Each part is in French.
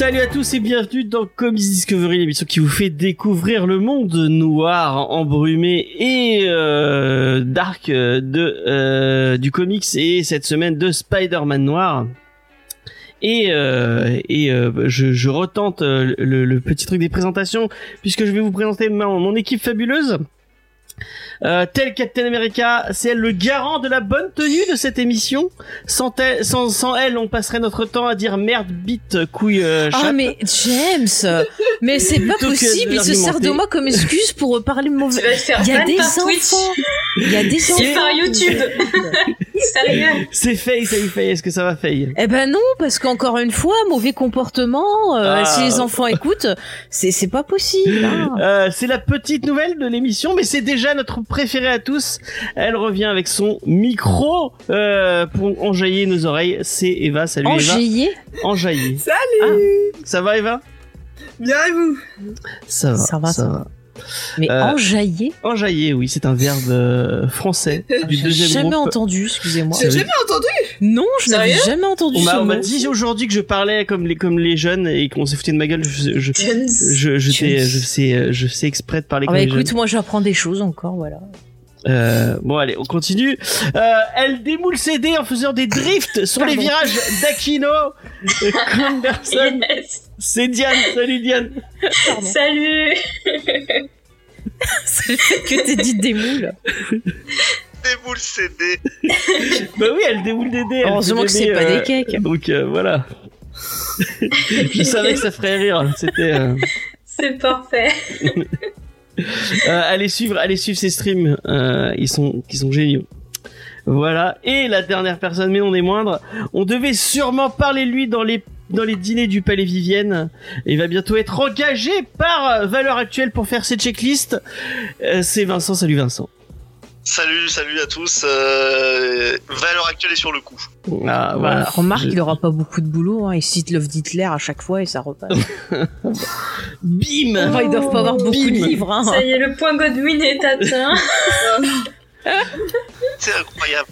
Salut à tous et bienvenue dans Comics Discovery, l'émission qui vous fait découvrir le monde noir, embrumé et euh, dark de euh, du comics et cette semaine de Spider-Man noir. Et, euh, euh, je, retente euh, le, le petit truc des présentations puisque je vais vous présenter mon équipe fabuleuse. Euh, tel Captain America, c'est elle le garant de la bonne tenue de cette émission. Sans, tel- sans, sans elle, on passerait notre temps à dire merde, bite, couille, euh, Ah chatte. mais James, mais c'est pas possible, il se sert de moi comme excuse pour parler mauvais. vas te faire Il y a des enfants, il y a des enfants. par YouTube. Sérieux C'est Faye, ça y fait, est-ce que ça va Faye Eh ben non, parce qu'encore une fois, mauvais comportement. euh, Ah. Si les enfants écoutent, c'est c'est pas possible. hein. Euh, c'est la petite nouvelle de l'émission, mais c'est déjà notre préférée à tous. Elle revient avec son micro euh, pour enjailler nos oreilles. C'est Eva, salut Eva. Enjaillé, Enjailler. Salut Ça va Eva? Bien et vous? Ça va, Ça va, ça va. mais Euh, enjaillé. Enjailler, oui, c'est un verbe euh, français du J'ai deuxième jamais groupe. entendu, excusez-moi. J'ai jamais entendu Non, je n'avais jamais entendu On m'a on m'a dit aujourd'hui que je parlais comme les comme les jeunes et qu'on s'est foutu de ma gueule. Je je je, je, t'ai- je sais je sais exprès de parler Ah comme bah les jeunes. écoute, moi j'apprends des choses encore, voilà. Euh, bon allez, on continue. Euh, elle démoule ses dés en faisant des drifts sur les virages d'Akino. Euh, Comme personne. Yes. C'est Diane. Salut Diane. Pardon. Salut C'est le fait que t'aies dit des déboule CD. Bah oui, elle démoule des dés. Heureusement que c'est dés, pas euh, des cakes. Donc euh, voilà. Je savais que ça ferait rire. C'était. Euh... C'est parfait. Euh, allez suivre, allez suivre ses streams. Euh, ils sont, ils sont géniaux. Voilà. Et la dernière personne, mais non des moindres, on devait sûrement parler de lui dans les dans les dîners du Palais Vivienne. Il va bientôt être engagé par euh, Valeur Actuelle pour faire ses checklists. Euh, c'est Vincent. Salut Vincent. Salut, salut à tous. Euh, valeur actuelle est sur le coup. Ah, Voilà. voilà. Remarque, Je- il aura pas beaucoup de boulot. Hein. Il cite Love d'Hitler à chaque fois et ça repasse. Bim. Enfin, ils doivent pas avoir beaucoup Bim. de livres. Hein. Ça y est, le point Godwin est atteint. C'est incroyable.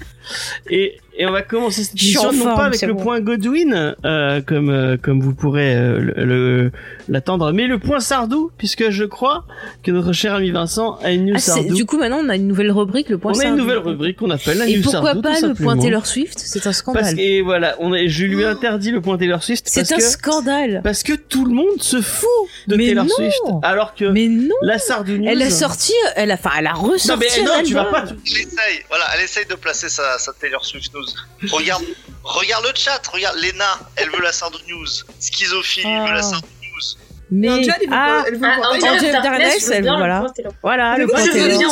Et, et on va commencer cette émission non forme, pas avec le bon. point Godwin, euh, comme euh, comme vous pourrez euh, le- le- l'attendre, mais le point Sardou, puisque je crois que notre cher ami Vincent a une news Ah, Sardou. du coup, maintenant, on a une nouvelle rubrique, le point on a une Sardou. nouvelle rubrique qu'on appelle la Et news pourquoi Sardou, pas tout le point. Taylor Swift? C'est un Parce scandale. que et voilà, on est, je lui ai interdit le point Taylor Swift C'est un que scandale. parce que tout le monde se fout de Mais Taylor non. Swift, alors que Mais non, la Sardou News. elle a sorti, elle a, enfin, elle a Non ressorti mais non, tu vas pas. Elle essaye, voilà, elle essaye de placer sa, sa Taylor Swift news. Regarde, regarde le chat, regarde Lena, elle veut la Sardou News. Schizophile, il veut la. Sardou News. Mais Angel, il veut ah, pas- elle veut Ah, Angel Darkness, elle- voilà. voilà Mais le point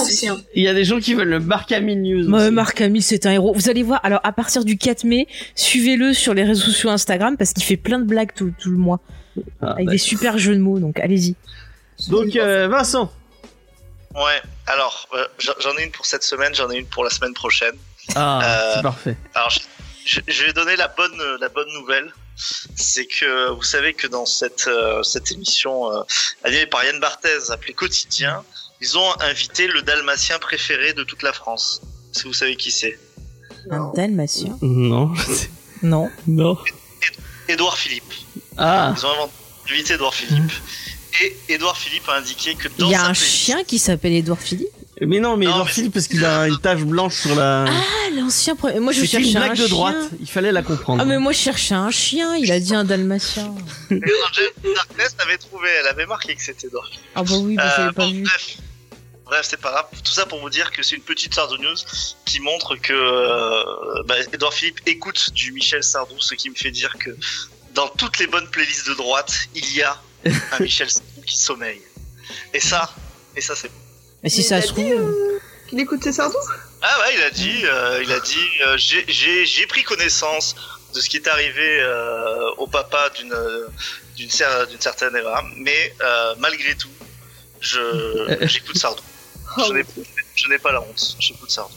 aussi. hein. Il y a des gens qui veulent le Marc Hamill News. Marc Hamill, c'est un héros. Vous allez voir. Alors, à partir du 4 mai, suivez-le sur les réseaux sociaux Instagram parce qu'il fait plein de blagues tout, tout le mois Ah, avec bah, des super jeux de mots. Donc, allez-y. Donc euh, Vincent. Ouais, alors, euh, j'en ai une pour cette semaine, j'en ai une pour la semaine prochaine. Ah, Euh, c'est parfait. Alors, je, je- je vais donner la bonne, la bonne nouvelle. C'est que vous savez que dans cette, euh, cette émission euh, animée par Yann Barthez appelée Quotidien, ils ont invité le dalmatien préféré de toute la France. Est-ce que vous savez qui c'est? Un dalmatien Non. Non. non. Édouard Philippe. Ah. Ils ont invité Édouard Philippe. Et Édouard Philippe a indiqué que dans Il y a sa un playlist- chien qui s'appelle Édouard Philippe? Mais non, mais Non, Edouard mais Philippe parce qu'il a une tache blanche sur la. Ah, l'ancien. pre- Moi, je cherchais une un blague de chien. droite. Il fallait la comprendre. Ah, mais moi, je cherchais un chien. Il a dit un dalmatien. Angel Darkness l'avait trouvé, elle avait marqué que c'était Philippe. Ah, bah oui, bah, Euh, j'avais pas bon, vu. Bref, bref c'est pas grave. Tout ça pour vous dire que c'est une petite Sardou News qui montre que euh, bah, Édouard Philippe écoute du Michel Sardou, ce qui me fait dire que dans toutes les bonnes playlists de droite, il y a un Michel Sardou qui sommeille. Et ça, et ça c'est bon. Mais si Mais ça se a trouve. euh, Qu'il écoute ses sardous Ah ouais, il a dit, euh, il a dit, euh, j'ai- j'ai j'ai pris connaissance de ce qui est arrivé euh, au papa d'une d'une cer- d'une certaine Eva, mais euh, malgré tout, je j'écoute Sardou. Je n'ai je n'ai pas la honte, j'écoute Sardou.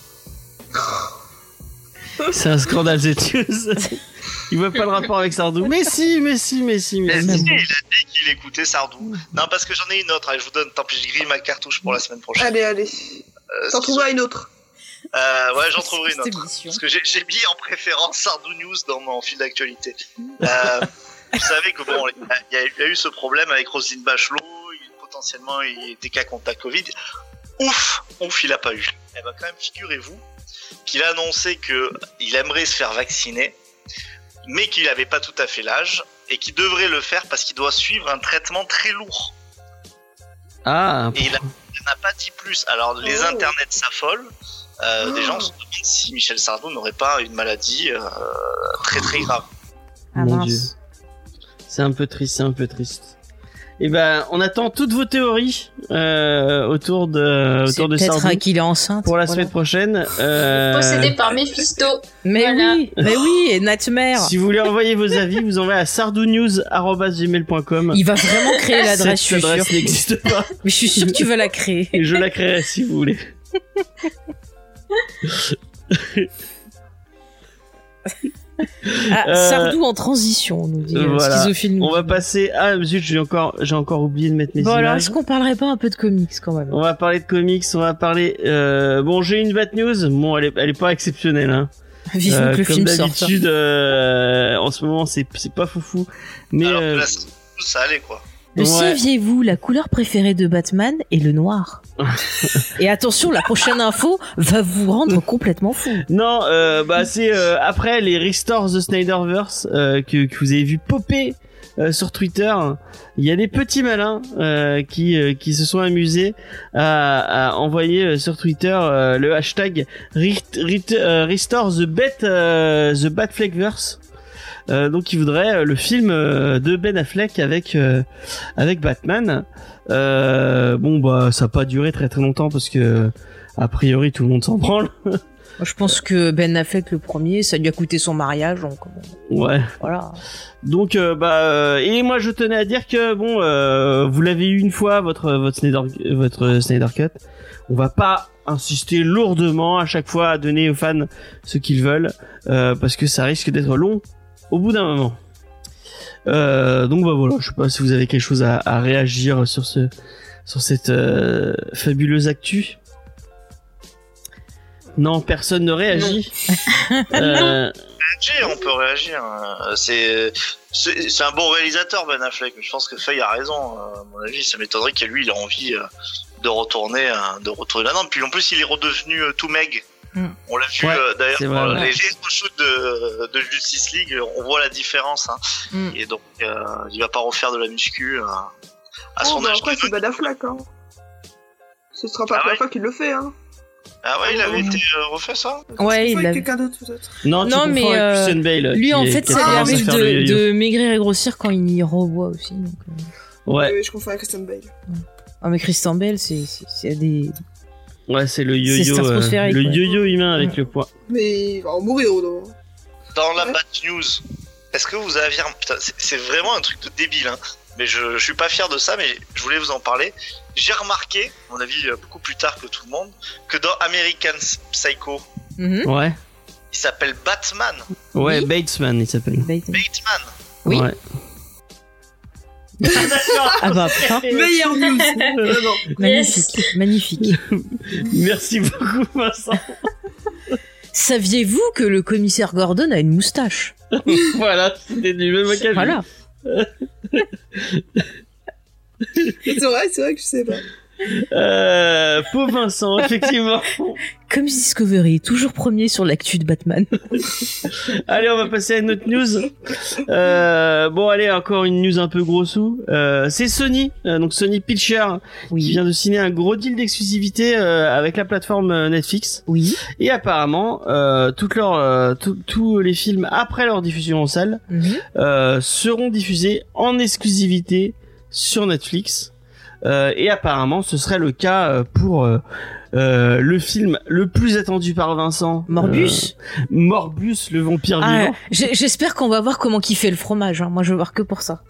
C'est un scandale cette news. Il voit pas le rapport avec Sardou. Mais si, mais si, mais si, mais Mais si. il a dit qu'il écoutait Sardou. Non, parce que j'en ai une autre. Allez, je vous donne. Tant pis, j'ai grillé ma cartouche pour la semaine prochaine. Allez, allez. Euh, T'en trouveras une autre. euh, Ouais, j'en trouverai une autre. Parce que j'ai mis en préférence Sardou News dans mon fil d'actualité. Euh, vous savez que bon, il y, a- il y a eu ce problème avec Roselyne Bachelot. il- potentiellement, il était cas contact Covid. Ouf, ouf, il a pas eu. Eh ben, quand même, figurez-vous qu'il a annoncé que il aimerait se faire vacciner, mais qu'il n'avait pas tout à fait l'âge et qu'il devrait le faire parce qu'il doit suivre un traitement très lourd. Ah, Et il n'a pas dit plus. Alors, les Oh. internets s'affolent. Euh, Des Oh. gens se demandent si Michel Sardou n'aurait pas une maladie euh, très très grave. Ah Mon mince. Dieu. c'est un peu triste, c'est un peu triste. Et ben, on attend toutes vos théories euh, autour de autour de peut-être Sardou qu'il est enceinte. pour la voilà. semaine prochaine. Euh, Possédé par Mephisto. Mais Voilà. oui, mais oui, et Nightmare. Si vous voulez envoyer vos avis, vous envoyez à sardounews@gmail.com. Il va vraiment créer l'adresse, je Cette suis sûr. adresse n'existe pas. Mais je suis sûr que tu vas la créer. Et je la créerai si vous voulez. Ah, Euh, Sardou en transition, nous dit voilà. On va passer. Ah zut, j'ai encore, j'ai encore oublié de mettre mes Bon alors, images. est-ce qu'on parlerait pas un peu de comics quand même On va parler de comics, on va parler. Euh... Bon, j'ai une bad news. Bon, elle est, elle est pas exceptionnelle. Hein. Vivement Euh, que le comme film sorte. d'habitude, euh, en ce moment, c'est c'est pas foufou. Mais Alors euh, là, ça allait quoi. Le Ouais. saviez-vous, la couleur préférée de Batman est le noir. Et attention, la prochaine info va vous rendre complètement fou. non, euh, bah c'est euh, après les Restore the Snyderverse euh, que, que vous avez vu popper sur Twitter. Il y a des petits malins qui qui se sont amusés à, à envoyer sur Twitter le hashtag Restore the Bet the Batfleckverse. Euh, donc il voudrait euh, le film euh, de Ben Affleck avec euh, avec Batman. Euh, bon bah ça a pas duré très très longtemps parce que a priori tout le monde s'en branle. Moi, Je pense que Ben Affleck le premier, ça lui a coûté son mariage, donc Ouais. voilà. Donc euh, bah euh, et moi je tenais à dire que bon euh, vous l'avez eu une fois votre votre Snyder votre Snyder Cut. On va pas insister lourdement à chaque fois à donner aux fans ce qu'ils veulent euh, parce que ça risque d'être long au bout d'un moment. Euh, donc bah voilà, je sais pas si vous avez quelque chose à, à réagir sur ce sur cette euh, fabuleuse actu. Non, personne ne réagit. Euh, Réagir, on peut réagir. euh, C'est c'est un bon réalisateur Ben Affleck, mais je pense que Faye a raison. euh, À mon avis, ça m'étonnerait que lui, il a envie de retourner, euh, de retourner là-dedans. Puis en plus, il est redevenu tout meg. On l'a vu Ouais, euh, d'ailleurs c'est dans vrai, ouais. les shoots de, de Justice League, on voit la différence. Hein. Mm. Et donc, euh, il va pas refaire de la muscu euh, à Oh, son bah âge. après, c'est Ben Affleck, hein. Ce sera pas Ah la première ouais fois qu'il le fait, hein. Ah ouais, il avait Mm. été euh, refait ça? Ouais, il a- quelqu'un d'autre, peut-être. non, mais, euh, Christian Bale. Lui, en fait, ça lui arrive de, maigrir et grossir quand il y revoit aussi. Donc, euh. Ouais. Oui, je confonds avec Christian Bale. Ah, mais Christian c'est- c'est des. Ouais, c'est le yo-yo, euh, le yo-yo humain avec Ouais. le poids. Mais il va en mourir au moment. Dans la Ouais. bad news, est-ce que vous avez putain, c'est- vraiment un truc de débile, hein. Mais je, je suis pas fier de ça, mais je voulais vous en parler. J'ai remarqué, à mon avis euh, beaucoup plus tard que tout le monde, que dans American Psycho, Mhm. Ouais. il s'appelle Batman. Ouais, Oui. Batesman, il s'appelle. Bateman. Bateman. Oui. Ouais. Ah bah, putain. Meilleure news Vraiment. Magnifique, magnifique. Merci beaucoup, Vincent. Saviez-vous que le commissaire Gordon a une moustache? Voilà, c'était du même acabit. Voilà. C'est vrai, c'est vrai que je sais pas. Euh, pauvre Vincent, effectivement. Comme Discovery, toujours premier sur l'actu de Batman. allez, on va passer à une autre news. Euh, bon, allez, encore une news un peu gros sous. Euh, c'est Sony, euh, donc Sony Pictures, qui vient de signer un gros deal d'exclusivité euh, avec la plateforme Netflix. Oui. Et apparemment, toutes leurs, tous- les films après leur diffusion en salle Mhm. seront diffusés en exclusivité sur Netflix. Euh, et apparemment, ce serait le cas euh, pour euh, le film le plus attendu par Vincent. Morbus Euh, Morbus, le vampire Ah, J'espère qu'on va voir comment il fait le fromage. hein. Moi, je veux voir que pour ça.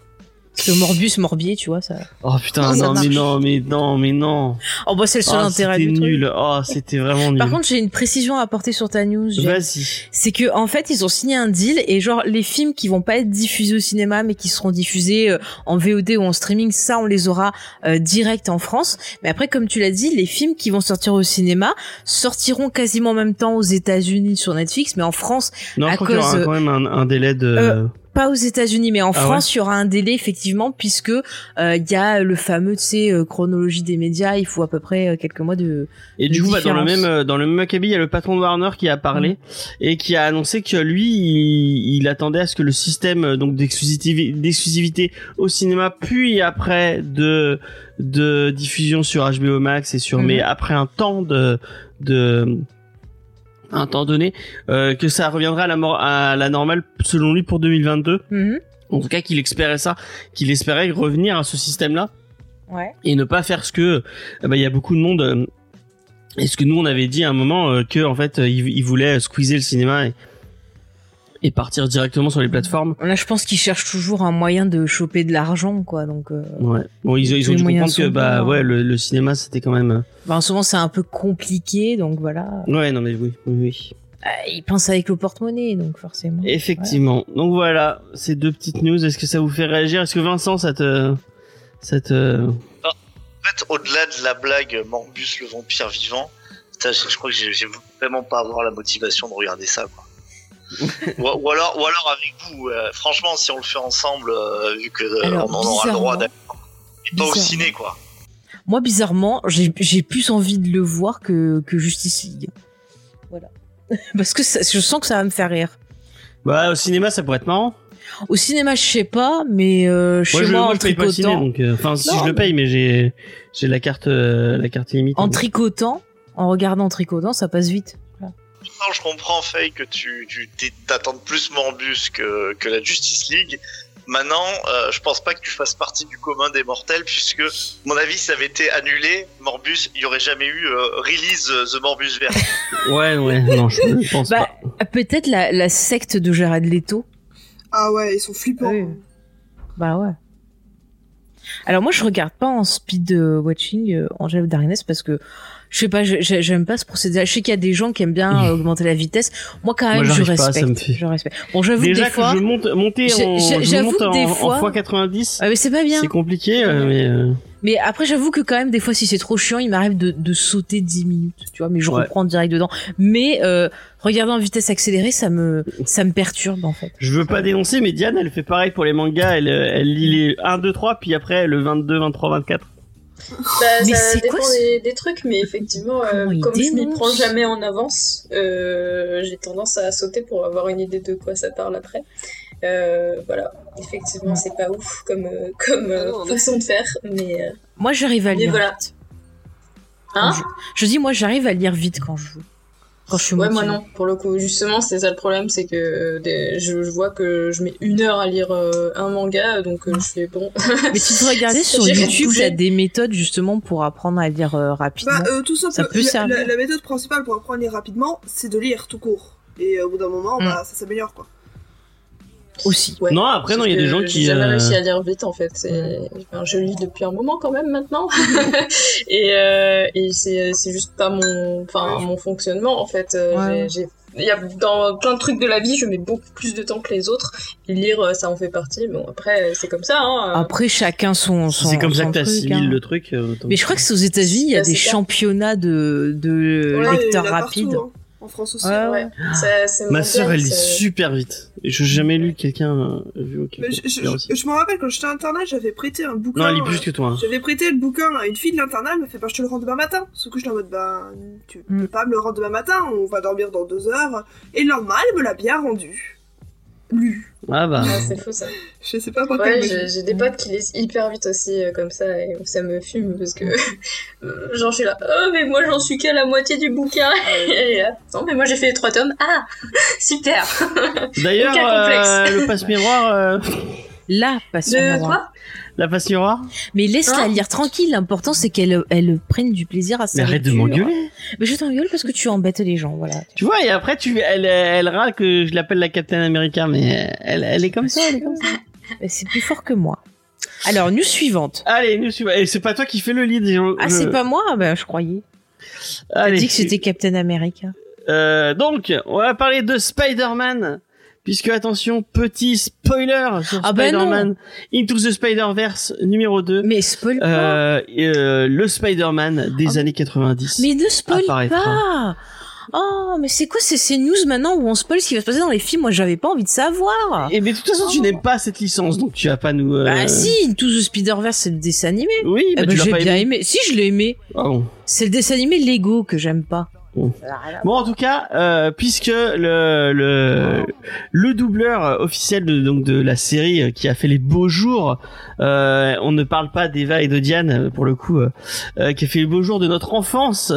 Parce que Morbus, Morbier, tu vois, ça. Oh putain, Ça non, mais non, mais non, mais non. Oh, bah, c'est le seul Ah, intérêt du truc. nul. Oh, c'était vraiment nul. Par contre, j'ai une précision à apporter sur ta news. Vas-y. c'est que en fait ils ont signé un deal et genre les films qui vont pas être diffusés au cinéma mais qui seront diffusés euh, en VOD ou en streaming ça on les aura euh, direct en France mais après comme tu l'as dit les films qui vont sortir au cinéma sortiront quasiment en même temps aux États-Unis sur Netflix mais en France Non, À je crois qu'il y aura quand même un, un délai de. Euh, pas aux États-Unis mais en Ah France il y aura un délai effectivement puisque euh, il y a le fameux tu sais euh, chronologie des médias. Il faut à peu près euh, quelques mois de Et de du coup, bah, dans le même dans le même acabit, il y a le patron de Warner qui a parlé et qui a annoncé que lui, il, il attendait à ce que le système donc d'exclusivité au cinéma, puis après de de diffusion sur HBO Max et sur Mhm. mais après un temps de de un temps donné, euh, que ça reviendra à la, à la normale selon lui pour 2022. Mhm. En tout cas, qu'il espérait ça, qu'il espérait revenir à ce système-là ouais et ne pas faire ce que euh, bah, il y a beaucoup de monde euh, et ce que nous on avait dit à un moment euh, que en fait euh, ils voulaient squeezer le cinéma et, et partir directement sur les plateformes là je pense qu'ils cherchent toujours un moyen de choper de l'argent quoi donc euh, ouais bon ils, ils ont dû comprendre que bah ouais hein. le, le cinéma c'était quand même Ben, souvent c'est un peu compliqué, donc voilà. euh, ouais non mais oui oui oui Euh, ils pensent avec le porte-monnaie, donc forcément. effectivement donc voilà ces deux petites news est-ce que ça vous fait réagir? Est-ce que Vincent ça te ça te En fait, au-delà de la blague Morbus le vampire vivant, je, crois que j'ai j'ai vraiment pas avoir la motivation de regarder ça. Quoi. Ou, ou alors, ou alors avec vous. euh, franchement, si on le fait ensemble, euh, vu que euh, Alors, on en aura le droit d'aller. Pas au ciné, quoi. Moi, bizarrement, j'ai j'ai plus envie de le voir que, que Justice League. Voilà. Parce que ça- je sens que ça va me faire rire. bah au cinéma ça pourrait être marrant Au cinéma, je sais pas, mais euh, chez moi je, moi, moi, en je paye pas le ciné tricotant, donc euh, enfin si Non, je le paye mais j'ai j'ai la carte euh, la carte limite en tricotant, en regardant en tricotant, ça passe vite. Non, je comprends, Faye, que tu tu t'attendes plus Morbus que, que la Justice League. Maintenant, euh, je pense pas que tu fasses partie du commun des mortels, puisque, à mon avis, si ça avait été annulé, Morbus, il y aurait jamais eu euh, release The Morbus Verse. ouais ouais non je pense Bah, pas Ah, Peut-être la, la secte de Jared Leto. Ah ouais, ils sont flippants. Oui. Bah ouais. Alors moi je regarde pas en speed euh, watching euh, Angel of Darkness parce que je sais pas, j'aime pas ce procédé. Je sais qu'il y a des gens qui aiment bien augmenter la vitesse. Moi quand même Moi, je pas, respecte. me fait- Je respecte. Bon j'avoue que des fois, que je monte monter en, je monte en, des en fois- x90 Ah, mais c'est pas bien. c'est compliqué euh, mais euh, Mais après j'avoue que quand même des fois si c'est trop chiant, il m'arrive de, de sauter 10 minutes, tu vois. Mais je Ouais. reprends direct dedans. Mais euh, regarder en vitesse accélérée, ça me ça me perturbe en fait. je veux pas dénoncer mais Diane elle fait pareil pour les mangas elle, elle lit les 1 2 3 puis après le 22 23 24 Bah, Mais ça dépend des, des trucs, mais effectivement, euh, comme je m'y prends jamais en avance, euh, j'ai tendance à sauter pour avoir une idée de quoi ça parle après. Euh, voilà, effectivement, c'est pas ouf comme, comme euh, Ah non, non. façon de faire, mais, euh, Moi j'arrive à mais lire. voilà. vite. Hein? je, je dis moi j'arrive à lire vite quand je joue. Quand je suis Ouais, moi non, pour le coup. Justement, c'est ça le problème, c'est que euh, je, je vois que je mets une heure à lire euh, un manga, donc euh, je fais bon. Mais tu devrais regarder sur YouTube, il y a des méthodes justement pour apprendre à lire euh, rapidement. Bah, euh, tout Ça peut la, servir. la- la méthode principale pour apprendre à lire rapidement, c'est de lire tout court. Et euh, au bout d'un moment, Mm. bah, ça s'améliore quoi. Aussi. Ouais. non après non il y a des que gens qui J'ai jamais euh, réussi à lire vite en fait. Enfin, je lis depuis un moment quand même maintenant. et euh, et c'est c'est juste pas mon enfin mon fonctionnement en fait. Euh, Ouais. j'ai- j'ai- Il y a dans plein de trucs de la vie, je mets beaucoup plus de temps que les autres. Et lire, euh, ça en fait partie. Bon après, c'est comme ça. Hein. Après, chacun son. c'est comme ça son que truc, t'assimiles hein. le truc Mais je crois que c'est aux États-Unis, il y a des ça. championnats de, de Ouais, lecteurs partout, rapides. hein. En France aussi. Ouais, Ouais, ça- c'est ma sœur elle lit super vite et je n'ai jamais lu quelqu'un euh, je, je, faire aussi. je- je me rappelle quand j'étais à internat, j'avais prêté un bouquin. non elle lit euh, plus que toi hein. J'avais prêté le bouquin à une fille de l'internat, elle m'a fait bah je te le rends demain matin. Sauf que j'étais en mode bah tu Mm. peux pas me le rendre demain matin, on va dormir dans deux heures. Et le lendemain, elle me l'a bien rendu. Lu. ah bah Ah, c'est fou ça. Je sais pas par Ouais, j'ai des potes qui lisent hyper vite aussi euh, comme ça et ça me fume parce que euh, genre je suis là oh mais moi j'en suis qu'à la moitié du bouquin et là, non mais moi j'ai fait les trois tomes ah super d'ailleurs euh, le passe miroir euh, La de miroir. quoi? La passe miroir Mais laisse-la Hein lire tranquille. L'important, c'est qu'elle elle prenne du plaisir à sa mais arrête de m'engueuler Mais je t'engueule parce que tu embêtes les gens, voilà. tu vois et après tu elle elle râle que je l'appelle la Captain America mais elle elle est comme ça elle est comme ça Mais C'est plus fort que moi. Alors, news suivante. Allez, nous suivons. Et c'est pas toi qui fais le lead. je- Ah, c'est pas moi? Ben, je croyais. Allez. dit que c'était Captain America. Euh, donc, on va parler de Spider-Man. Puisque, attention, petit spoiler sur Ah bah Spider-Man Into the Spider-Verse numéro 2. Mais spoil pas. Euh, euh, le Spider-Man des Ah. années 90. Mais ne spoil pas Oh, mais c'est quoi ces, ces news maintenant où on spoil ce qui va se passer dans les films? Moi, j'avais pas envie de savoir. Et mais de toute façon, tu n'aimes pas cette licence, donc tu vas pas nous. euh, Bah si, Into the Spider-Verse, c'est le dessin animé. Oui, Eh mais ben, tu l'as j'ai pas bien aimé. aimé. Si, je l'ai aimé. Ah bon. C'est le dessin animé Lego que j'aime pas. Bon. En tout cas, euh, puisque le le le doubleur officiel de donc de la série euh, qui a fait les beaux jours, euh, on ne parle pas d'Eva et de Diane euh, pour le coup, euh, euh, qui a fait les beaux jours de notre enfance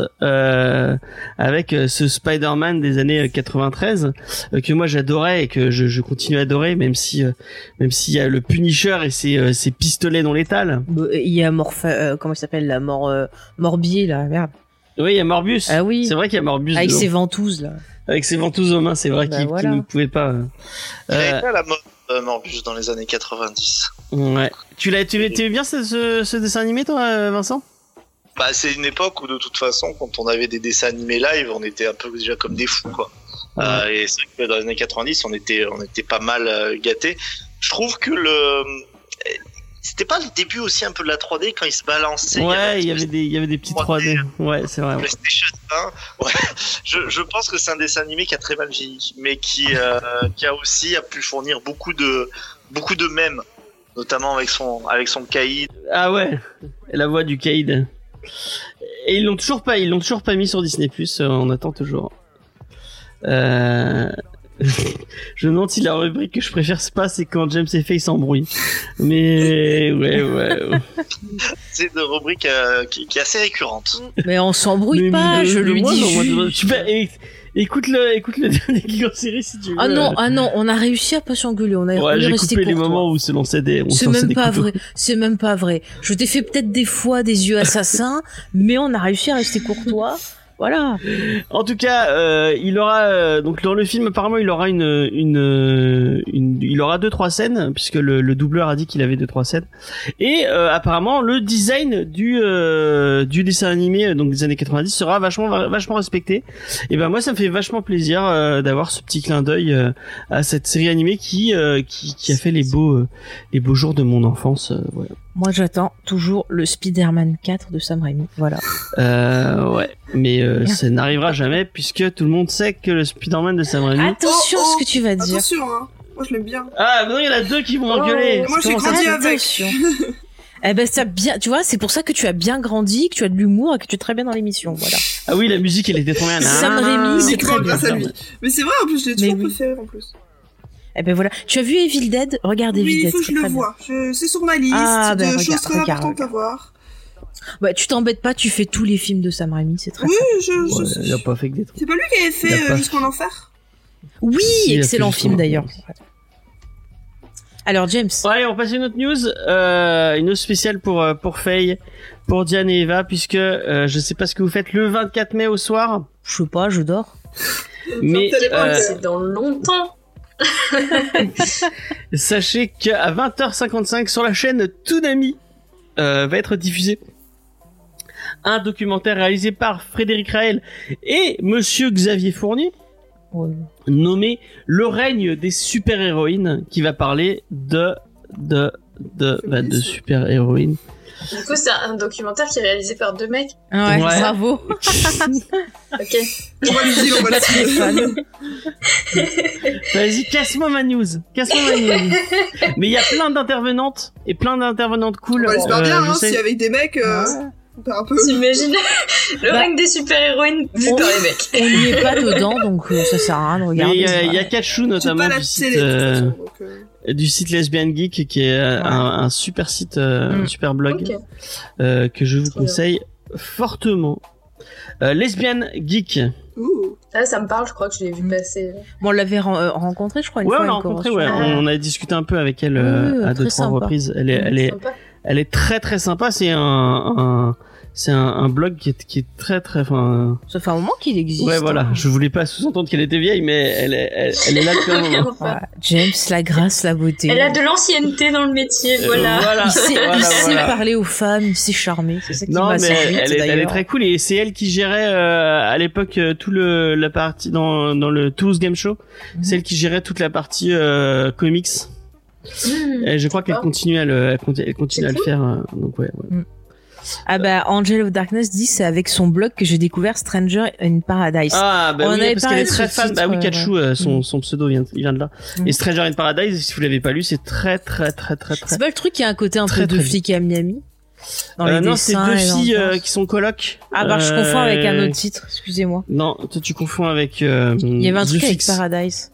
avec ce Spider-Man des années euh, 93 euh, que moi j'adorais et que je, je continue à adorer, même si même s'il y a le Punisher et ses ses pistolets létals. Bon, Il y a Morph... comment il s'appelle la mort Morbier là, merde. Oui, il y a Morbius. Ah oui. C'est vrai qu'il y a Morbius Avec ses ventouses là. avec ses ventouses aux mains, c'est vrai Bah, qu'il voilà. ne pouvait pas. euh, Il avait euh, été à la mode euh, Morbius dans les années 90. Ouais. Tu l'as, tu l'as, tu bien ce, ce, ce dessin animé, toi, euh, Vincent? Bah, c'est une époque où de toute façon, quand on avait des dessins animés live, on était un peu déjà comme des fous, quoi. Euh, et c'est vrai que dans les années 90, on était, on était pas mal euh, gâtés. Je trouve que le, c'était pas le début aussi un peu de la 3D quand il se balançait. Ouais, il y avait des, il y avait des petites 3D. Ouais, c'est vrai. PlayStation 1. Ouais. Je, je pense que c'est un dessin animé qui a très mal vieilli, mais qui, euh, qui a aussi a pu fournir beaucoup de, beaucoup de mèmes, notamment avec son, avec son caïd. Ah ouais. Et la voix du Kaïd. Et ils l'ont toujours pas, ils l'ont toujours pas mis sur Disney Plus. On attend toujours. Euh... je me demande si la rubrique que je préfère c'est pas, c'est quand James et Faye s'embrouillent. Mais ouais, ouais. ouais. C'est une rubrique euh, qui, qui est assez récurrente. Mais on s'embrouille pas, mais je lui dis écoute le, écoute le dernier Geek en série si tu veux. Ah non, ah non, on a réussi à pas s'engueuler, on a Ouais, j'ai coupé les moments où se lançait des, C'est même des pas couteaux. vrai. C'est même pas vrai. Je t'ai fait peut-être des fois des yeux assassins, mais on a réussi à rester courtois. Voilà. En tout cas, euh, il aura euh, donc dans le film apparemment il aura une une, euh, une il aura deux trois scènes puisque le, le doubleur a dit qu'il avait deux trois scènes et apparemment le design du euh, du dessin animé donc des années 90 sera vachement vachement respecté. Et ben moi ça me fait vachement plaisir d'avoir ce petit clin d'œil à cette série animée qui qui qui a fait les beaux les beaux jours de mon enfance. voilà. Moi, j'attends toujours le Spider-Man 4 de Sam Raimi. Voilà. Euh, ouais, mais euh, ça n'arrivera jamais puisque tout le monde sait que le Spider-Man de Sam Raimi Attention Oh, à ce que tu vas dire. Attention, hein. Moi, je l'aime bien. Ah, mais non, il y en a deux qui vont engueuler. Oh, moi, j'ai grandi avec. Attention. Eh ben, ça bien, tu vois, c'est pour ça que tu as bien grandi, que tu as de l'humour et que tu es très bien dans l'émission. Voilà. Ah oui, la musique, elle était trop bien. Sam Ah. Raimi, c'est très bien. Mais c'est vrai, en plus, je l'ai toujours préféré, en plus. Eh ben voilà. Tu as vu Evil Dead? Regarde Evil Oui, il Dead. faut que je le vois. Je... C'est sur ma liste Ah, de ben, choses regarde, très regarde, importantes à voir. Ouais, tu t'embêtes pas, tu fais tous les films de Sam Raimi, c'est très Oui, très je, je Ouais, sais. il a pas fait que des trucs. C'est pas lui qui avait fait euh, Jusqu'en Enfer Oui, il excellent film d'ailleurs. Alors James, allez, on passe à une autre news. Euh, une news spéciale pour, euh, pour Faye, pour Diane et Eva, puisque euh, je sais pas ce que vous faites le 24 mai au soir, je sais pas, je dors. mais euh, c'est dans longtemps. sachez qu'à 20h55 sur la chaîne Toonami euh, va être diffusé un documentaire réalisé par Frédéric Raël et Monsieur Xavier Fournier. Ouais. nommé Le règne des super-héroïnes qui va parler de de de bah, de super-héroïnes. Du coup, c'est un documentaire qui est réalisé par deux mecs. Ouais, Ouais. bravo. Ok. On va lui dire, on va. Vas-y, casse-moi ma news. Casse-moi ma news. Mais il y a plein d'intervenantes et plein d'intervenantes cool. On espère Euh, bien, je hein, sais- si avec des mecs, euh, Ouais. un peu. T'imagines le Bah, règne des super-héroïnes vu par les mecs. On n'y est pas dedans, donc euh, ça sert à rien de regarder. il y a, il y a J'ai notamment pas la du site, télé, euh, donc, euh, du site Lesbian Geek qui est euh, Ouais. un, un super site, euh, Mm. un super blog euh, que je vous bien. conseille fortement. Euh, Lesbian Geek. ouh. Ah, ça me parle, je crois que je l'ai vu Mm. passer. Bon, on l'avait ren- euh, rencontré, je crois, une Ouais, fois. on l'a à une rencontré, ouais. convention. On a discuté un peu avec elle euh, Oui, à deux trois sympa. reprises. Elle est, elle est, elle est très très sympa. C'est un, un c'est un, un blog qui est, qui est très très. Enfin, Ça fait un moment qu'il existe. ouais, voilà. hein. Je voulais pas sous-entendre qu'elle était vieille, mais elle est, elle, elle est là depuis un moment. Ouais. James, la grâce, la beauté. Elle a de l'ancienneté dans le métier, Euh, voilà. voilà. Il sait, Voilà, il sait voilà. parler aux femmes, il sait charmer. C'est ça qui Non, m'a mais elle est, elle est très cool et c'est elle qui gérait euh, à l'époque euh, tout le la partie dans dans le Toulouse Game Show. Mhm. C'est elle qui gérait toute la partie euh, comics. Hmm. Et je crois qu'elle continue à le, elle continue, à faire. euh, donc ouais. ouais. Ah bah, Angel of Darkness dit c'est avec son blog que j'ai découvert Stranger in Paradise. Ah bah On oui, parce qu'elle est très fan. Bah oui, Kachu, euh, son, Mm. son pseudo vient, il vient de là. Mm. Et Stranger in Paradise, si vous l'avez pas lu, c'est très très très très très. C'est pas le truc qui a un côté un Très, peu de très flic à Miami dans les Euh, non, c'est deux filles euh, qui sont colocs. Ah bah je Euh, confonds avec un autre titre, excusez-moi. Non, toi tu confonds avec. euh, Il y avait un The truc avec. Paradise.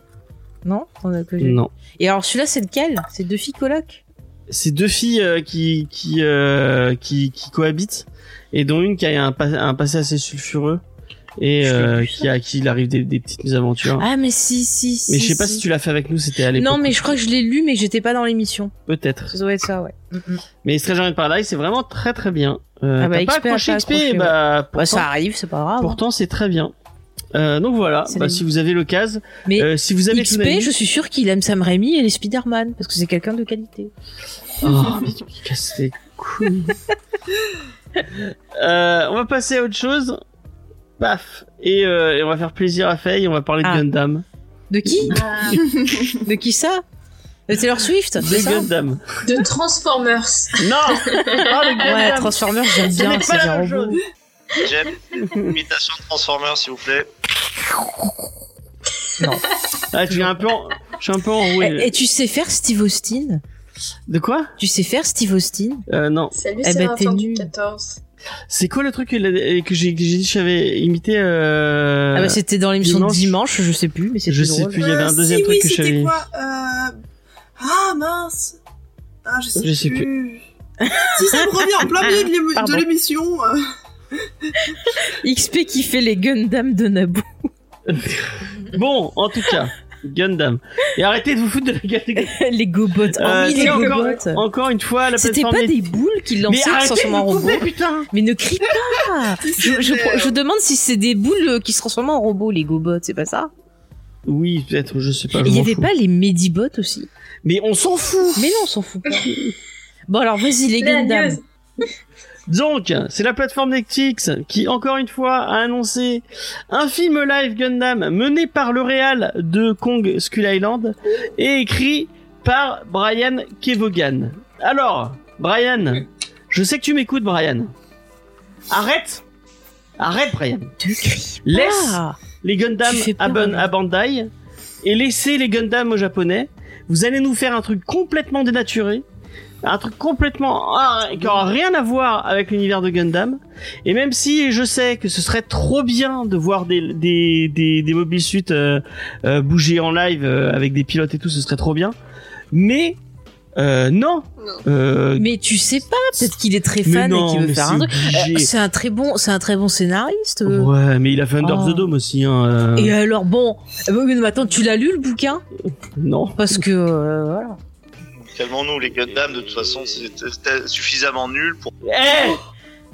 Non On a que Non. Et alors celui-là c'est lequel? C'est deux filles colocs? C'est deux filles euh, qui qui, euh, qui qui cohabitent et dont une qui a un, pas- un passé assez sulfureux et euh, qui a qui il arrive des, des petites mésaventures. Ah mais si si si. mais je sais pas si tu l'as fait avec nous, c'était à l'époque. Non mais je crois que je l'ai lu mais j'étais pas dans l'émission. peut-être. Ça doit être ça ouais. Mm, mm. Mais Stranger in Paradise, c'est vraiment très très bien. Euh, Ah bah, pas accroché XP, bah Bah, pourtant, ça arrive, c'est pas grave. pourtant c'est très bien. Euh, donc voilà, bah, si vous avez l'occasion, Mais euh, si vous avez XP, je suis sûr qu'il aime Sam Raimi et les Spider-Man parce que c'est quelqu'un de qualité. Oh, mais tu me casses les couilles. euh, on va passer à autre chose. Paf. Et, euh, et on va faire plaisir à Faye, on va parler Ah. de Gundam. De qui? Ah, De qui ça? De Taylor Swift De Gundam. de Transformers. Non Pas de Gundam Ouais, Transformers, j'aime bien, c'est pas des la même robots. chose. J'aime imitation de Transformers, s'il vous plaît. Ah, je suis un peu, en... je suis un peu enroué. Et, et tu sais faire Steve Austin? De quoi? Tu sais faire Steve Austin? Euh, Non. Salut, Eh c'est ben, fin du nul. 14. C'est quoi le truc que, j'ai dit que j'avais imité euh... Ah bah c'était dans l'émission de dimanche. dimanche, je sais plus, mais c'était Je sais drôle. plus, il y avait un Euh, deuxième si, truc oui, que c'était savais. quoi euh... Ah mince Ah, je sais, Je sais plus. si ça me revient en plein milieu de l'émission. XP qui fait les Gundam de Naboo. Bon, en tout cas, Gundam. Et arrêtez de vous foutre de la gueule des Gundam. les Gobots. Oh Euh, oui, les encore, Gobots. encore une fois, la C'était pas des boules qui Mais lançaient qui se arrêtez de transforment en couper, putain Mais ne crie pas je, je, demande si c'est des boules qui se transforment en robots, les Gobots, c'est pas ça? Oui, peut-être, je sais pas. Il y avait fous. pas les Medibots aussi? Mais on s'en fout Mais non, on s'en fout pas. bon alors vas-y les Gundam. Donc, c'est la plateforme Netflix qui, encore une fois, a annoncé un film live Gundam mené par le réal de Kong Skull Island et écrit par Brian Kevogan. Alors, Brian, je sais que tu m'écoutes, Brian. Arrête Arrête, Brian. Laisse pas. les Gundam à, à Bandai et laissez les Gundam aux Japonais. Vous allez nous faire un truc complètement dénaturé, un truc complètement ah, qui aura rien à voir avec l'univers de Gundam. Et même si je sais que ce serait trop bien de voir des des des, des mobile suits euh, euh, bouger en live euh, avec des pilotes et tout, ce serait trop bien. Mais euh, non. Euh, Mais tu sais pas, peut-être qu'il est très fan non, et qu'il veut faire c'est un truc. Euh, C'est un très bon, c'est un très bon scénariste. Ouais, mais il a fait Under Oh. the Dome aussi. Hein, euh, Et alors bon, oui, mais attends, tu l'as lu le bouquin? Non. Parce que euh, voilà. Calmons-nous, les Gundam, de toute façon, c'était suffisamment nul pour. Eh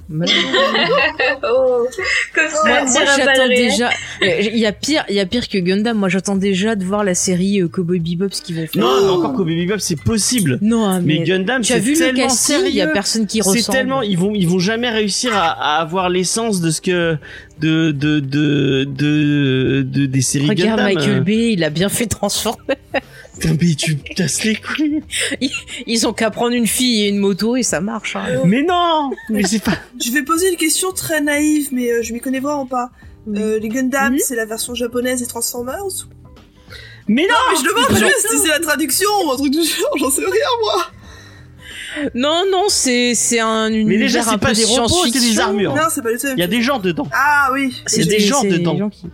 Mais- Oh, comme ça, moi, moi, j'attends déjà. euh, Il y a pire, il y a pire que Gundam. Moi j'attends déjà de voir la série euh, Cowboy Bebop ce qu'ils vont faire. Non, mais encore Kobe Bebop, c'est possible. Non, Mais, mais, Gundam, tu as c'est vu le tellement casting, il y a sérieux. personne qui C'est ressemble. tellement, ils vont, ils vont jamais réussir à, à avoir l'essence de ce que, de, de, de, de, de- des séries Regarde Gundam. Michael. Bay, il a bien fait transformer. Putain, mais tu me casses les couilles. Ils ont qu'à prendre une fille et une moto et ça marche. hein. Mais non! Mais c'est pas, Je vais poser une question très naïve, mais euh, je m'y connais vraiment pas. Euh, les Gundam, Mhm. c'est la version japonaise des Transformers mais non! Mais je demande juste si c'est la traduction ou un truc du genre, j'en sais rien moi Non, non, c'est c'est un univers déjà, c'est un pas des robots, c'est des armures. Non, c'est pas du tout Il y a des gens dedans. Ah oui C'est des gens dedans. gens qui-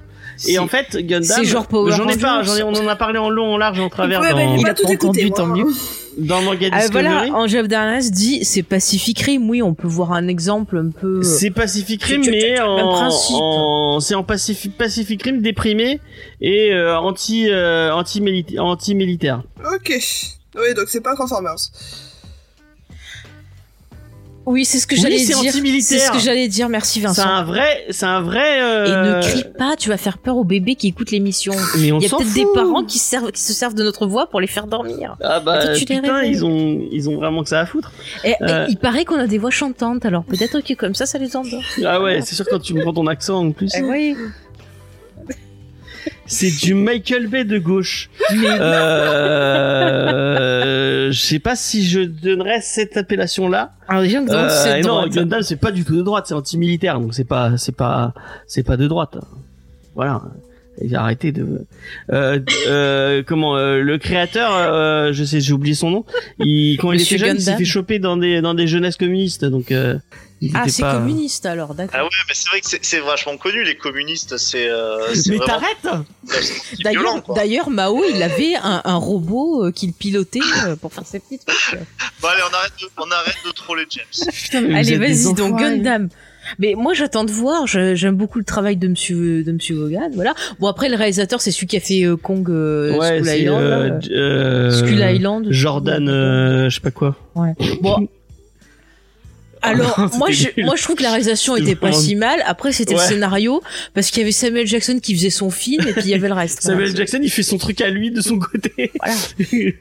Et en fait, Gundam. c'est genre Power J'en ai pas, ai, on en a parlé en long, en large, en travers Ouais, dans, il a tout écouté, tant mieux. dans le manga Discovery. voilà, Angel Darnas dit c'est Pacific Rim. Oui, on peut voir un exemple un peu. C'est Pacific Rim, mais en, c'est en Pacific, Pacific Rim déprimé et euh, anti, euh, anti, milita- anti militaire. Ok. Oui, donc c'est pas Transformers. Oui, c'est ce que Oui, j'allais c'est dire. C'est ce que j'allais dire. Merci C'est Vincent. un vrai, c'est un vrai. Et euh, ne crie pas, tu vas faire peur aux bébés qui écoutent l'émission. Mais on Il y a peut-être des parents qui, servent, qui se servent de notre voix pour les faire dormir. Ah bah tu putain, ils ont, ils ont vraiment que ça à foutre. Et, et Euh. il paraît qu'on a des voix chantantes, alors peut-être que comme ça, ça les endort. Ah ouais, c'est sûr quand tu me prends ton accent en plus. Eh oui. C'est du Michael Bay de gauche. Euh, je sais pas si je donnerais cette appellation-là. Alors déjà, Euh, c'est non, droite. Gundam c'est pas du tout de droite, c'est anti-militaire, donc c'est pas, c'est pas, c'est pas de droite. Voilà. Arrêtez de. Euh, euh, comment euh, le créateur, euh, je sais, j'ai oublié son nom. Il quand il était jeune, il s'est fait choper dans des dans des jeunesses communistes, donc. Euh, il Ah, c'est pas- communiste alors, d'accord. Ah ouais, mais c'est vrai que c'est- c'est vachement connu, les communistes, c'est euh, c'est Mais vraiment t'arrêtes D'ailleurs, violent, quoi. d'ailleurs, Mao, il avait un, un robot euh, qu'il pilotait euh, pour faire ses petits trucs. Bon allez, on arrête de, on arrête de troller James. Putain, mais Allez, vas-y, donc. Gundam. Mais moi, j'attends de voir. J'aime beaucoup le travail de Monsieur de Monsieur Vaughan. Voilà. Bon, après, le réalisateur, c'est celui qui a fait euh, Kong euh, Ouais, Skull Island. euh, euh, Skull Island. Jordan, euh, je sais pas quoi. Ouais. Bon. Alors, C'était moi, je, moi, je trouve que la réalisation était pas si mal. Après, c'était le scénario parce qu'il y avait Samuel Jackson qui faisait son film et puis il y avait le reste. Samuel Voilà. Jackson, il fait son truc à lui de son côté. Voilà.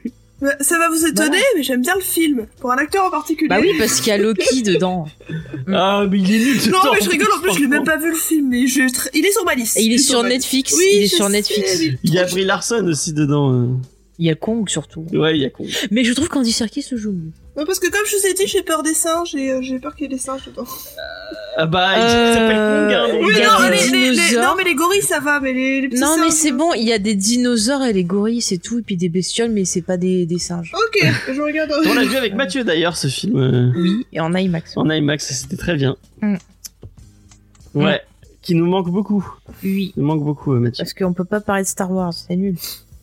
Bah, Ça va vous étonner, mais j'aime bien le film. Pour un acteur en particulier. Bah oui, parce qu'il y a Loki dedans. ah, mais il est nul. ce Non, mais je rigole, en plus, je l'ai même pas vu le film, mais je... il est sur ma liste. Et il est est sur. Netflix. Oui, il est sur sais, Netflix. Il y a Brie Larson aussi dedans. Euh. Il y a Kong surtout. Ouais, il y a con. Mais je trouve qu'Andy Serkis se joue mieux. Ouais, parce que comme je vous ai dit, j'ai peur des singes et euh, j'ai peur qu'il y ait des singes dedans. Ah bah, il Euh, s'appelle Kong. Hein, donc, Il Oui, y a non, des les, les- les- dinosaures. non, mais les gorilles, ça va, mais les, les petits Non, singes... mais c'est bon, il y a des dinosaures et les gorilles, c'est tout, et puis des bestioles, mais c'est pas des, des singes. Ok, je regarde. On l'a vu avec Mathieu d'ailleurs, ce film. euh, Oui, et en IMAX. en IMAX, c'était très bien. Mm. Ouais. Qui nous manque beaucoup. Oui, Il nous manque beaucoup, euh, Mathieu. parce qu'on peut pas parler de Star Wars, c'est nul.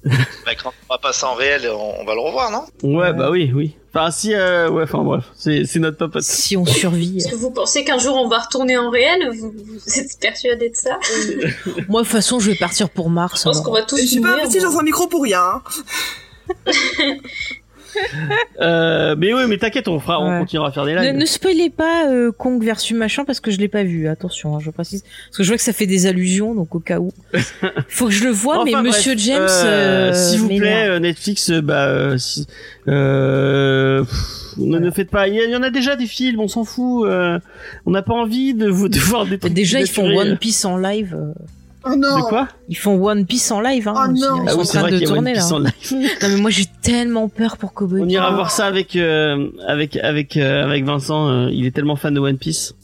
Bah, quand on va passer en réel, on, on va le revoir, non? Ouais, bah oui, oui. Enfin, si, euh, ouais, enfin bref, c'est c'est notre popote. Si on survit. Est-ce que vous pensez qu'un jour on va retourner en réel? Vous, vous êtes persuadé de ça? Moi, de toute façon, je vais partir pour Mars. Je pense alors. qu'on va tous J'ai pas mourir. investi dans un micro pour rien. hein. Euh, mais oui, mais t'inquiète, on fera, on continuera à faire des Ne, lives. ne spoilez pas euh, Kong versus machin parce que je l'ai pas vu. Attention, hein, je précise parce que je vois que ça fait des allusions, donc au cas où. Faut que je le vois, mais Monsieur James, euh, euh, s'il vous plaît, euh, Netflix, bah, euh, si, euh, pff, ne, ne faites pas. Il y, en a déjà des films, on s'en fout. euh, on n'a pas envie de vous de voir des trucs. Déjà, ils font. One Piece en live. Oh non. De quoi Ils font One Piece en live. Hein, Oh non. hein, Ils Ah sont oui, en c'est train vrai de tourner là. Piece en live. Non mais moi j'ai tellement peur pour Kobe. On ira Oh. voir ça avec euh, avec avec euh, avec Vincent. euh, il est tellement fan de One Piece.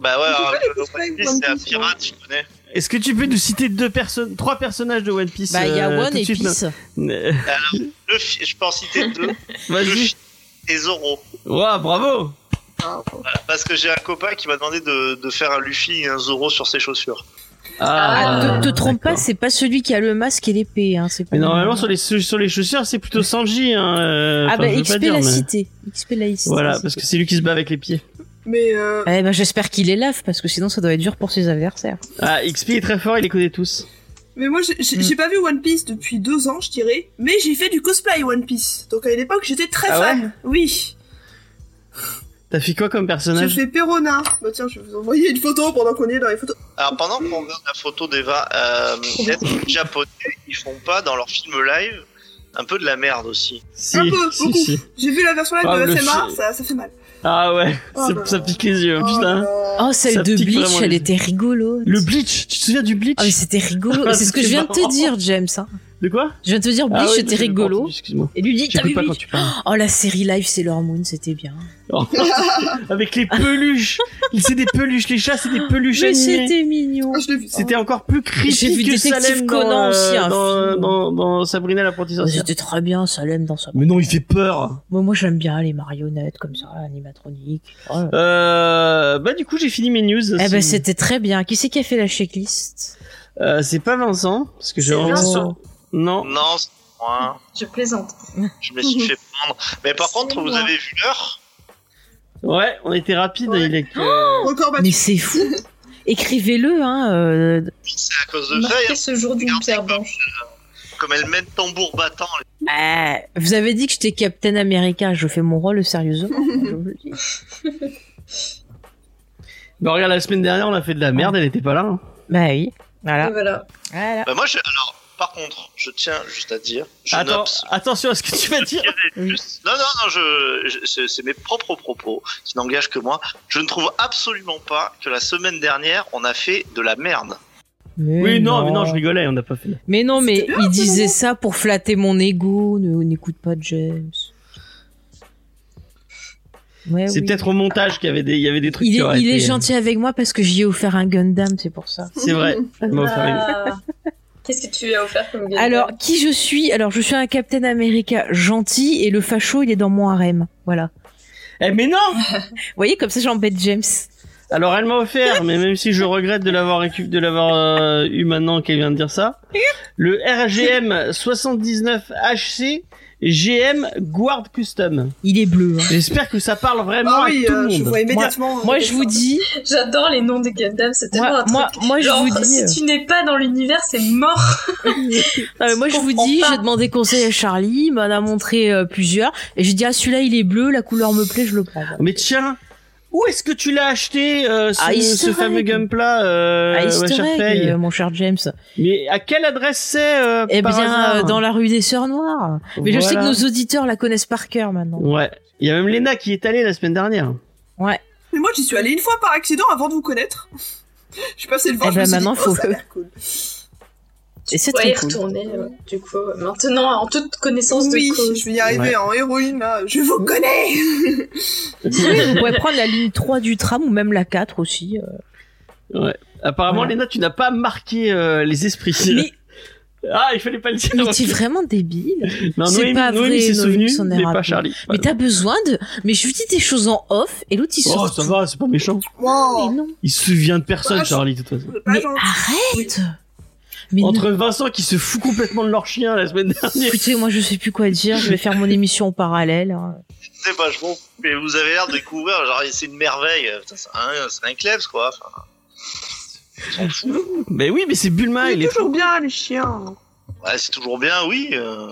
Bah ouais, Je alors, One Piece, c'est un pirate, je connais. Est-ce que tu peux nous citer deux personnes, trois personnages de One Piece Bah il y a One et suite, Piece. Luffy, je peux en citer deux. Vas-y. Luffy et Zoro. Ouah, bravo. Voilà, parce que j'ai un copain qui m'a demandé de, de faire un Luffy et un Zoro sur ses chaussures. Ah, te, te trompe pas, c'est pas celui qui a le masque et l'épée. Hein, Mais normalement sur les sur les chaussures c'est plutôt Sanji. Hein, euh, Ah bah XP dire, la mais- cité. XP la cité. Voilà, parce que c'est lui qui se bat avec les pieds. Mais euh, Eh ben j'espère qu'il les lave parce que sinon ça doit être dur pour ses adversaires. Ah, XP est très fort, il les connaît tous. mais moi, j'ai- Mm. pas vu One Piece depuis deux ans, je dirais. Mais j'ai fait du cosplay One Piece. Donc à l'époque, j'étais très Ah fan. Oui. T'as fait quoi comme J'ai personnage fait Perona. Bah tiens, je vais vous envoyer une photo pendant qu'on est dans les photos. Alors pendant qu'on regarde la photo d'Eva, euh, les japonais, ils font pas dans leur film live un peu de la merde aussi Si, Un peu, si, beaucoup. si. J'ai vu la version live Ah, de fi- ça, ça fait mal. Ah ouais, Oh ça, pique les yeux, Oh putain. Oh celle Ça de Bleach, elle était rigolo. Le Bleach, tu te souviens du Bleach Ah mais c'était rigolo. Ah, c'est ce que je viens de te dire James. Hein. De quoi Je viens de te dire Ah Bleach ouais, c'était rigolo. Excuse-moi. Et lui dit t'as vu pas quand tu parles. Oh la série live Sailor Moon c'était bien. Avec les peluches. C'est des peluches, les chats, c'est des peluches Mais animées. c'était mignon. Ah. C'était encore plus creepy J'ai vu que Salem dans, Conan aussi, euh, un dans, film. dans, dans Sabrina l'apprenti Oh, sorcière. C'était très bien Salem dans sa. Mais non, il fait peur. Moi, moi j'aime bien les marionnettes comme ça, animatroniques. Oh. Euh, bah du coup j'ai fini mes news. Eh ben c'était très bien. Qui c'est qui a fait la checklist? Euh, c'est pas Vincent parce que j'ai vraiment. Non. Non, c'est moi. Je plaisante. Je me suis fait prendre. Mais par contre, vous moi. avez vu l'heure? Ouais, on était rapide. Ouais. Il est que... Mais c'est fou. Écrivez-le, hein. euh, C'est à cause de ça. Marquez et ce jour d'une pierre blanche. Comme elle mène tambour battant. ah, vous avez dit que j'étais Captain America. Je fais mon rôle sérieusement. je vous le dis. Bah regarde, la semaine dernière, on a fait de la merde, elle était pas là. hein. Bah oui. Et Voilà. voilà. Voilà. Bah, moi, je... alors, par contre, je tiens juste à dire, je Attends, note attention à ce que tu vas dire. Non, non, non, je, je- c'est- mes propres propos qui n'engagent que moi. Je ne trouve absolument pas que la semaine dernière, on a fait de la merde. Mais Oui, non, mais non, je rigolais, on n'a pas fait. Mais non, mais il disait non ça pour flatter mon ego. Ne n'écoute pas James. Ouais, C'est oui. peut-être au montage qu'il y avait des, il y avait des trucs Il est, été- gentil avec moi parce que j'y ai offert un Gundam, c'est pour ça. C'est vrai. Elle m'a offert une- Ah. Qu'est-ce que tu lui as offert comme Gundam Alors, qui je suis? Alors, je suis un Captain America gentil et le facho, il est dans mon harem. Voilà. Eh, mais non! Vous voyez, comme ça, j'embête James. Alors elle m'a offert, mais même si je regrette de l'avoir récup, de l'avoir euh, eu maintenant qu'elle vient de dire ça, le RGM 79HC GM Guard Custom. Il est bleu. hein. J'espère que ça parle vraiment Ah oui, à tout euh, le je monde. vois immédiatement. Moi, euh, je vous dis, J'adore les noms des Gundam, c'est tellement moi, un truc. moi, moi, je vous dis, si tu n'es pas dans l'univers, c'est mort. Non, mais moi, je vous dis, j'ai demandé conseil à Charlie, il m'en a montré euh, plusieurs, et j'ai dit, ah, celui-là, il est bleu, la couleur me plaît, je le prends. Mais tiens, où est-ce que tu l'as acheté euh, ce, fameux. Gunpla euh, Easter Washer egg, Faye euh, mon cher James. Mais à quelle adresse c'est euh, Eh bien, euh, dans la rue des Sœurs Noires. Mais je sais que nos auditeurs la connaissent par cœur maintenant. Ouais. Il y a même Lena qui est allée la semaine dernière. Ouais. Mais moi, j'y suis allée une fois par accident avant de vous connaître. Je suis passée le voir. Eh je me ben, suis dit, maintenant, oh, faut- ça a l'air cool. Et c'est Ouais, très cool. retourner, euh, du coup, euh, maintenant, en toute connaissance Oui, de cause. je vais y arriver Ouais. en héroïne là. Je vous connais. Vous pouvez prendre la ligne 3 du tram ou même la 4 aussi. euh. Ouais. Apparemment, Voilà. Lena, tu n'as pas marqué euh, les esprits. Mais, Ah, il fallait pas le dire. mais t'es vraiment débile. Non, c'est pas Noémie vrai, s'est Noémie souvenu, s'en est mais pas. Charlie. Mais t'as besoin de. Mais je lui dis des choses en off et l'autre il Oh, sort. ça va, c'est pas méchant. Mais non. Il se souvient de personne, Charlie, de toute façon. Mais arrête. Mais Entre Vincent qui se fout complètement de leur chien la semaine dernière. Écoutez, moi je sais plus quoi dire. Je vais faire mon émission en parallèle. hein. C'est vachement. Mais vous avez l'air de découvrir, genre, c'est une merveille. C'est un, c'est un klebs, quoi. Enfin, on s'en fout. Mais oui, mais c'est Bulma, il C'est est toujours fou. bien les chiens. Ouais, c'est toujours bien, oui. euh,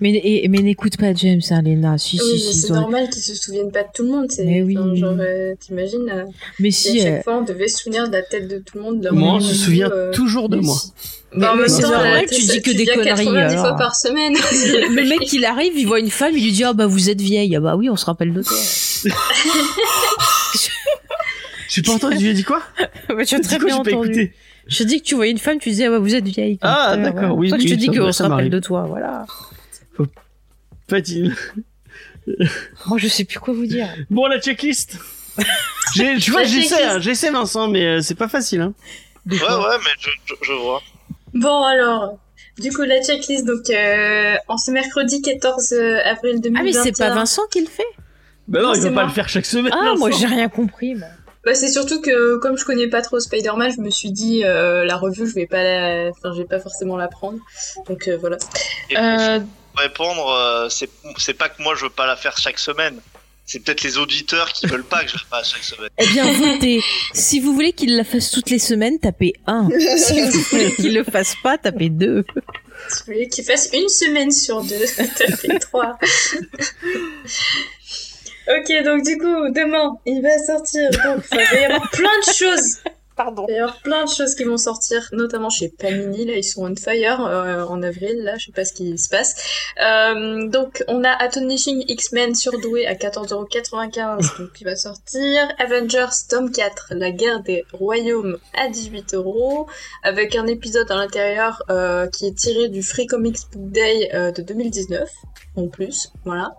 Mais, et- mais n'écoute pas James, hein, Léna. Si, Oui, si, mais si. c'est normal qu'ils se souviennent pas de tout le monde. c'est- Mais oui. enfin, genre, euh, t'imagines, euh, Mais si à euh, chaque fois on devait se souvenir de la tête de tout le monde. Moi, on se souvient euh, toujours de mais moi. si. bah, en Mais même c'est temps, normal euh, que tu dis que tu des conneries, 90 fois alors. par semaine. Le mec, il arrive, il voit une femme, il lui dit ah bah vous êtes vieille. Ah bah oui, on se rappelle de toi. Je suis pas entendu, tu lui as dit quoi? Mais tu as très bien entendu. écouté. Je dis que tu voyais une femme, tu disais ah bah vous êtes vieille. Ah, Voilà. d'accord, oui, C'est que oui, je te dis qu'on se rappelle de toi, voilà. Il- Moi je sais plus quoi vous dire. Bon, la checklist. J'ai- tu vois, j'essaie, hein, j'essaie Vincent, mais euh, c'est pas facile. Hein. Ouais, ouais, mais je, je, je vois. Bon alors, du coup la checklist, donc euh, en ce mercredi 14 avril 2021. Ah mais c'est pas Vincent qui le fait? Bah non, Non, il va pas le faire chaque semaine. Ah moi j'ai rien compris. Bah c'est surtout que comme je connais pas trop Spider-Man, je me suis dit euh, la revue, je vais pas la... enfin je vais pas forcément la prendre. Donc euh, voilà. Répondre, euh, c'est pas que moi je veux pas la faire chaque semaine. C'est peut-être les auditeurs qui veulent pas que je la fasse chaque semaine. Eh bien votez. si vous voulez qu'il la fasse toutes les semaines, tapez 1. si vous voulez qu'il le fasse pas, tapez 2. si vous voulez qu'il fasse une semaine sur deux, fait trois. ok, donc du coup, demain, il va sortir. Donc, il va y avoir plein de choses. Pardon. Il va y avoir plein de choses qui vont sortir, notamment chez Panini. Là, ils sont on fire euh, en avril. Là, je sais pas ce qui se passe. Euh, donc, on a Astonishing X-Men surdoué à 14,95€, donc qui va sortir. Avengers tome 4, La guerre des royaumes à 18 euros, avec un épisode à l'intérieur euh, qui est tiré du Free Comics Book Day de 2019, en plus. Voilà.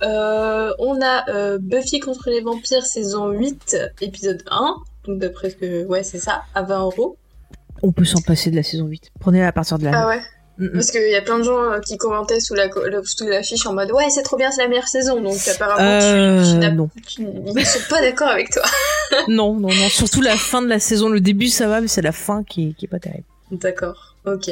On a Buffy contre les vampires saison 8, épisode 1. Donc d'après ce que... Ouais, c'est ça, à 20 euros. On peut s'en passer de la saison 8. Prenez-la à partir de la. Ah ouais Mm, mm. Parce qu'il y a plein de gens euh, qui commentaient sous la sous l'affiche en mode ouais c'est trop bien c'est la meilleure saison donc apparemment Euh, tu, tu- ils ne sont pas d'accord avec toi. Non, non, non. Surtout la fin de la saison. Le début, ça va, mais c'est la fin qui est, qui est pas terrible. D'accord, ok.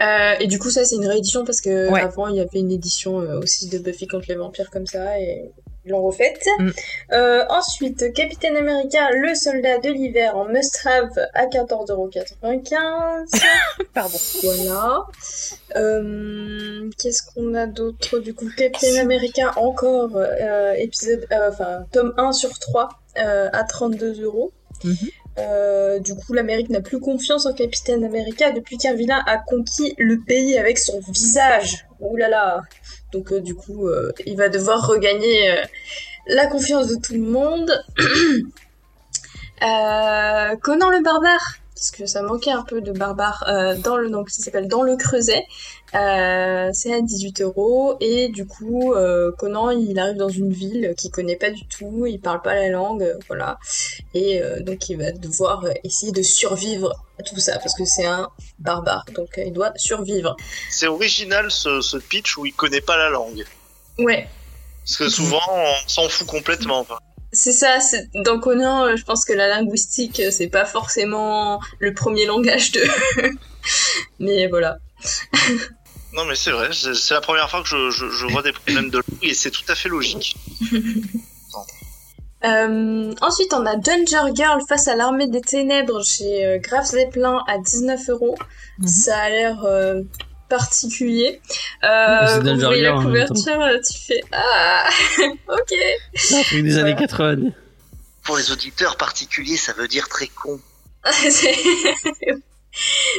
Euh, et du coup ça c'est une réédition parce que Ouais. avant il y avait une édition euh, aussi de Buffy contre les vampires comme ça et Ils l'ont refaite. Mm. Euh, ensuite, Capitaine America, le soldat de l'hiver en must-have à 14,95€. Pardon. Voilà. Euh, Qu'est-ce qu'on a d'autre du coup? Captain America encore euh, épisode, enfin tome 1 sur 3 euh, à 32 euros. Mhm. Euh, du coup, l'Amérique n'a plus confiance en Capitaine America depuis qu'un vilain a conquis le pays avec son visage. Ouh là là. Donc euh, du coup, euh, il va devoir regagner euh, la confiance de tout le monde. Conan le barbare, parce que ça manquait un peu de barbare dans le donc ça s'appelle dans le Creuset. Euh, c'est à 18 euros et du coup euh, Conan il arrive dans une ville qu'il connaît pas du tout, il parle pas la langue, euh, voilà et euh, donc il va devoir essayer de survivre à tout ça parce que c'est un barbare donc il doit survivre. C'est original ce, ce pitch où il connaît pas la langue. Ouais, Parce que souvent, on s'en fout complètement. C'est ça, dans Conan, je pense que la linguistique, c'est pas forcément le premier langage de... Mais voilà. Non, mais c'est vrai, c'est la première fois que je, je, je vois des problèmes de langue et c'est tout à fait logique. Euh, ensuite, on a Danger Girl face à l'armée des ténèbres chez euh, Graf Zeppelin à 19 euros. Mhm. Ça a l'air euh, particulier. Euh, C'est vous voyez la couverture, tu fais Ah, ok. C'est un truc des années Voilà. 80. Pour les auditeurs particuliers, ça veut dire très con.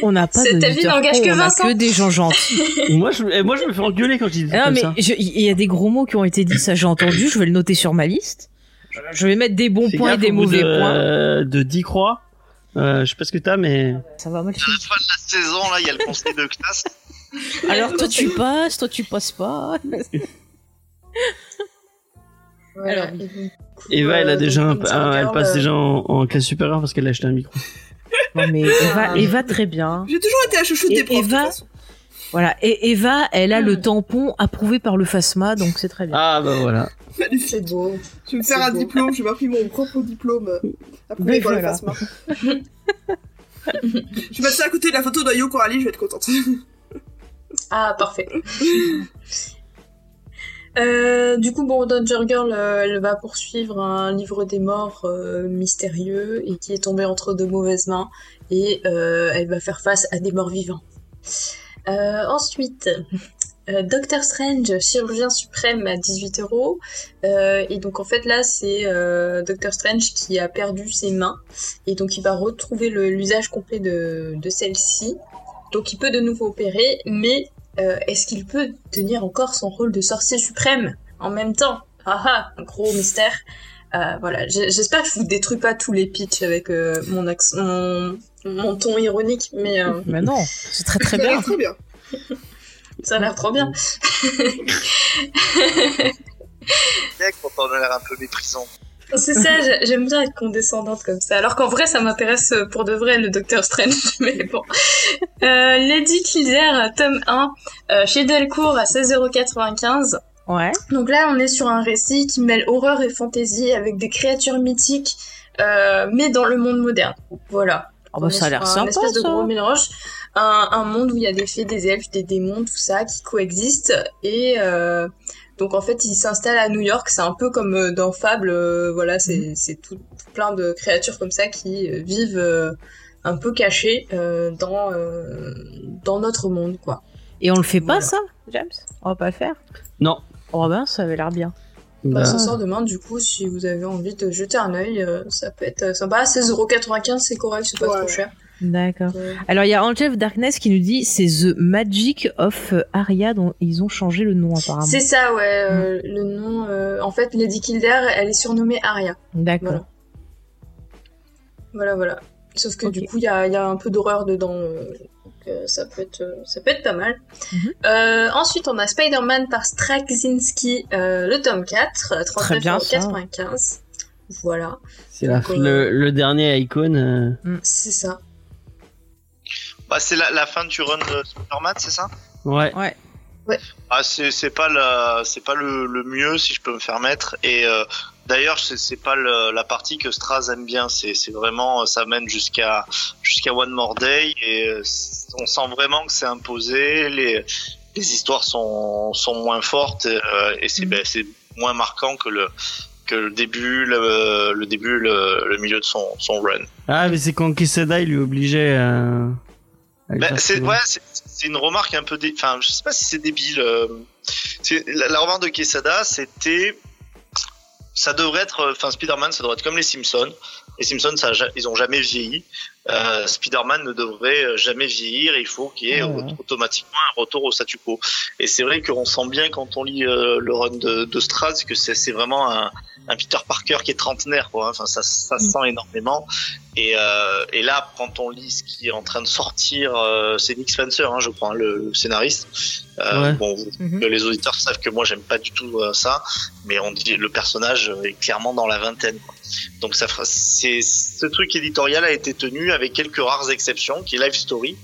On n'a pas C'est- ta vie n'engage que on a Vincent. que des gens gentils. moi, je, moi, je me fais engueuler quand je dis Ah, comme mais ça. il y a des gros mots qui ont été dits, ça j'ai entendu, je vais le noter sur ma liste. Je vais mettre des bons points et des mauvais de, points. euh, de 10 croix. Euh, je sais pas ce que t'as, mais. Ça va mal À la fin de la saison, là, il y a le conseil de classe. Alors toi tu passes, toi tu passes pas. Voilà. Alors, Eva, elle a euh, déjà un, donc, un- Danger elle passe euh, déjà en, en classe supérieure parce qu'elle a acheté un micro. Non mais Eva, Eva très bien. J'ai toujours été la chouchoute Et des profs, de Eva toute façon. Voilà, et Eva, elle a Hmm. le tampon approuvé par le FASMA, donc c'est très bien. Ah, bah voilà. C'est beau. Je vais me faire un beau. diplôme, je vais m'appeler mon propre diplôme. euh, Approuvé Mais par le. FASMA. je vais mettre ça à côté de la photo d'Ayo Coralie, je vais être contente. Ah, parfait. Euh, du coup, bon, Danger Girl, euh, elle va poursuivre un livre des morts euh, mystérieux et qui est tombé entre de mauvaises mains et euh, elle va faire face à des morts vivants. Ensuite, Doctor Strange, chirurgien suprême à 18 euros. Et donc en fait là, c'est Doctor Strange qui a perdu ses mains et donc il va retrouver l'usage complet de, de celle-ci. Donc il peut de nouveau opérer, mais euh, est-ce qu'il peut tenir encore son rôle de sorcier suprême en même temps? Ah ah, un gros mystère. Euh, voilà, j'espère que je vous détruis pas tous les pitchs avec euh, mon, accent, mon, mon ton ironique, mais euh, Mais non, c'est très très Ça a bien. l'air très bien. ça a l'air trop bien. On a l'air un peu méprisant. C'est ça, j'ai- j'aime bien être condescendante comme ça. Alors qu'en vrai, ça m'intéresse euh, pour de vrai, le Docteur Strange. Mais bon. Euh, Lady Kildare, tome 1, euh, chez Delcourt à 16,95€. Ouais. Donc là, on est sur un récit qui mêle horreur et fantasy avec des créatures mythiques, euh, mais dans le monde moderne. Voilà. Oh bah ça a l'air sympa Un espèce de gros mélange. Un, un monde où il y a des fées, des elfes, des démons, tout ça qui coexistent. Et euh, donc en fait, il s'installe à New York. C'est un peu comme euh, dans Fable. euh, voilà, c'est Mhm. c'est tout, tout plein de créatures comme ça qui euh, vivent euh, un peu cachées euh, dans euh, dans notre monde, quoi. Et on le fait pas ça, James? On va pas le faire? Non. Oh ben ça avait l'air bien. Bah, Bah, ça sort demain, du coup, si vous avez envie de jeter un œil, euh, ça peut être sympa. 16,95€, c'est correct, c'est pas Ouais. trop cher. D'accord. Alors il y a Angel of Darkness qui nous dit c'est The Magic of euh, Aria dont ils ont changé le nom apparemment. C'est ça, ouais. euh, Le nom, euh, en fait, Lady Kildare, elle est surnommée Arya. D'accord. Voilà. Voilà, voilà. Sauf que du coup, il y a, il y a un peu d'horreur dedans. euh, donc, ça, peut être, ça peut être pas mal. Mhm. Euh, ensuite, on a Spider-Man par Straczynski, euh, le tome 4, euh, Très bien, ça. 39,95€. Voilà, c'est le, le dernier icône. euh, c'est ça. Bah, c'est la, la fin du run de Spider-Man, c'est ça? Ouais. Ah, c'est c'est pas la, c'est pas le, le mieux si je peux me permettre. Et euh, d'ailleurs, c'est c'est pas le- la partie que Straz aime bien. C'est c'est vraiment, ça mène jusqu'à jusqu'à One More Day et euh, on sent vraiment que c'est imposé. Les les histoires sont, sont moins fortes euh, et c'est Mhm. ben, c'est moins marquant que le que le début, le, le début, le, le milieu de son, son run. Ah, mais c'est quand il lui obligeait à. Faire c'est ouais, une remarque un peu, dé... enfin, je sais pas si c'est débile. euh, La, la remarque de Quesada, c'était, ça devrait être, enfin, Spider-Man, ça devrait être comme les Simpsons. Les Simpsons, ça, ils ont jamais vieilli. Euh, Spider-Man ne devrait euh, jamais vieillir. Il faut qu'il y ait automatiquement un retour au statu quo. Et c'est vrai qu'on sent bien quand on lit euh, le run de, de Strad que c'est vraiment un, un Peter Parker qui est trentenaire, quoi. Enfin, ça, ça se sent énormément. Et, euh, et là, quand on lit ce qui est en train de sortir, euh, c'est Nick Spencer, hein, je crois, hein, le, le scénariste. Euh, Ouais. Bon, Mhm. les auditeurs savent que moi, j'aime pas du tout euh, ça, mais on dit le personnage est clairement dans la vingtaine. quoi. Donc ça, c'est ce truc éditorial a été tenu avec quelques rares exceptions, qui est Life Story.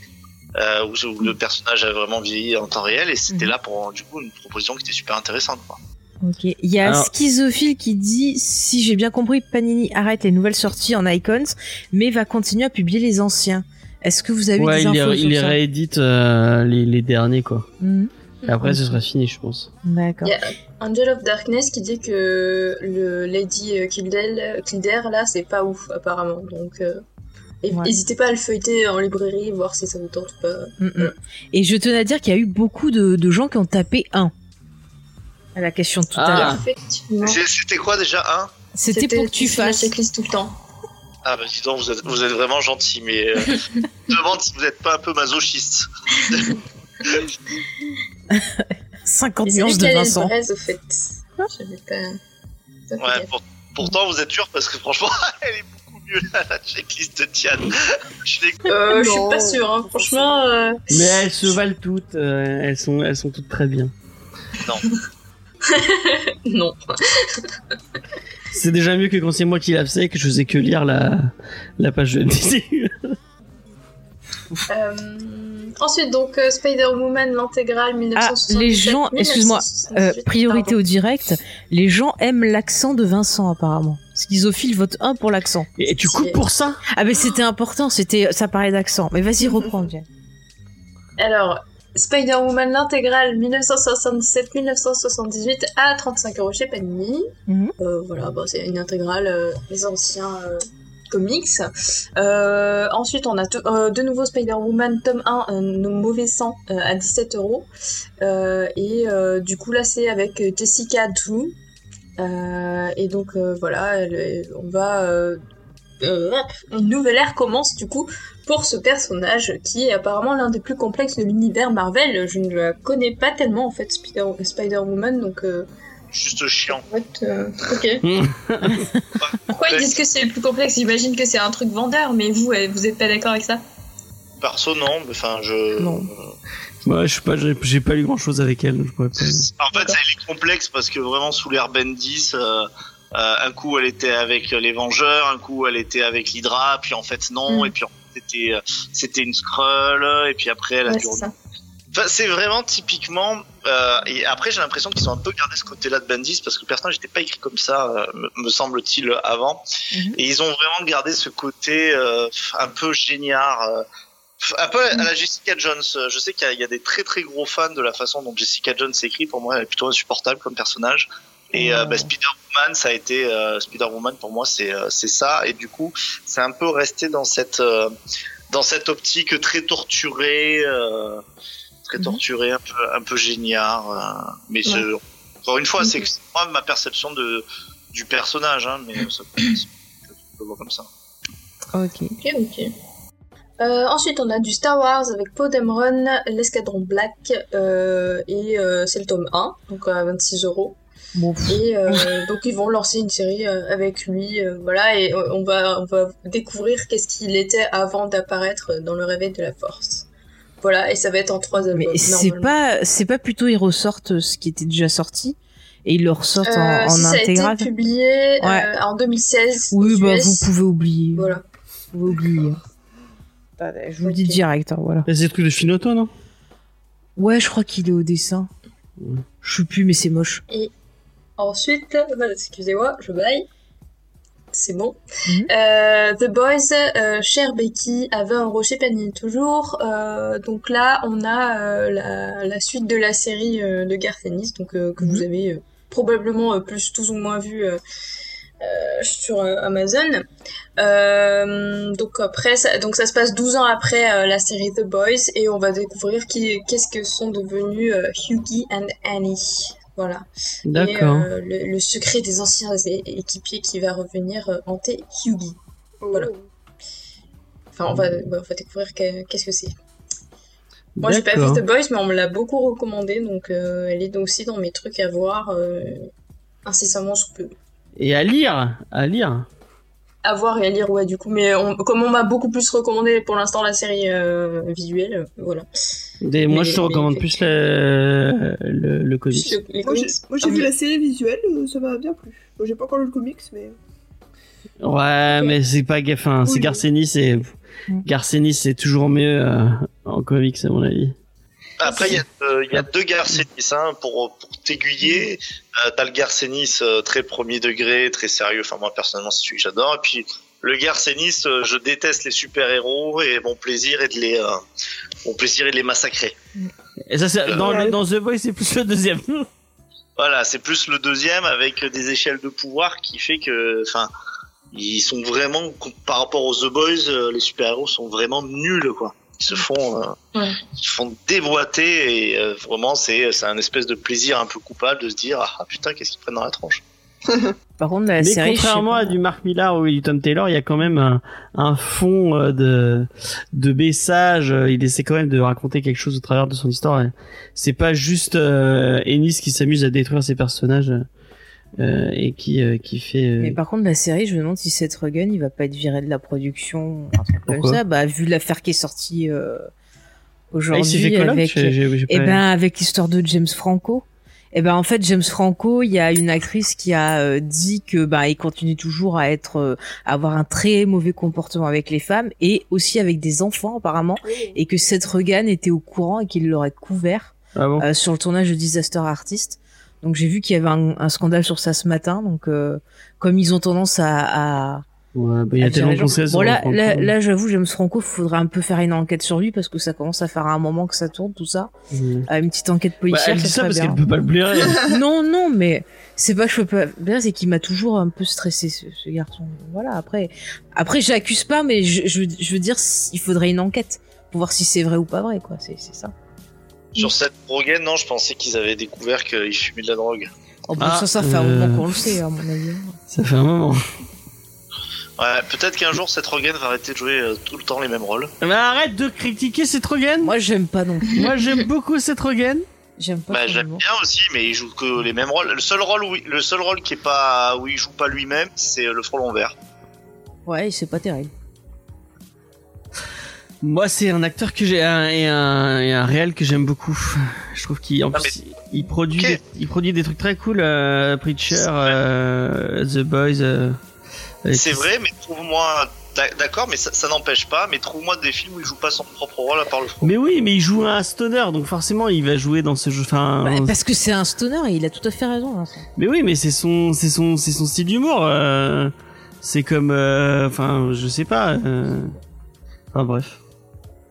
Euh, où, où le personnage a vraiment vieilli en temps réel et c'était Mhm. là pour du coup une proposition qui était super intéressante quoi. Ok. Il y a Alors- Schizophile qui dit si j'ai bien compris, Panini arrête les nouvelles sorties en icons, mais va continuer à publier les anciens. Est-ce que vous avez Ouais, des il infos il sur les ça réédite euh, les, les derniers quoi. Mhm. Et après, ce sera fini, je pense. D'accord. Il y a Angel of Darkness qui dit que le Lady euh, Kildare, Kildare là, c'est pas ouf apparemment. Donc, euh, Ouais. n'hésitez pas à le feuilleter en librairie, voir si ça vous tente ou pas. Mm, mm. Et je tenais à dire qu'il y a eu beaucoup de, de gens qui ont tapé 1 à la question de tout Ah. à l'heure. Effectivement. C'est- C'était quoi déjà un C'était pour que tu fais la fasses. checklist tout le temps. Ah bah dis donc, vous êtes, vous êtes vraiment gentil, mais euh, je me demande si vous n'êtes pas un peu masochiste. 50 Et c'est nuances de Vincent. braises, au fait. J'avais pas. Ouais, pour- pourtant vous êtes dur parce que franchement, elle est beaucoup mieux la, la checklist de Tiane. Je. Euh, je suis pas sûre, hein. franchement. euh, Mais elles se valent toutes. euh, elles sont, elles sont toutes très bien. Non. C'est déjà mieux que quand c'est moi qui la faisais et que je faisais que lire la, la page de Euh, Ensuite, donc, euh, Spider-Woman, l'intégrale 1977. Ah, les gens- excuse-moi, Euh, 1978, priorité pardon. au direct, les gens aiment l'accent de Vincent apparemment. Schizophile vote 1 pour l'accent. Et tu coupes pour ça Ah mais c'était important, c'était ça parlait d'accent. Mais vas-y reprends. Jen. Alors, Spider-Woman, l'intégrale 1977-1978 à 35 euros chez Panini. Mhm. Euh, voilà, bon, c'est une intégrale euh, des anciens euh, comics. Ensuite, on a de nouveau Spider-Woman, tome 1, euh, Nos mauvais sangs, euh, à 17 euros. Et du coup, là, c'est avec Jessica Drew. Et donc, voilà, elle- on va... une nouvelle ère commence du coup pour ce personnage qui est apparemment l'un des plus complexes de l'univers Marvel. Je ne la connais pas tellement en fait, Spider- Spider-Woman, donc euh, Juste chiant. what, euh, ok. Pourquoi ils disent que c'est le plus complexe? J'imagine que c'est un truc vendeur, mais vous, euh, vous êtes pas d'accord avec ça? Perso non, mais enfin je. Non. Ouais, je sais pas, j'ai pas lu grand chose avec elle. donc Je pourrais pas... En fait, elle est complexe parce que vraiment sous l'ère Bendis, euh, euh, un coup elle était avec les Vengeurs, un coup elle était avec l'Hydra, puis en fait non, Mm. et puis en fait, c'était euh, c'était une Skrull, et puis après elle a Ouais, c'est ça. Enfin, c'est vraiment typiquement. euh, et après, j'ai l'impression qu'ils ont un peu gardé ce côté-là de Bendis parce que le personnage n'était pas écrit comme ça, euh, me, me semble-t-il, avant. Mhm. Et ils ont vraiment gardé ce côté euh, un peu géniard. euh, un peu à la Jessica Jones. Je sais qu'il y, y a des très très gros fans de la façon dont Jessica Jones s'écrit. Pour moi, elle est plutôt insupportable comme personnage. Et euh, bah, Spider-Woman, ça a été euh, Spider-Woman pour moi, c'est euh, c'est ça. Et du coup, c'est un peu resté dans cette euh, dans cette optique très torturée, euh, très Mhm. torturée, un peu un peu géniard. euh, mais c'est- encore une fois, c'est c'est moi ma perception de du personnage, hein, mais ça peut, je le vois comme ça. Ok. Ok, ok. Euh, ensuite, on a du Star Wars avec Poe Dameron, l'escadron Black, euh, et euh, c'est le tome 1, donc à 26 euros. Bon. Et euh, donc ils vont lancer une série euh, avec lui, euh, voilà, et euh, on va on va découvrir qu'est-ce qu'il était avant d'apparaître dans le réveil de la Force. Voilà, et ça va être en trois albums. Mais c'est pas c'est pas plutôt ils ressortent ce qui était déjà sorti et ils le ressortent en, Euh, en si ça a été publié euh, Ouais. en 2016. Oui bah US. vous pouvez oublier. Voilà. Vous pouvez oublier. Je vous le dis direct, hein, voilà. C'est des trucs de Shinoto, non? Ouais, je crois qu'il est au dessin. Ouais. Je sais plus, mais c'est moche. Ensuite, excusez-moi, je baille. c'est bon. Mhm. Euh, The Boys, euh, cher Becky, avait un rocher Panini toujours. Euh, donc là, on a euh, la, la suite de la série de Garth Ennis, donc que vous avez probablement plus tous ou moins vu euh, sur euh, Amazon. Euh, donc après, ça, donc ça se passe 12 ans après la série The Boys et on va découvrir qu'est-ce que sont devenus Hughie and Annie. Voilà. Et D'accord. euh, le, le secret des anciens é- équipiers qui va revenir euh, hanter Hughie. Voilà. Oh. Enfin, on va, on va découvrir que- qu'est-ce que c'est. Moi, j'ai pas vu. The Boys, mais on me l'a beaucoup recommandé, donc euh, elle est aussi dans mes trucs à voir euh, incessamment sous peu. Et à lire, à lire. À voir et à lire, ouais, du coup. Mais on- comme on m'a beaucoup plus recommandé pour l'instant la série euh, visuelle, euh, voilà. Des, moi, Mais- je te mais- recommande plus le, le, le comics. Le- Moi, j'ai comics. moi, j'ai Ah, vu la série visuelle, euh, ça m'a bien plu. J'ai pas encore lu le comics, mais. Ouais, mais c'est pas gaffe. Enfin, c'est Oui. Garcenis, c'est Mm. Garcenis, c'est toujours mieux euh, en comics à mon avis. Après, il y, a, euh, il y a deux Garcenis hein, pour, pour t'aiguiller. Euh, T'as le Garcenis euh, très premier degré, très sérieux. Enfin, moi, personnellement, c'est celui que j'adore. Et puis, le Garcenis, euh, je déteste les super-héros et mon plaisir est de les, euh, mon plaisir est de les massacrer. Et ça, c'est, dans, Ouais. dans The Boys, c'est plus le deuxième. Voilà, c'est plus le deuxième avec des échelles de pouvoir qui fait que, enfin, ils sont vraiment, par rapport aux The Boys, euh, les super-héros sont vraiment nuls, quoi. Ils se font, euh, Ouais. ils se font déboîter et euh, vraiment, c'est, c'est un espèce de plaisir un peu coupable de se dire, ah putain, qu'est-ce qu'ils prennent dans la tronche. Par contre, la Mais série, contrairement pas. à du Mark Millar ou du Tom Taylor, il y a quand même un, un fond euh, de, de message. Il essaie quand même de raconter quelque chose au travers de son histoire. C'est pas juste euh, Ennis qui s'amuse à détruire ses personnages euh, et qui, euh, qui fait. euh, Mais par contre, la série, je me demande si Seth Rogen, il va pas être viré de la production, un truc comme ça. Bah, vu l'affaire qui est sortie euh, ah, aujourd'hui avec, j'ai eh pas- ben, avec l'histoire de James Franco. Eh ben, en fait, James Franco, il y a une actrice qui a euh, dit que, bah, il continue toujours à être, euh, à avoir un très mauvais comportement avec les femmes et aussi avec des enfants, apparemment, et que Seth Rogen était au courant et qu'il l'aurait couvert Ah bon? euh, sur le tournage de Disaster Artist. Donc j'ai vu qu'il y avait un, un scandale sur ça ce matin. Donc euh, comme ils ont tendance à, à, Ouais, bah, il y à a tellement de gens-. Bon là, là, là, j'avoue James Franco, faudrait un peu faire une enquête sur lui parce que ça commence à faire un moment que ça tourne tout ça. Euh, une petite enquête Bah, policière, elle ça dit ça parce qu'elle peut pas le blairer. non non mais c'est pas que je peux pas bien c'est qu'il m'a toujours un peu stressé ce, ce garçon. Voilà après après j'accuse pas mais je, je, je veux dire il faudrait une enquête pour voir si c'est vrai ou pas vrai quoi. C'est c'est ça. Sur cette Rogen, non, je pensais qu'ils avaient découvert qu'ils fumaient de la drogue. Oh, bon, Ah, ça ça fait un euh, moment qu'on le sait à mon avis. Ça fait un moment. Ouais, peut-être qu'un jour, cette Rogen va arrêter de jouer euh, tout le temps les mêmes rôles. Mais arrête de critiquer Seth Rogen. Moi j'aime pas non plus. Moi, j'aime beaucoup Seth Rogen. J'aime pas. Bah, j'aime bien aussi, mais il joue que les mêmes rôles. Le seul rôle où, il- le seul rôle qui est pas, où il joue pas lui-même, c'est euh, le frelon vert. Ouais, c'est pas terrible. Moi, c'est un acteur que j'ai un, et un et un réel que j'aime beaucoup. Je trouve qu'il en plus, il produit des, il produit des trucs très cool. Euh, Preacher, euh, The Boys. euh, C'est vrai, mais trouve-moi, d'ac- d'accord, mais ça, ça n'empêche pas, mais trouve-moi des films où il joue pas son propre rôle à part le frelon. Mais oui, mais il joue un stoner, donc forcément, il va jouer dans ce jeu. Enfin, Bah, parce que c'est un stoner et il a tout à fait raison. Vincent. mais oui, mais c'est son, c'est son, c'est son style d'humour. euh, c'est comme, euh, enfin, je sais pas. euh, Enfin bref.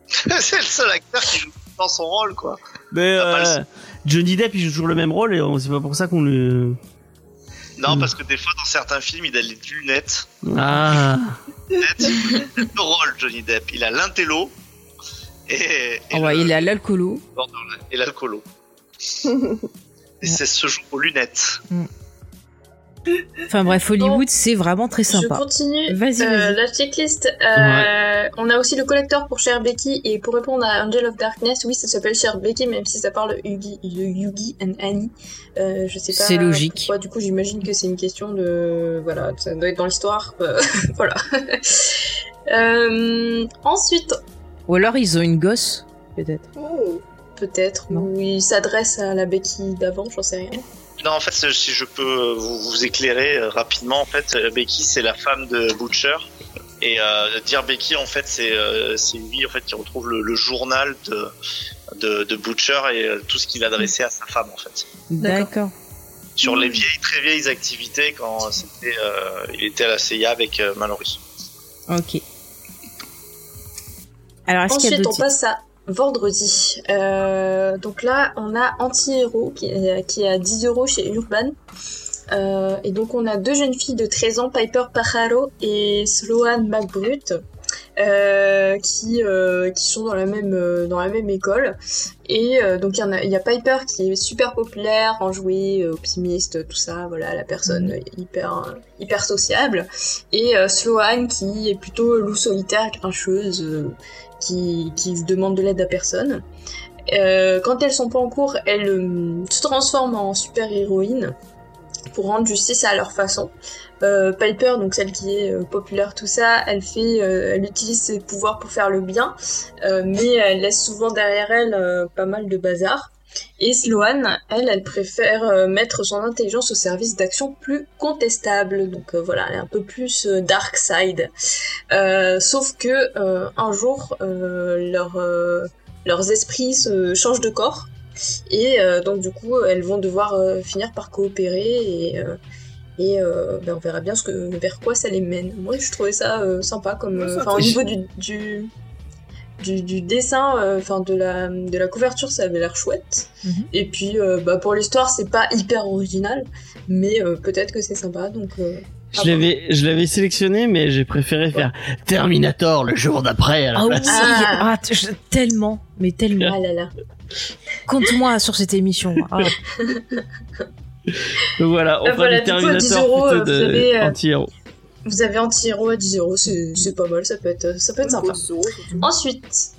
c'est le seul acteur qui joue dans son rôle, quoi. Mais euh. Johnny Depp, il joue toujours le même rôle et c'est pas pour ça qu'on le. Non, Mm. parce que des fois, dans certains films, il a les lunettes. Ah. Lunettes, il a deux rôles, Johnny Depp. Il a l'intello et, et, Ah ouais, le- il a l'alcoolo. et l'alcoolo. et c'est ce joue aux lunettes. Enfin bref, Hollywood, c'est vraiment très Je sympa. continue Vas-y, euh, vas-y. la checklist. Euh, On a aussi le collector pour Cher Becky et pour répondre à Angel of Darkness, oui, ça s'appelle Cher Becky même si ça parle de Yugi, de Yugi and Annie. Euh, je sais pas. C'est logique. Pourquoi, du coup, j'imagine que c'est une question de voilà, ça doit être dans l'histoire. voilà. ensuite, Ou alors ils ont une gosse, peut-être. Oh. peut-être Non. où il s'adresse à la Becky d'avant, j'en sais rien. Non, en fait, si je peux vous, vous éclairer euh, rapidement, en fait, euh, Becky, c'est la femme de Butcher. Et euh, dire Becky, en fait, c'est euh, c'est lui, en fait, qui retrouve le, le journal de, de, de Butcher et euh, tout ce qu'il adressait à sa femme, en fait. D'accord. sur les vieilles, très vieilles activités quand c'était, euh, il était à la CIA avec euh, Mallory. Ok. Alors, est-ce qu'il y a Ensuite, on passe à vendredi. Euh, donc là, on a Anti-Héros qui, est- qui est à 10 euros chez Urban. Euh, et donc, on a deux jeunes filles de 13 ans, Piper Pajaro et Sloane McBrute, euh, qui, euh, qui sont dans la même, euh, dans la même école. Et euh, donc, il y, a, il y a Piper qui est super populaire, enjouée, euh, optimiste, tout ça, voilà, la personne hyper, hyper sociable. Et euh, Sloane qui est plutôt loup solitaire, grincheuse, euh, qui, qui demande de l'aide à personne. Euh, quand elles sont pas en cours, elles euh, se transforment en super-héroïnes pour rendre justice à leur façon. Euh, Piper, donc celle qui est populaire, tout ça, elle fait, elle utilise ses pouvoirs pour faire le bien, mais elle laisse souvent derrière elle pas mal de bazar. Et Sloane, elle, elle préfère euh, mettre son intelligence au service d'actions plus contestables. Donc euh, voilà, elle est un peu plus euh, dark side. Euh, sauf que un jour, leur, leurs esprits se changent de corps. Et donc du coup, elles vont devoir finir par coopérer et, et euh, ben, on verra bien ce que, vers quoi ça les mène. Moi, je trouvais ça euh, sympa comme, euh, au niveau du, du du, du dessin, euh, enfin de la de la couverture, ça avait l'air chouette. Mhm. Et puis euh, bah, pour l'histoire, c'est pas hyper original, mais euh, peut-être que c'est sympa. Donc euh, Je l'avais, je l'avais sélectionné, mais j'ai préféré faire Terminator le jour d'après à la Ah oui. Ah. ah, je- tellement, mais tellement. ah là là. Compte-moi sur cette émission. Ah. Donc voilà, on Euh, fera voilà, du coup, Terminator 10 euros, plutôt euh, de vous avez, euh, anti-héros. Vous avez anti-héros à 10 euros, c'est pas mal, ça peut être, ça peut être sympa. Pour 10 euros, surtout. Ensuite,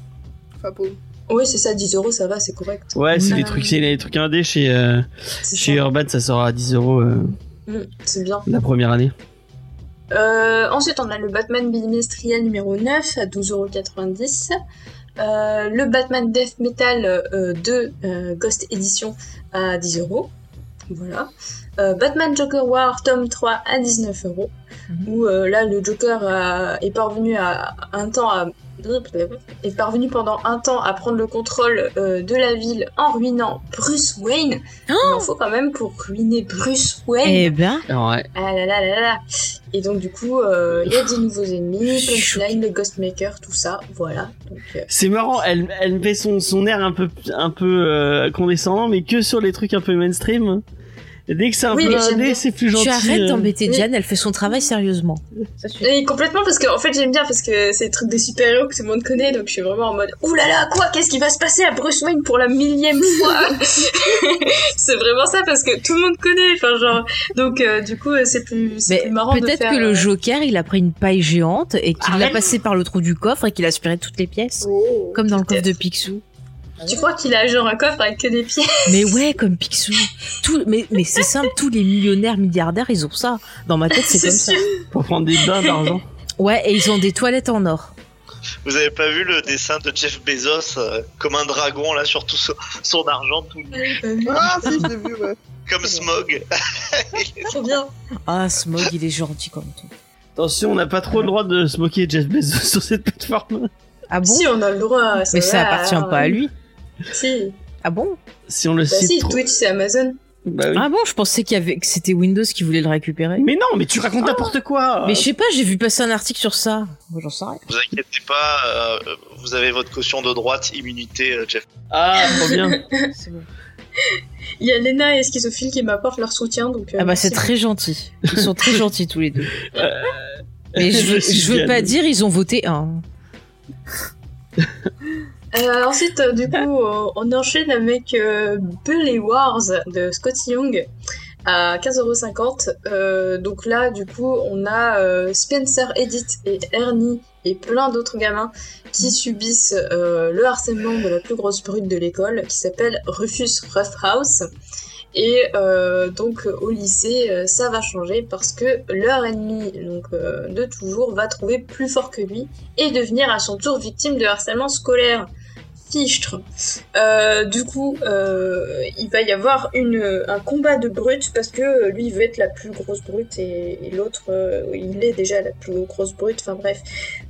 oui, c'est ça, 10 euros, ça va, c'est correct. Ouais, c'est Euh, des trucs, c'est les trucs indés chez euh, chez ça. Urban, ça sort à 10 euros euh, Mm, c'est bien. la première année. Euh, ensuite, on a le Batman bimestriel numéro 9 à 12,90€. Euh, le Batman Death Metal euh, 2 euh, Ghost Edition à 10 euros. Voilà. Euh, Batman Joker War tome 3 à 19 euros. Mhm. Où euh, là, le Joker a- est parvenu à un temps à est parvenu pendant un temps à prendre le contrôle euh, de la ville en ruinant Bruce Wayne. Il en faut quand même pour ruiner Bruce Wayne. Eh ben, Ouais. Ah là là là là. Et donc du coup, euh, il y a des nouveaux ennemis, Punchline, le Ghostmaker, tout ça, voilà. Euh, C'est marrant, elle, elle fait son, son air un peu, un peu euh, condescendant, mais que sur les trucs un peu mainstream. Dès que c'est un Oui, peu indé, c'est plus gentil. tu arrêtes euh. d'embêter Oui. Diane, elle fait son travail sérieusement. Ça suffit. Et complètement parce que en fait j'aime bien parce que c'est des trucs de super-héros que tout le monde connaît donc je suis vraiment en mode ouh là là quoi qu'est-ce qui va se passer à Bruce Wayne pour la millième fois? C'est vraiment ça parce que tout le monde connaît enfin genre donc euh, du coup euh, c'est plus plus marrant de peut-être faire que le Joker, il a pris une paille géante et qu'il l'a passé par le trou du coffre et qu'il a aspiré toutes les pièces. Oh. Comme dans le coffre de Picsou. Tu crois qu'il a genre un coffre avec que des pieds Mais ouais, comme Picsou. Tout, mais, mais c'est simple, tous les millionnaires, milliardaires, ils ont ça. Dans ma tête, c'est comme ça. Pour prendre des bains d'argent. Ouais, et ils ont des toilettes en or. Vous avez pas vu le dessin de Jeff Bezos euh, comme un dragon là sur tout son, son argent, tout Ah, si, je l'ai vu, ouais. comme Smog. trop bien Ah, Smog, il est gentil comme tout. Attention, on n'a pas trop le droit de se moquer de Jeff Bezos sur cette plateforme. Ah bon? Si on a le droit Mais ça appartient pas à lui. Si Ah bon? Si on le bah cite si trop. Twitch c'est Amazon Bah oui. Ah bon, je pensais qu'il y avait, que c'était Windows qui voulait le récupérer. Mais non, mais tu racontes n'importe quoi. Mais je sais pas, j'ai vu passer un article sur ça. Moi, J'en sais rien. Vous inquiétez pas, euh, vous avez votre caution de droite, immunité, euh, Jeff. Ah, trop bien. C'est bon. il y a Lena et Schizophile qui m'apportent leur soutien donc euh, Ah bah c'est très gentil. Ils sont très gentils tous les deux. Euh, Mais je, je veux pas dire ils ont voté un. Euh, ensuite, euh, du coup, euh, on enchaîne avec euh, Bully Wars de Scotty Young à 15,50€. Euh, donc là, du coup, on a euh, Spencer, Edith et Ernie et plein d'autres gamins qui subissent euh, le harcèlement de la plus grosse brute de l'école qui s'appelle Rufus Roughhouse. Et euh, donc au lycée, euh, ça va changer parce que leur ennemi donc euh, de toujours va trouver plus fort que lui et devenir à son tour victime de harcèlement scolaire. Fichtre. Euh, du coup, euh, il va y avoir un combat de brutes parce que lui il veut être la plus grosse brute et, l'autre euh, il est déjà la plus grosse brute. Enfin bref.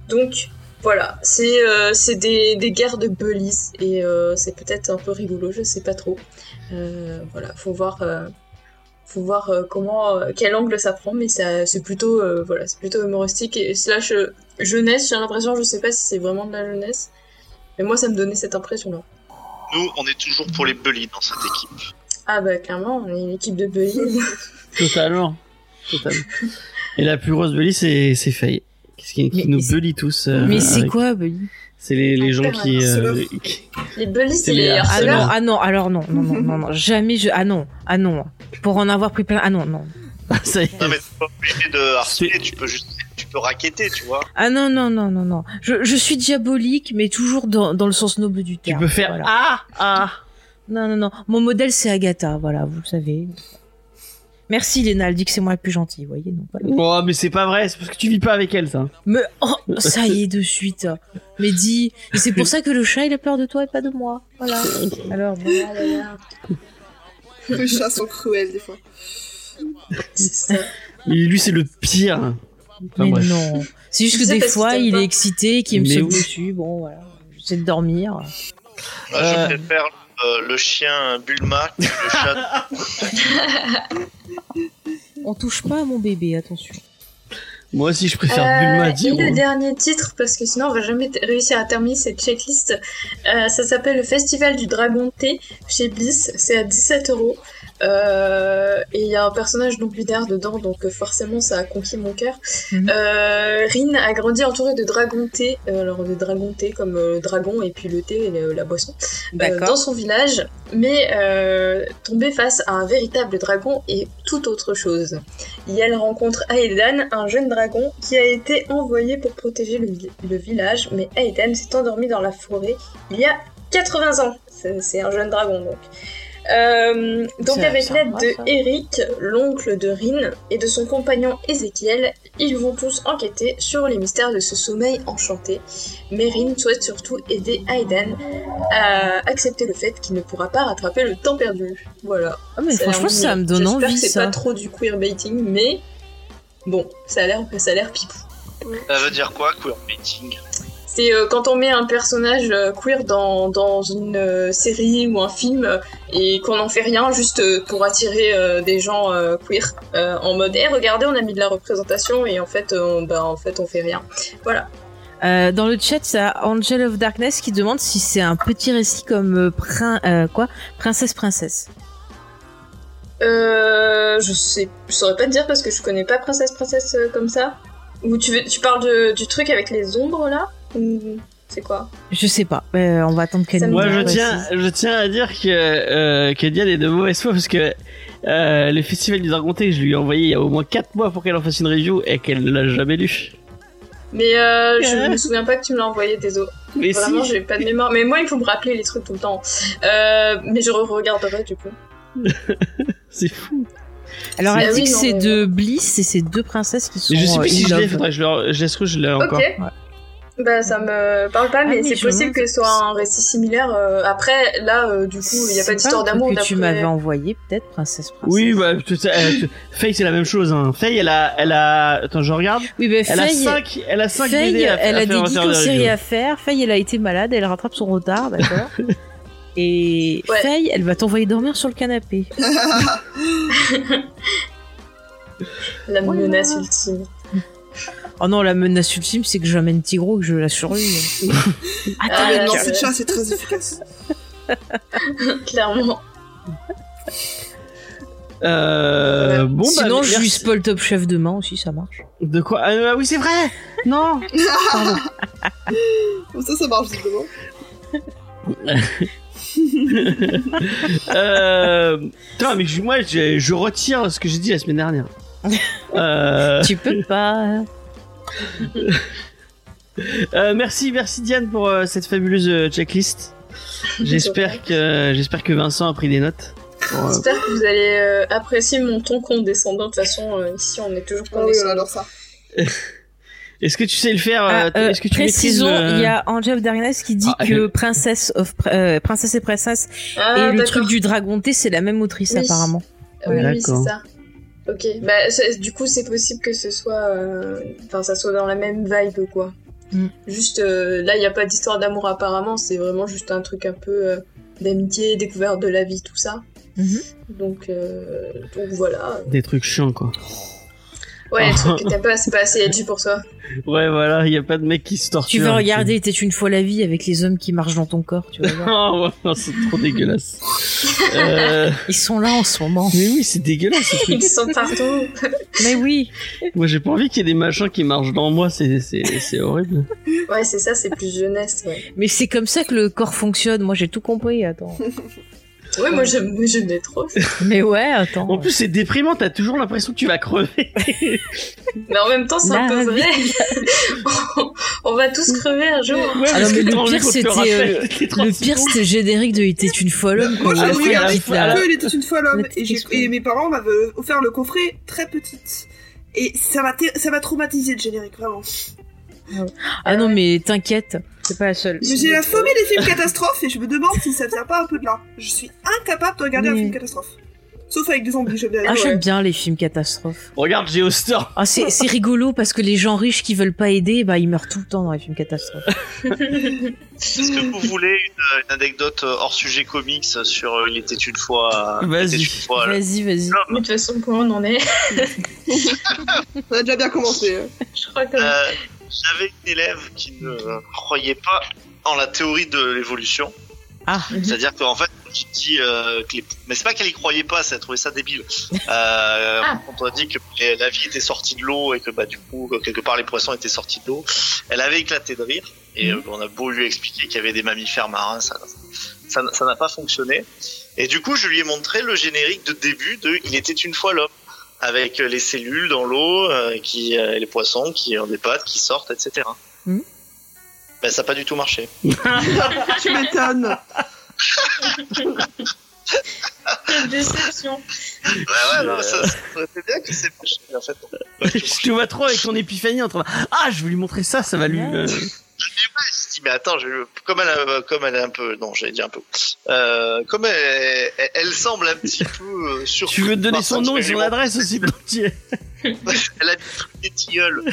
Donc voilà, c'est des, des guerres de bullies et c'est peut-être un peu rigolo, je sais pas trop. Voilà, faut voir. faut voir comment, quel angle ça prend, mais c'est plutôt, voilà, plutôt humoristique et slash jeunesse. J'ai l'impression, je sais pas si c'est vraiment de la jeunesse, mais moi, ça me donnait cette impression-là. Nous, on est toujours pour les bullies dans cette équipe. Ah bah clairement, on est une équipe de bully. Totalement. Totalement. Et la plus grosse bully, c'est, c'est Faye. Qui, qui Mais- nous bully tous. euh, Mais c'est avec- quoi, Bully C'est les, les gens qui, euh, qui- les bullies, C'est les les Ah harceleurs. non, ah non, alors non, non, non, non, non, jamais je, ah non, ah non, pour en avoir pris plein, ah non, non, Ça y est. Non, mais t'es pas obligé de harceler, tu peux juste, peux raqueter, tu vois. ah non, non, non, non, non, je, je suis diabolique, mais toujours dans, dans le sens noble du Tu terme. peux faire voilà. ah ah. Non, non, non, mon modèle c'est Agatha, voilà, vous le savez. Merci Léna, elle dit que c'est moi la plus gentille, vous voyez, non, voilà. Oh mais c'est pas vrai, c'est parce que tu vis pas avec elle ça. Mais oh, ça y est de suite. Mais dis, et c'est pour ça que le chat il a peur de toi et pas de moi. Voilà. Alors bon. Ah là là, Les chats sont cruels des fois. c'est ça. Lui c'est le pire. Mais bref. non. C'est juste Je que des fois il pas. est excité, qu'il me saute oui. dessus. Bon voilà. J'essaie de dormir. Euh. Je préfère euh, le chien Bulma que le chat. On touche pas à mon bébé, attention. Moi aussi je préfère Euh, Bulma et dire. le dernier titre, parce que sinon on va jamais réussir à terminer cette checklist, euh, ça s'appelle le Festival du Dragon Thé chez Bliss, c'est à 17 euros. Euh, et il y a un personnage non binaire dedans, donc euh, forcément ça a conquis mon cœur. Mhm. Euh, Rin a grandi entouré de dragon thé, alors de dragon thé comme le dragon et puis le thé et le- la boisson, euh, dans son village, mais tombée face à un véritable dragon et tout autre chose. Et elle rencontre Aedan, un jeune dragon qui a été envoyé pour protéger le, le village, mais Aedan s'est endormi dans la forêt il y a 80 ans. C'est un jeune dragon donc. Euh, donc avec l'aide de ça. Eric, l'oncle de Rin, et de son compagnon Ezekiel, ils vont tous enquêter sur les mystères de ce sommeil enchanté. Mais Rin souhaite surtout aider Aiden à accepter le fait qu'il ne pourra pas rattraper le temps perdu. Voilà. Ah mais Ça franchement ça me donne J'espère envie que c'est pas trop du queerbaiting, mais bon, ça a l'air, ça a l'air pipou. Ça veut dire quoi, queerbaiting? C'est euh, quand on met un personnage euh, queer dans, dans une euh, série ou un film et qu'on n'en fait rien juste pour attirer des gens queer en mode Eh regardez on a mis de la représentation et en fait on, bah, en fait on fait rien. Voilà. Euh, dans le chat, c'est Angel of Darkness qui demande si c'est un petit récit comme prin- euh, quoi? Princesse Princesse. Euh, je sais, je saurais pas te dire parce que je connais pas Princesse Princesse comme ça. Ou tu, veux- tu parles de, du truc avec les ombres là? C'est quoi? Je sais pas. Euh, on va attendre qu'elle nous Moi je tiens, je tiens à dire que euh, que Diane est de mauvaise foi parce que euh, le festival du Dragon Thé, je lui ai envoyé il y a au moins 4 mois pour qu'elle en fasse une review et qu'elle ne l'a jamais lu. Mais euh, je me souviens pas que tu me l'as envoyé, désolé. Mais Vraiment, si. j'ai pas de mémoire. Mais moi, il faut me rappeler les trucs tout le temps. Euh, mais je re-regarderai du coup. C'est fou. Alors Ah elle dit oui, que c'est de Bliss et c'est deux princesses qui sont. Mais je sais euh, plus si je l'ai, faudrait que je le, je laisse que je l'ai encore. Ok. Bah, ça me parle pas, Ah mais oui, c'est possible me que ce soit un récit similaire. euh, Après, là, euh, du coup, il y a pas d'histoire d'amour que tu m'avais envoyé peut-être Princesse Princesse. Oui, bah, tu sais, euh, tu- Faye c'est la même chose. Hein. Faye, elle a, elle a, attends, je regarde. Oui, mais Elle a Faye, 5 elle a 5 Faye, BD à, elle à a faire des geeks séries review. à faire. Faye, elle a été malade, elle rattrape son retard, d'accord. Et Ouais. Faye, elle va t'envoyer dormir sur le canapé. La menace ultime. Oh non, la menace ultime, c'est que j'amène Tigro et que je la surveille. Ah, Ah, mais non, c'est- c'est chat, c'est très efficace. Clairement. Euh, bon, bah, Sinon, je lui spoil Top Chef demain aussi, ça marche. De quoi? Ah oui, c'est vrai. Non. Pardon. Comme ça, ça marche visiblement. euh, putain, mais je- moi, je, je retire ce que j'ai dit la semaine dernière. Euh, Tu peux pas. euh, merci, merci Diane pour euh, cette fabuleuse euh, checklist. J'espère que j'espère que Vincent a pris des notes. Euh, J'espère que vous allez euh, apprécier mon ton condescendant. De toute façon, euh, ici, on est toujours Ah oui, on condescendant. adore ça. Est-ce que tu sais le faire Ah, euh, Est-ce que tu maîtrises précisons, le- il y a Angel of Darkness qui dit Ah, que Princesse of euh, Princesse et Princesse Ah, et le truc du dragon thé, c'est la même autrice Oui. apparemment. Oui, oui, D'accord. c'est ça. Ok, bah du coup c'est possible que ce soit, euh, enfin ça soit dans la même vibe quoi. Mm. Juste euh, là il y a pas d'histoire d'amour apparemment, c'est vraiment juste un truc un peu euh, d'amitié, découverte de la vie, tout ça. Mhm. Donc, euh, donc voilà. Des trucs chiants, quoi. Ouais, trucs que t'as pas, c'est pas assez edgy pour toi. Ouais, voilà, il y a pas de mec qui se torture. Tu veux regarder T'es une fois la vie avec les hommes qui marchent dans ton corps, tu vas voir. Ouais, non, c'est trop dégueulasse. euh... Ils sont là en ce moment. Mais oui, c'est dégueulasse ce truc. Ils sont partout. Mais oui. Moi, j'ai pas envie qu'il y ait des machins qui marchent dans moi, c'est c'est c'est horrible. Ouais, c'est ça, c'est plus jeunesse, ouais. Mais c'est comme ça que le corps fonctionne. Moi, j'ai tout compris. Attends. Ouais, moi j'aimais trop. Mais ouais, attends. En plus, c'est déprimant, t'as toujours l'impression que tu vas crever. Mais en même temps, c'est un peu vrai. on, va tous crever un jour. Ouais, Ah parce non, mais que le pire, c'était, euh, toutes les 30 Le pire, c'était générique de Il était une l'homme. quand Moi, il j'ai a fait regardé la petite, là. que Il était une La petite et, mes parents m'avaient offert le coffret très petite. Et ça m'a ça m'a traumatisé le générique, vraiment. Ah non, mais t'inquiète, c'est pas la seule. Mais j'ai la phobie des films catastrophes et je me demande si ça vient pas un peu de là. Je suis incapable de regarder un film catastrophe. Sauf avec des zombies, j'aime bien. Ah, Ouais. j'aime bien les films catastrophes. Regarde Geostor. Ah, c'est c'est rigolo parce que les gens riches qui veulent pas aider, bah, ils meurent tout le temps dans les films catastrophes. Est-ce que vous voulez une, une anecdote euh, hors sujet comics sur euh, Il était une fois. Vas-y. Une fois Vas-y, vas-y. Mais de toute façon, comment on en est On a déjà bien commencé. hein. Je crois que. Euh, J'avais une élève qui ne croyait pas en la théorie de l'évolution. Ah, C'est-à-dire qu'en fait, tu dis euh, que les... mais c'est pas qu'elle y croyait pas, c'est qu'elle trouvait ça débile. Euh, Ah. Quand on a dit que la vie était sortie de l'eau et que bah du coup quelque part les poissons étaient sortis de l'eau, elle avait éclaté de rire et euh, on a beau lui expliquer qu'il y avait des mammifères marins, ça ça ça n'a pas fonctionné. Et du coup, je lui ai montré le générique de début de Il était une fois l'homme avec les cellules dans l'eau, euh, qui euh, et les poissons qui ont des pattes qui sortent, etc. Mhm. Ben, ça n'a pas du tout marché. tu m'étonnes. Quelle déception. Ouais, ouais, non, ça, ça aurait été bien que c'est marché, en fait. non. je te vois trop avec ton épiphanie en train de... Ah, je vais lui montrer ça, ça va lui... euh, dit, mais attends, je, comme, elle, a- comme elle est un peu, non, j'allais dire un peu, euh, comme elle, elle, elle semble un petit peu euh, sur. Tu veux te donner son nom et son adresse aussi, petit Elle a des tilleuls.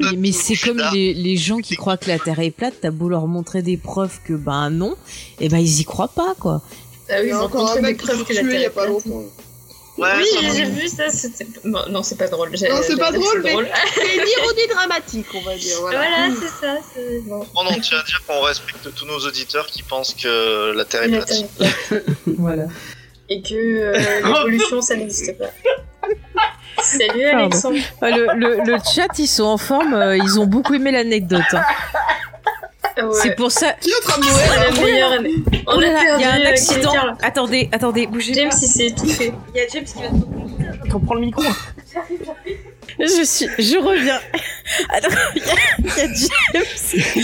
mais, mais c'est comme les, les gens qui croient que la Terre est plate, t'as beau leur montrer des preuves que ben non, et ben ils y croient pas quoi. Ah oui, Il y ils a ont encore un mec qui tué il y a pas longtemps. Ouais, oui, j'ai vu ça. Bon, non, c'est pas drôle. Non, c'est pas drôle, mais-. C'est une ironie dramatique, on va dire. Voilà. Voilà, c'est ça. Bon. Oh non, on tient à dire qu'on respecte tous nos auditeurs qui pensent que la Terre est La plate. Terre. Voilà. Et que euh, l'évolution, ça n'existe pas. Salut. Alexandre. Ah, Le, le, le chat, ils sont en forme, euh, ils ont beaucoup aimé l'anecdote. hein. Ouais. C'est pour ça. Qui est en train de C'est mourir la meilleure année. On Oh là là, il y a un euh, accident. Attendez, attendez, bougez James, pas. il s'est étouffé. Il y a James qui va On prend le micro. Je suis, je reviens. Attends, il y a, il y a James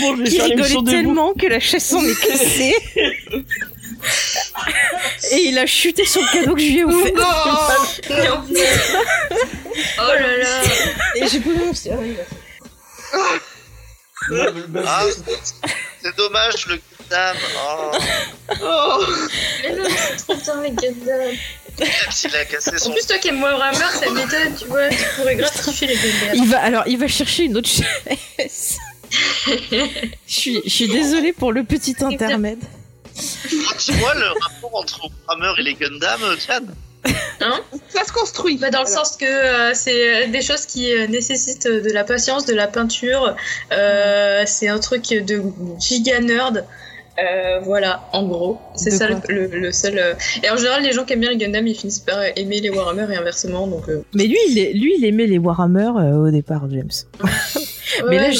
Bon, qui rigolait tellement que la chaise s'en est cassée. Et il a chuté sur le cadeau que je lui ai offert. Non en plus- Oh là là. Et j'ai pas annoncé. Ah, c'est dommage, le Gundam. Oh, Oh Mais non, c'est trop bien les Gundam. même s'il a cassé En son. plus, toi qui aimes Warhammer, ça m'étonne, tu vois. Tu pourrais gratifier les Gundam. Il va, alors, il va chercher une autre chaise. je suis, je suis désolée pour le petit intermède. Dis-moi le rapport entre Hammer et les Gundam, Diane. Ça se construit. Bah, dans le Voilà. sens que euh, c'est euh, des choses qui euh, nécessitent de la patience, de la peinture. Euh, c'est un truc de giga nerd. Euh, voilà, en gros, c'est ça le, quoi le- le seul. euh, Et en général, les gens qui aiment bien les Gundam, ils finissent par aimer les Warhammer et inversement. Donc, euh, Mais lui, il, est- lui, il aimait les Warhammer euh, au départ, James. mais là, ouais,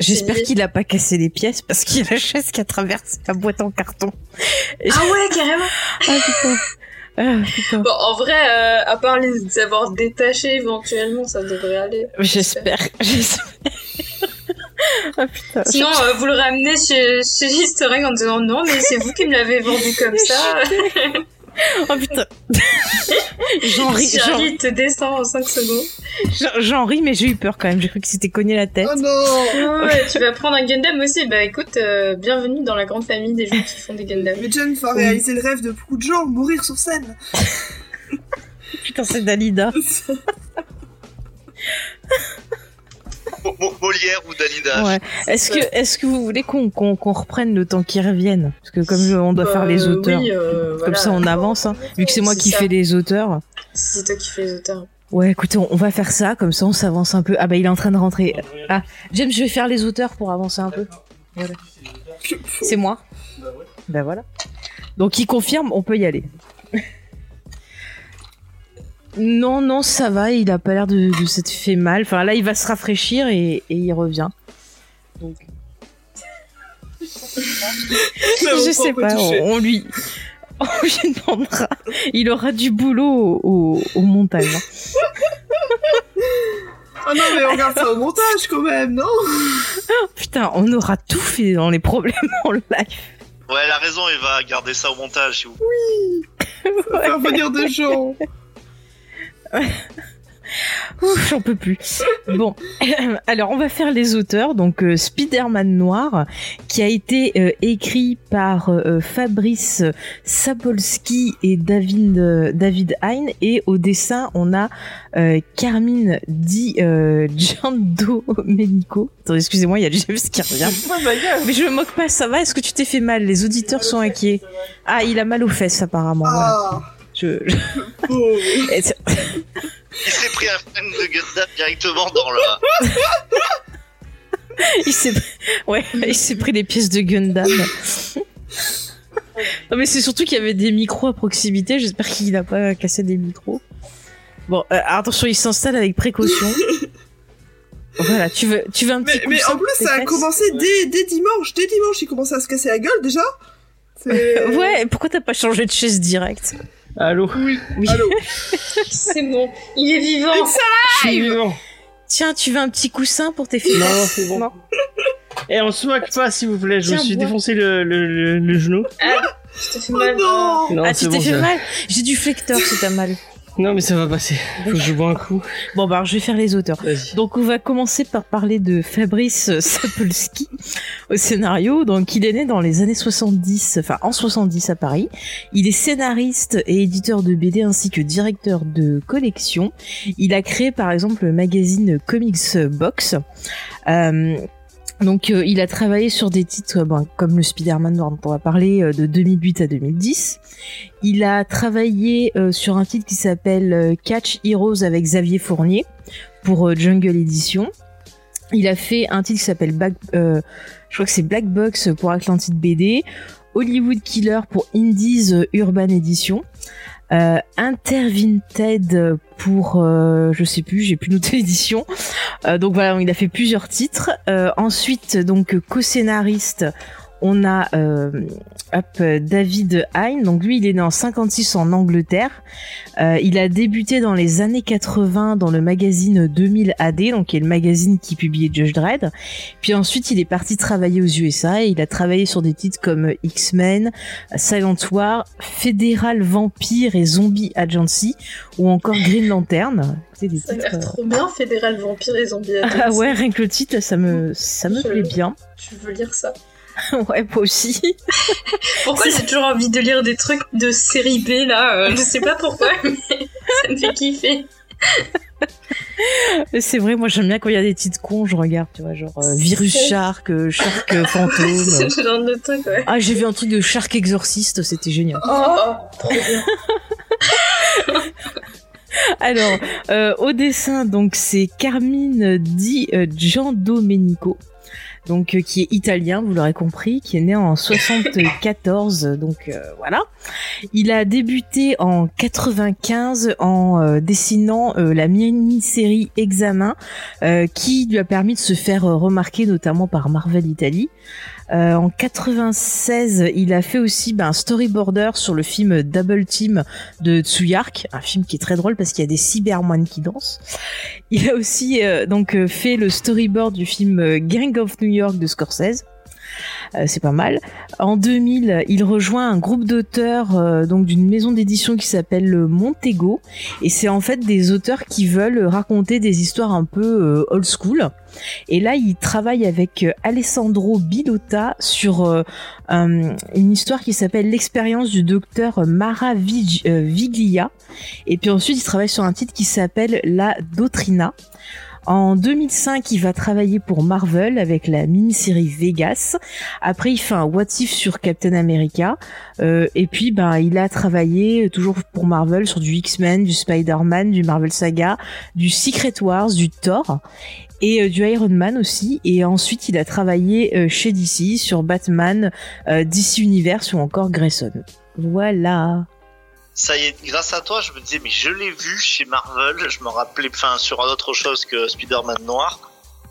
j'espère, mais qu'il a pas cassé les pièces parce qu'il y a la chaise qui a traversé la boîte en carton. Et- Ah ouais, carrément. Ah putain. Ah. Bon, en vrai, euh, à part les avoir détachés éventuellement, ça devrait aller. J'espère. J'espère. ah putain. Sinon, euh, vous le ramenez chez, chez Egg en disant non, mais c'est vous qui me l'avez vendu comme ça. Oh putain. J'en ris, j'en, Charlie te descend en 5 secondes. j'en- ris, mais j'ai eu peur quand même. J'ai cru que c'était cogné la tête. Oh non Ouais, tu vas prendre un Gundam aussi. Bah écoute, euh, bienvenue dans la grande famille des gens qui font des Gundam. Mais Jen va réaliser le rêve de beaucoup de gens, mourir sur scène. Putain, c'est Dalida. Mo- Mo- Molière ou Dalida. Ouais. Est-ce que, est-ce que vous voulez qu'on qu'on qu'on reprenne le temps qu'ils reviennent Parce que comme on doit faire les Euh, auteurs, oui, euh, comme voilà. ça on avance. hein. Vu que c'est moi qui fais les auteurs. C'est toi qui fais les auteurs. Ouais, écoutez, on, on va faire ça, comme ça on s'avance un peu. Ah bah il est en train de rentrer. Ah, James, je vais faire les auteurs pour avancer un peu. Voilà. C'est moi. Bah voilà. Donc il confirme, on peut y aller. Non, non, ça va, il a pas l'air de, de s'être fait mal. Enfin là, il va se rafraîchir et, et il revient. Donc... je sais pas, on, on lui... On lui demandera. Il aura du boulot au, au- montage. hein. Ah non, mais on regarde ça au montage quand même, non Putain, on aura tout fait dans les problèmes en live. Ouais, elle a raison, il va garder ça au montage. si vous- Faire venir des gens. Ouf, j'en peux plus. Bon, alors on va faire les auteurs. Donc euh, Spider-Man Noir, qui a été euh, écrit par euh, Fabrice Sapolsky et David David Hein, et au dessin on a Carmine Di Giandomenico. Attends, excusez-moi, il y a James qui revient. Mais je me moque pas, ça va? Est-ce que tu t'es fait mal? Les auditeurs sont inquiets. Ah, il a mal aux fesses apparemment. Voilà. Je, je- c'est- Il s'est pris un fan de Gundam directement dans la. il s'est ouais, il s'est pris des pièces de Gundam. non mais c'est surtout qu'il y avait des micros à proximité. J'espère qu'il n'a pas cassé des micros. Bon, euh, attention, il s'installe avec précaution. Voilà, tu veux, tu veux un petit Mais, mais en plus, ça a commencé dès, dès dimanche. Dès dimanche, il commençait à se casser la gueule déjà. Ouais, pourquoi t'as pas changé de chaise direct? Allô Oui. Oui. Allô. C'est bon. Il est vivant. Je suis vivant. Tiens, tu veux un petit coussin pour tes fesses Non, c'est bon. Non. Et on se moque pas, s'il vous plaît. Je me suis bois. défoncé le, le, le, le genou. Je te fais Oh mal. non Non, ah, c'est tu t'es bon, fait ça- mal J'ai du flecteur si t'as mal. Non, mais ça va passer. Faut que je bois un coup. Bon, bah, alors, je vais faire les auteurs. Donc on va commencer par parler de Fabrice Sapolsky au scénario. Donc il est né dans les années 70, enfin en 70 à Paris. Il est scénariste et éditeur de BD ainsi que directeur de collection. Il a créé par exemple le magazine Comics Box. Euh, donc euh, il a travaillé sur des titres euh, comme le Spider-Man dont on va parler euh, de 2008 à 2010. Il a travaillé sur un titre qui s'appelle Catch Heroes avec Xavier Fournier pour Jungle Edition. Il a fait un titre qui s'appelle euh, je crois que c'est Black Box pour Atlantide BD, Hollywood Killer pour Indies Urban Edition, euh, Intervinted pour, euh, je sais plus, j'ai plus noté l'édition. Euh, donc voilà, il a fait plusieurs titres. Euh, ensuite, donc co-scénariste, on a euh, hop, euh, David Hein. Donc lui, il est né en 56 en Angleterre. Euh, il a débuté dans les années 80 dans le magazine 2000 AD, donc qui est le magazine qui publiait Judge Dredd. Puis ensuite, il est parti travailler aux USA et il a travaillé sur des titres comme X-Men, Silent War, Fédéral Vampire et Zombie Agency ou encore Green Lantern. C'est des Ça a titres. l'air trop bien, Fédéral Vampire et Zombie Ah Agency. ouais, rien que le titre, ça me, ça me Je- plaît bien. Tu veux lire ça? ouais, moi aussi. Pourquoi j'ai toujours envie de lire des trucs de série B là euh, Je sais pas pourquoi, mais ça me fait kiffer. C'est vrai, moi j'aime bien quand il y a des titres cons, je regarde, tu vois, genre euh, Virus Shark, euh, Shark Fantôme. C'est le genre de truc, ouais. Ah, j'ai vu un truc de Shark Exorcist, c'était génial. Oh, trop bien. Alors, euh, au dessin, donc c'est Carmine Di Giandomenico. Donc, euh, qui est italien, vous l'aurez compris, qui est né en 74, donc euh, voilà. Il a débuté en 95 en euh, dessinant euh, la mini-série Examen, euh, qui lui a permis de se faire euh, remarquer notamment par Marvel Italie. Euh, en 96, il a fait aussi ben, un storyboarder sur le film Double Team de Tsuyark, un film qui est très drôle parce qu'il y a des cybermoines qui dansent. Il a aussi euh, donc euh, fait le storyboard du film Gang of New York de Scorsese. Euh, c'est pas mal. En 2000, il rejoint un groupe d'auteurs euh, donc d'une maison d'édition qui s'appelle le Montego et c'est en fait des auteurs qui veulent raconter des histoires un peu euh, old school. Et là, il travaille avec Alessandro Bilotta sur un- une histoire qui s'appelle l'expérience du docteur Mara Vig- Viglia. Et puis ensuite, il travaille sur un titre qui s'appelle La Doctrina. En 2005, il va travailler pour Marvel avec la mini-série Vegas. Après, il fait un What If sur Captain America. Euh, et puis, ben, il a travaillé euh, toujours pour Marvel sur du X-Men, du Spider-Man, du Marvel Saga, du Secret Wars, du Thor et euh, du Iron Man aussi. Et ensuite, il a travaillé euh, chez DC sur Batman, DC Universe ou encore Grayson. Voilà. Ça y est, grâce à toi, je me disais, mais je l'ai vu chez Marvel, je me rappelais, enfin, sur autre chose que Spider-Man noir,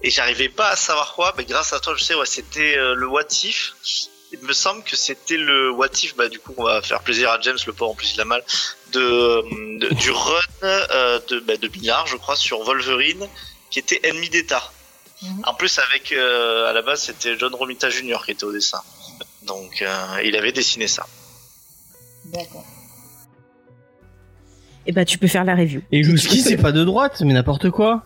et j'arrivais pas à savoir quoi, mais grâce à toi, je sais, ouais, c'était euh, le What If. Il me semble que c'était le What If, bah, du coup, on va faire plaisir à James, le pauvre, en plus, il a mal, de, de- du run euh, de, bah, de Millard, je crois, sur Wolverine, qui était ennemi d'État. Mhm. En plus, avec, euh, à la base, c'était John Romita Jr. qui était au dessin. Donc, il avait dessiné ça. D'accord. Et bah, tu peux faire la review. Et Louski, c'est pas de droite, mais n'importe quoi.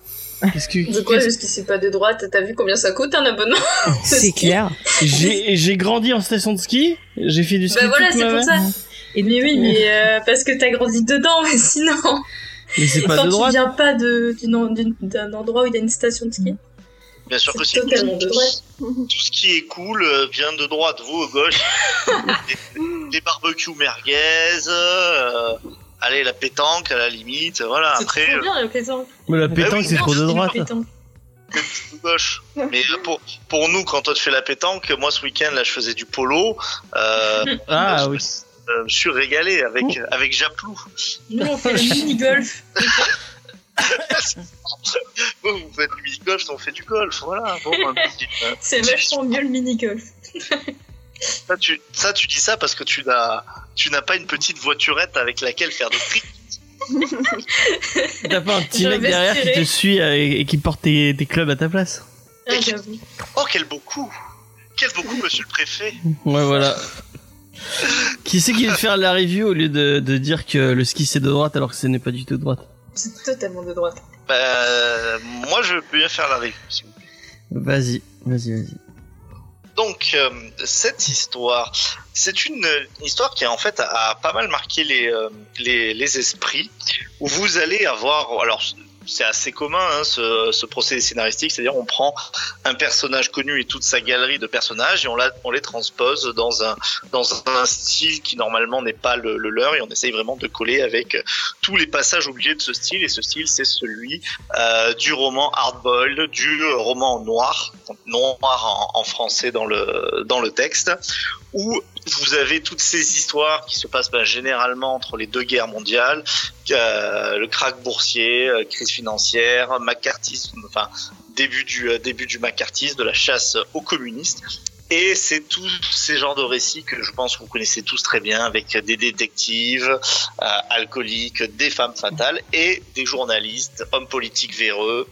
Qu'est-ce que De quoi, jusqu'ici c'est pas de droite? T'as vu combien ça coûte un abonnement? C'est clair. j'ai j'ai grandi en station de ski, j'ai fait du ski. Bah voilà, c'est pour ça. Et Mais oui, mais euh, parce que t'as grandi dedans, mais sinon, Mais c'est pas quand de tu droite. viens pas d'un endroit où il y a une station de ski, Bien sûr que c'est totalement de droite. tout ce qui est cool euh, vient de droite, vous à gauche. les, les barbecues merguez, euh, allez la pétanque à la limite, voilà. C'est Après, trop euh, bien la pétanque. Mais la pétanque, oui, c'est trop de c'est droite. Pétanque. de gauche. Mais euh, pour pour nous, quand toi tu fais la pétanque, moi ce week-end là, je faisais du polo. Euh, Ah je, oui. euh, je suis régalé avec avec Japlou. Nous, on fait le mini-golf. Vous, vous faites du mini golf, on fait du golf, voilà. Bon, un petit, C'est vachement mieux le mini-golf. ça, tu, ça, tu dis ça parce que tu n'as tu n'as pas une petite voiturette avec laquelle faire des tricks. T'as pas un petit mec derrière qui te suit euh, et, qui porte tes, tes clubs à ta place. Ah. Oh, quel beau coup Quel beau coup, monsieur le préfet Ouais, voilà. qui c'est qui veut faire la review au lieu de, de dire que le ski c'est de droite alors que ce n'est pas du tout de droite C'est totalement de droite. Bah, moi, je peux bien faire la review, s'il vous plaît. Vas-y, vas-y, vas-y. Donc, euh, cette histoire, c'est une histoire qui, en fait, a, a pas mal marqué les, euh, les, les esprits, où vous allez avoir... Alors, c'est assez commun, hein, ce, procédé scénaristique, c'est-à-dire on prend un personnage connu et toute sa galerie de personnages et on, les transpose dans un, style qui normalement n'est pas le, le leur et on essaye vraiment de coller avec tous les passages obligés de ce style. Et ce style c'est celui euh, du roman hardboiled, du roman noir, noir en, français dans le texte, où vous avez toutes ces histoires qui se passent ben, généralement entre les deux guerres mondiales, euh, le krach boursier, euh, crise financière, macartisme, enfin début du euh, début du macartisme, de la chasse aux communistes. Et c'est tous ces genres de récits que je pense que vous connaissez tous très bien, avec des détectives euh, alcooliques, des femmes fatales et des journalistes, hommes politiques véreux,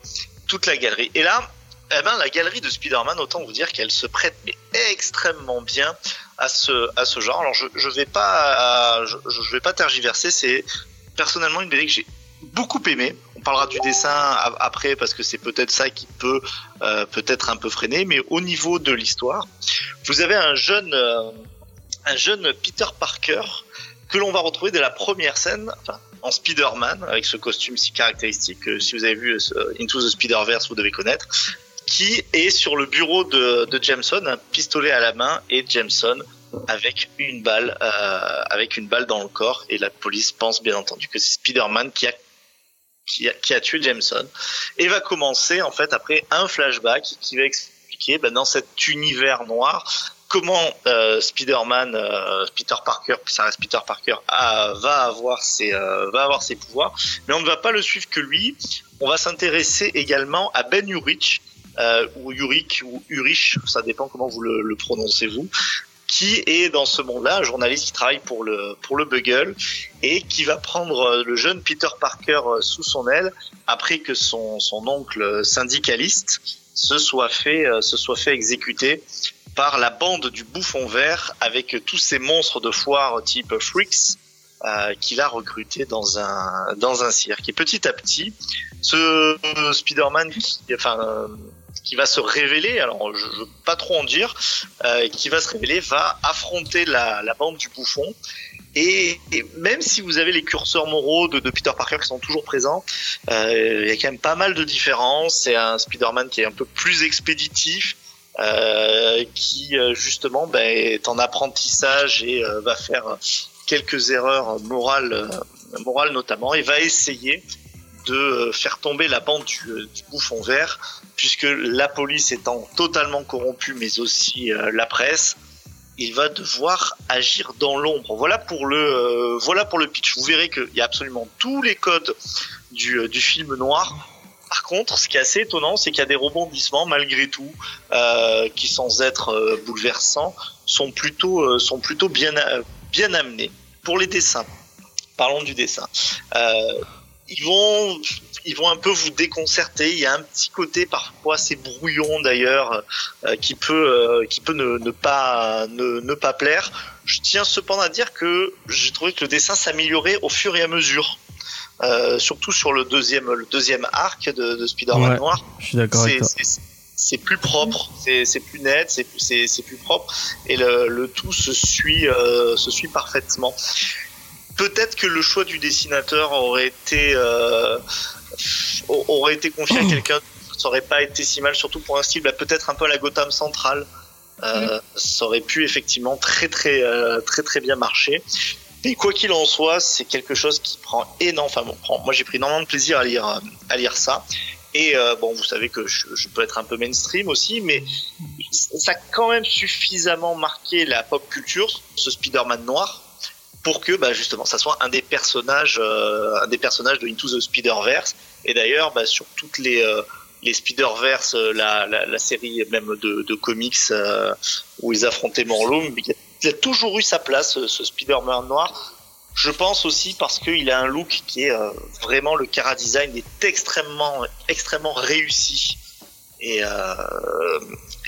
toute la galerie. Et là, eh ben, la galerie de Spider-Man, autant vous dire qu'elle se prête extrêmement bien à ce à ce genre. Alors je je vais pas je, vais pas tergiverser. C'est personnellement une BD que j'ai beaucoup aimé. On parlera du dessin après parce que c'est peut-être ça qui peut euh, peut-être un peu freiner. Mais au niveau de l'histoire, vous avez un jeune euh, un jeune Peter Parker que l'on va retrouver dès la première scène. En Spider-Man, avec ce costume si caractéristique que si vous avez vu euh, Into the Spider-Verse, vous devez connaître, qui est sur le bureau de, de Jameson, un pistolet à la main, et Jameson avec une balle, euh, avec une balle dans le corps, et la police pense bien entendu que c'est Spider-Man qui a, qui a qui a tué Jameson, et va commencer en fait après un flashback qui va expliquer ben, dans cet univers noir comment euh, Spider-Man, euh, Peter Parker, ça reste Peter Parker, va avoir ses euh, va avoir ses pouvoirs, mais on ne va pas le suivre que lui. On va s'intéresser également à Ben Urich, euh, ou Uric ou Urich, ça dépend comment vous le, le prononcez vous, qui est dans ce monde-là un journaliste qui travaille pour le pour le Bugle et qui va prendre euh, le jeune Peter Parker euh, sous son aile après que son son oncle syndicaliste se soit fait euh, se soit fait exécuter par la bande du bouffon vert avec tous ces monstres de foire type Freaks euh, qu'il a recruté dans un dans un cirque. Et petit à petit, ce euh, Spider-Man qui enfin euh, qui va se révéler, alors je, je veux pas trop en dire, euh, qui va se révéler, va affronter la, bande du bouffon Et, même si vous avez les curseurs moraux de, Peter Parker qui sont toujours présents, euh, il y a quand même pas mal de différences. C'est un Spider-Man qui est un peu plus expéditif, euh, qui justement ben, est en apprentissage et va faire quelques erreurs morales, morales notamment, et va essayer de faire tomber la bande du bouffon vert, puisque la police étant totalement corrompue, mais aussi euh, la presse, il va devoir agir dans l'ombre. Voilà pour le euh, voilà pour le pitch. Vous verrez qu'il y a absolument tous les codes du, euh, du film noir. Par contre, ce qui est assez étonnant, c'est qu'il y a des rebondissements malgré tout, qui sans être bouleversants, sont plutôt sont plutôt bien bien amenés. Pour les dessins, parlons du dessin. Ils vont ils vont un peu vous déconcerter. Il y a un petit côté parfois assez brouillon d'ailleurs euh, qui peut euh, qui peut ne, ne pas ne, ne pas plaire. Je tiens cependant à dire que j'ai trouvé que le dessin s'améliorait au fur et à mesure. Euh, surtout sur le deuxième le deuxième arc de, de Spider-Man Ouais. noir Je suis d'accord avec c'est toi. c'est- plus propre, c'est plus net, c'est plus- c'est c'est plus propre et le, le tout se suit euh, se suit parfaitement. Peut-être que le choix du dessinateur aurait été euh, au- aurait été confié à quelqu'un, ça aurait pas été si mal, surtout pour un style bah, peut-être un peu à la Gotham centrale. Euh, Ça aurait pu effectivement très très euh, très très bien marcher. Et quoi qu'il en soit, c'est quelque chose qui prend énormément. Enfin bon, prend- moi j'ai pris énormément de plaisir à lire euh, à lire ça. Et euh, bon, vous savez que je, je peux être un peu mainstream aussi, mais ça a quand même suffisamment marqué la pop culture, ce Spider-Man noir, pour que bah, justement ça soit un des personnages, euh, un des personnages de Into the Spider-Verse. Et d'ailleurs, bah, sur toutes les euh, les Spider-Verse, euh, la, série même de, comics euh, où ils affrontaient Morlun, il a, toujours eu sa place, ce, Spider-Man noir. Je pense aussi parce qu'il a un look qui est vraiment le cara design est extrêmement extrêmement réussi et euh,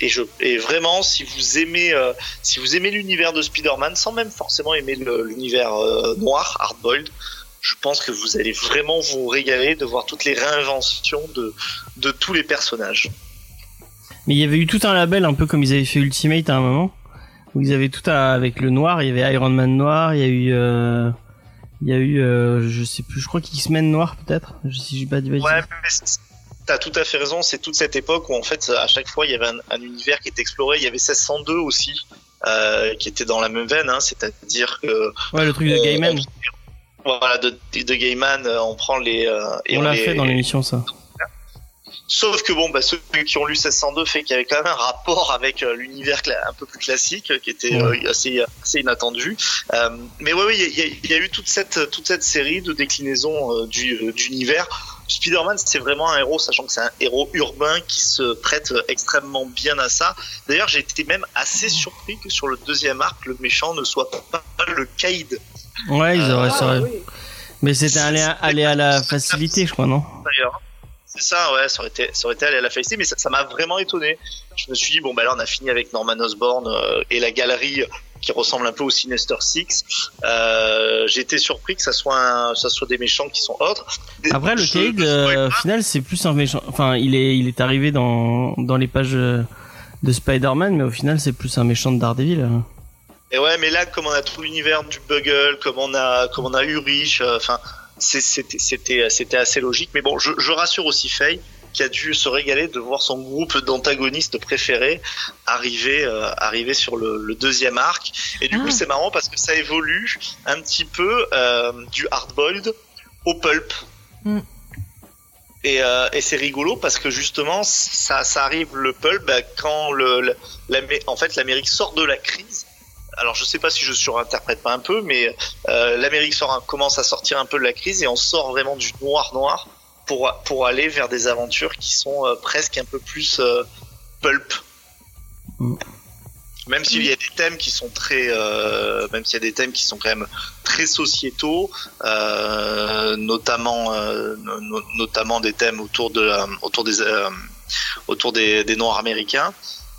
et je et vraiment si vous aimez euh, si vous aimez l'univers de Spider-Man sans même forcément aimer l'univers euh, noir hardboiled je pense que vous allez vraiment vous régaler de voir toutes les réinventions de de tous les personnages Mais il y avait eu tout un label, un peu comme ils avaient fait Ultimate à un moment, où ils avaient tout avec le noir. Il y avait Iron Man noir, il y a eu, euh, il y a eu, je sais plus, je crois qu'X-Men noir peut-être, je- si j'ai pas bêtises. Ouais, mais tout à fait raison. C'est toute cette époque où en fait, à chaque fois, il y avait un, un univers qui était exploré. Il y avait 1602 aussi, euh, qui était dans la même veine. Hein, C'est-à-dire que Ouais, le truc de euh, Gaiman. voilà, de, de Gaiman, euh, on prend les euh, et on l'a fait dans l'émission ça. Sauf que bon, bah, ceux qui ont lu 1602 fait qu'il y avait quand même un rapport avec euh, l'univers un peu plus classique, qui était euh, assez, assez inattendu. Euh, mais ouais, il y, a- il y a eu toute cette, toute cette série de déclinaisons du, d'univers. Spider-Man, c'est vraiment un héros, sachant que c'est un héros urbain qui se prête euh, extrêmement bien à ça. D'ailleurs, j'ai été même assez surpris que sur le deuxième arc, le méchant ne soit pas le Kaïd. Ouais, ils auraient, ça Ah, oui. Mais c'était aller, à- aller à la facilité, je crois, non d'ailleurs. C'est ça, ouais, ça aurait été, ça aurait été aller à la facilité, mais ça, ça m'a vraiment étonné. Je me suis dit, bon, bah là, on a fini avec Norman Osborn euh, et la galerie qui ressemble un peu au Sinister Six. Euh, j'ai été surpris que ça soit, un, ça soit des méchants qui sont autres. Des- Après, le Cade, euh, au final, c'est plus un méchant. Enfin, il est, il est arrivé dans, dans les pages euh, de Spider-Man, mais au final, c'est plus un méchant de Daredevil. hein. Et ouais, mais là, comme on a tout l'univers du Bugle, comme on a, comme on a Urich, euh, enfin, c'était, c'était, c'était assez logique. Mais bon, je, je rassure aussi Faye qui a dû se régaler de voir son groupe d'antagonistes préférés arriver, euh, arriver sur le, le deuxième arc. Et du Ah. coup, c'est marrant parce que ça évolue un petit peu euh, du hardboiled au pulp. Mm. Et, euh, et c'est rigolo parce que justement, ça, ça arrive le pulp bah, quand le, en fait l'Amérique sort de la crise. Alors je sais pas si je surinterprète pas un peu, mais euh, l'Amérique commence à sortir un peu de la crise et on sort vraiment du noir noir pour pour aller vers des aventures qui sont euh, presque un peu plus euh, pulp. Mm. Même s'il y a des thèmes qui sont très, euh, même s'il y a des thèmes qui sont quand même très sociétaux, notamment no- no- notamment des thèmes autour de autour des autour des, des noirs américains.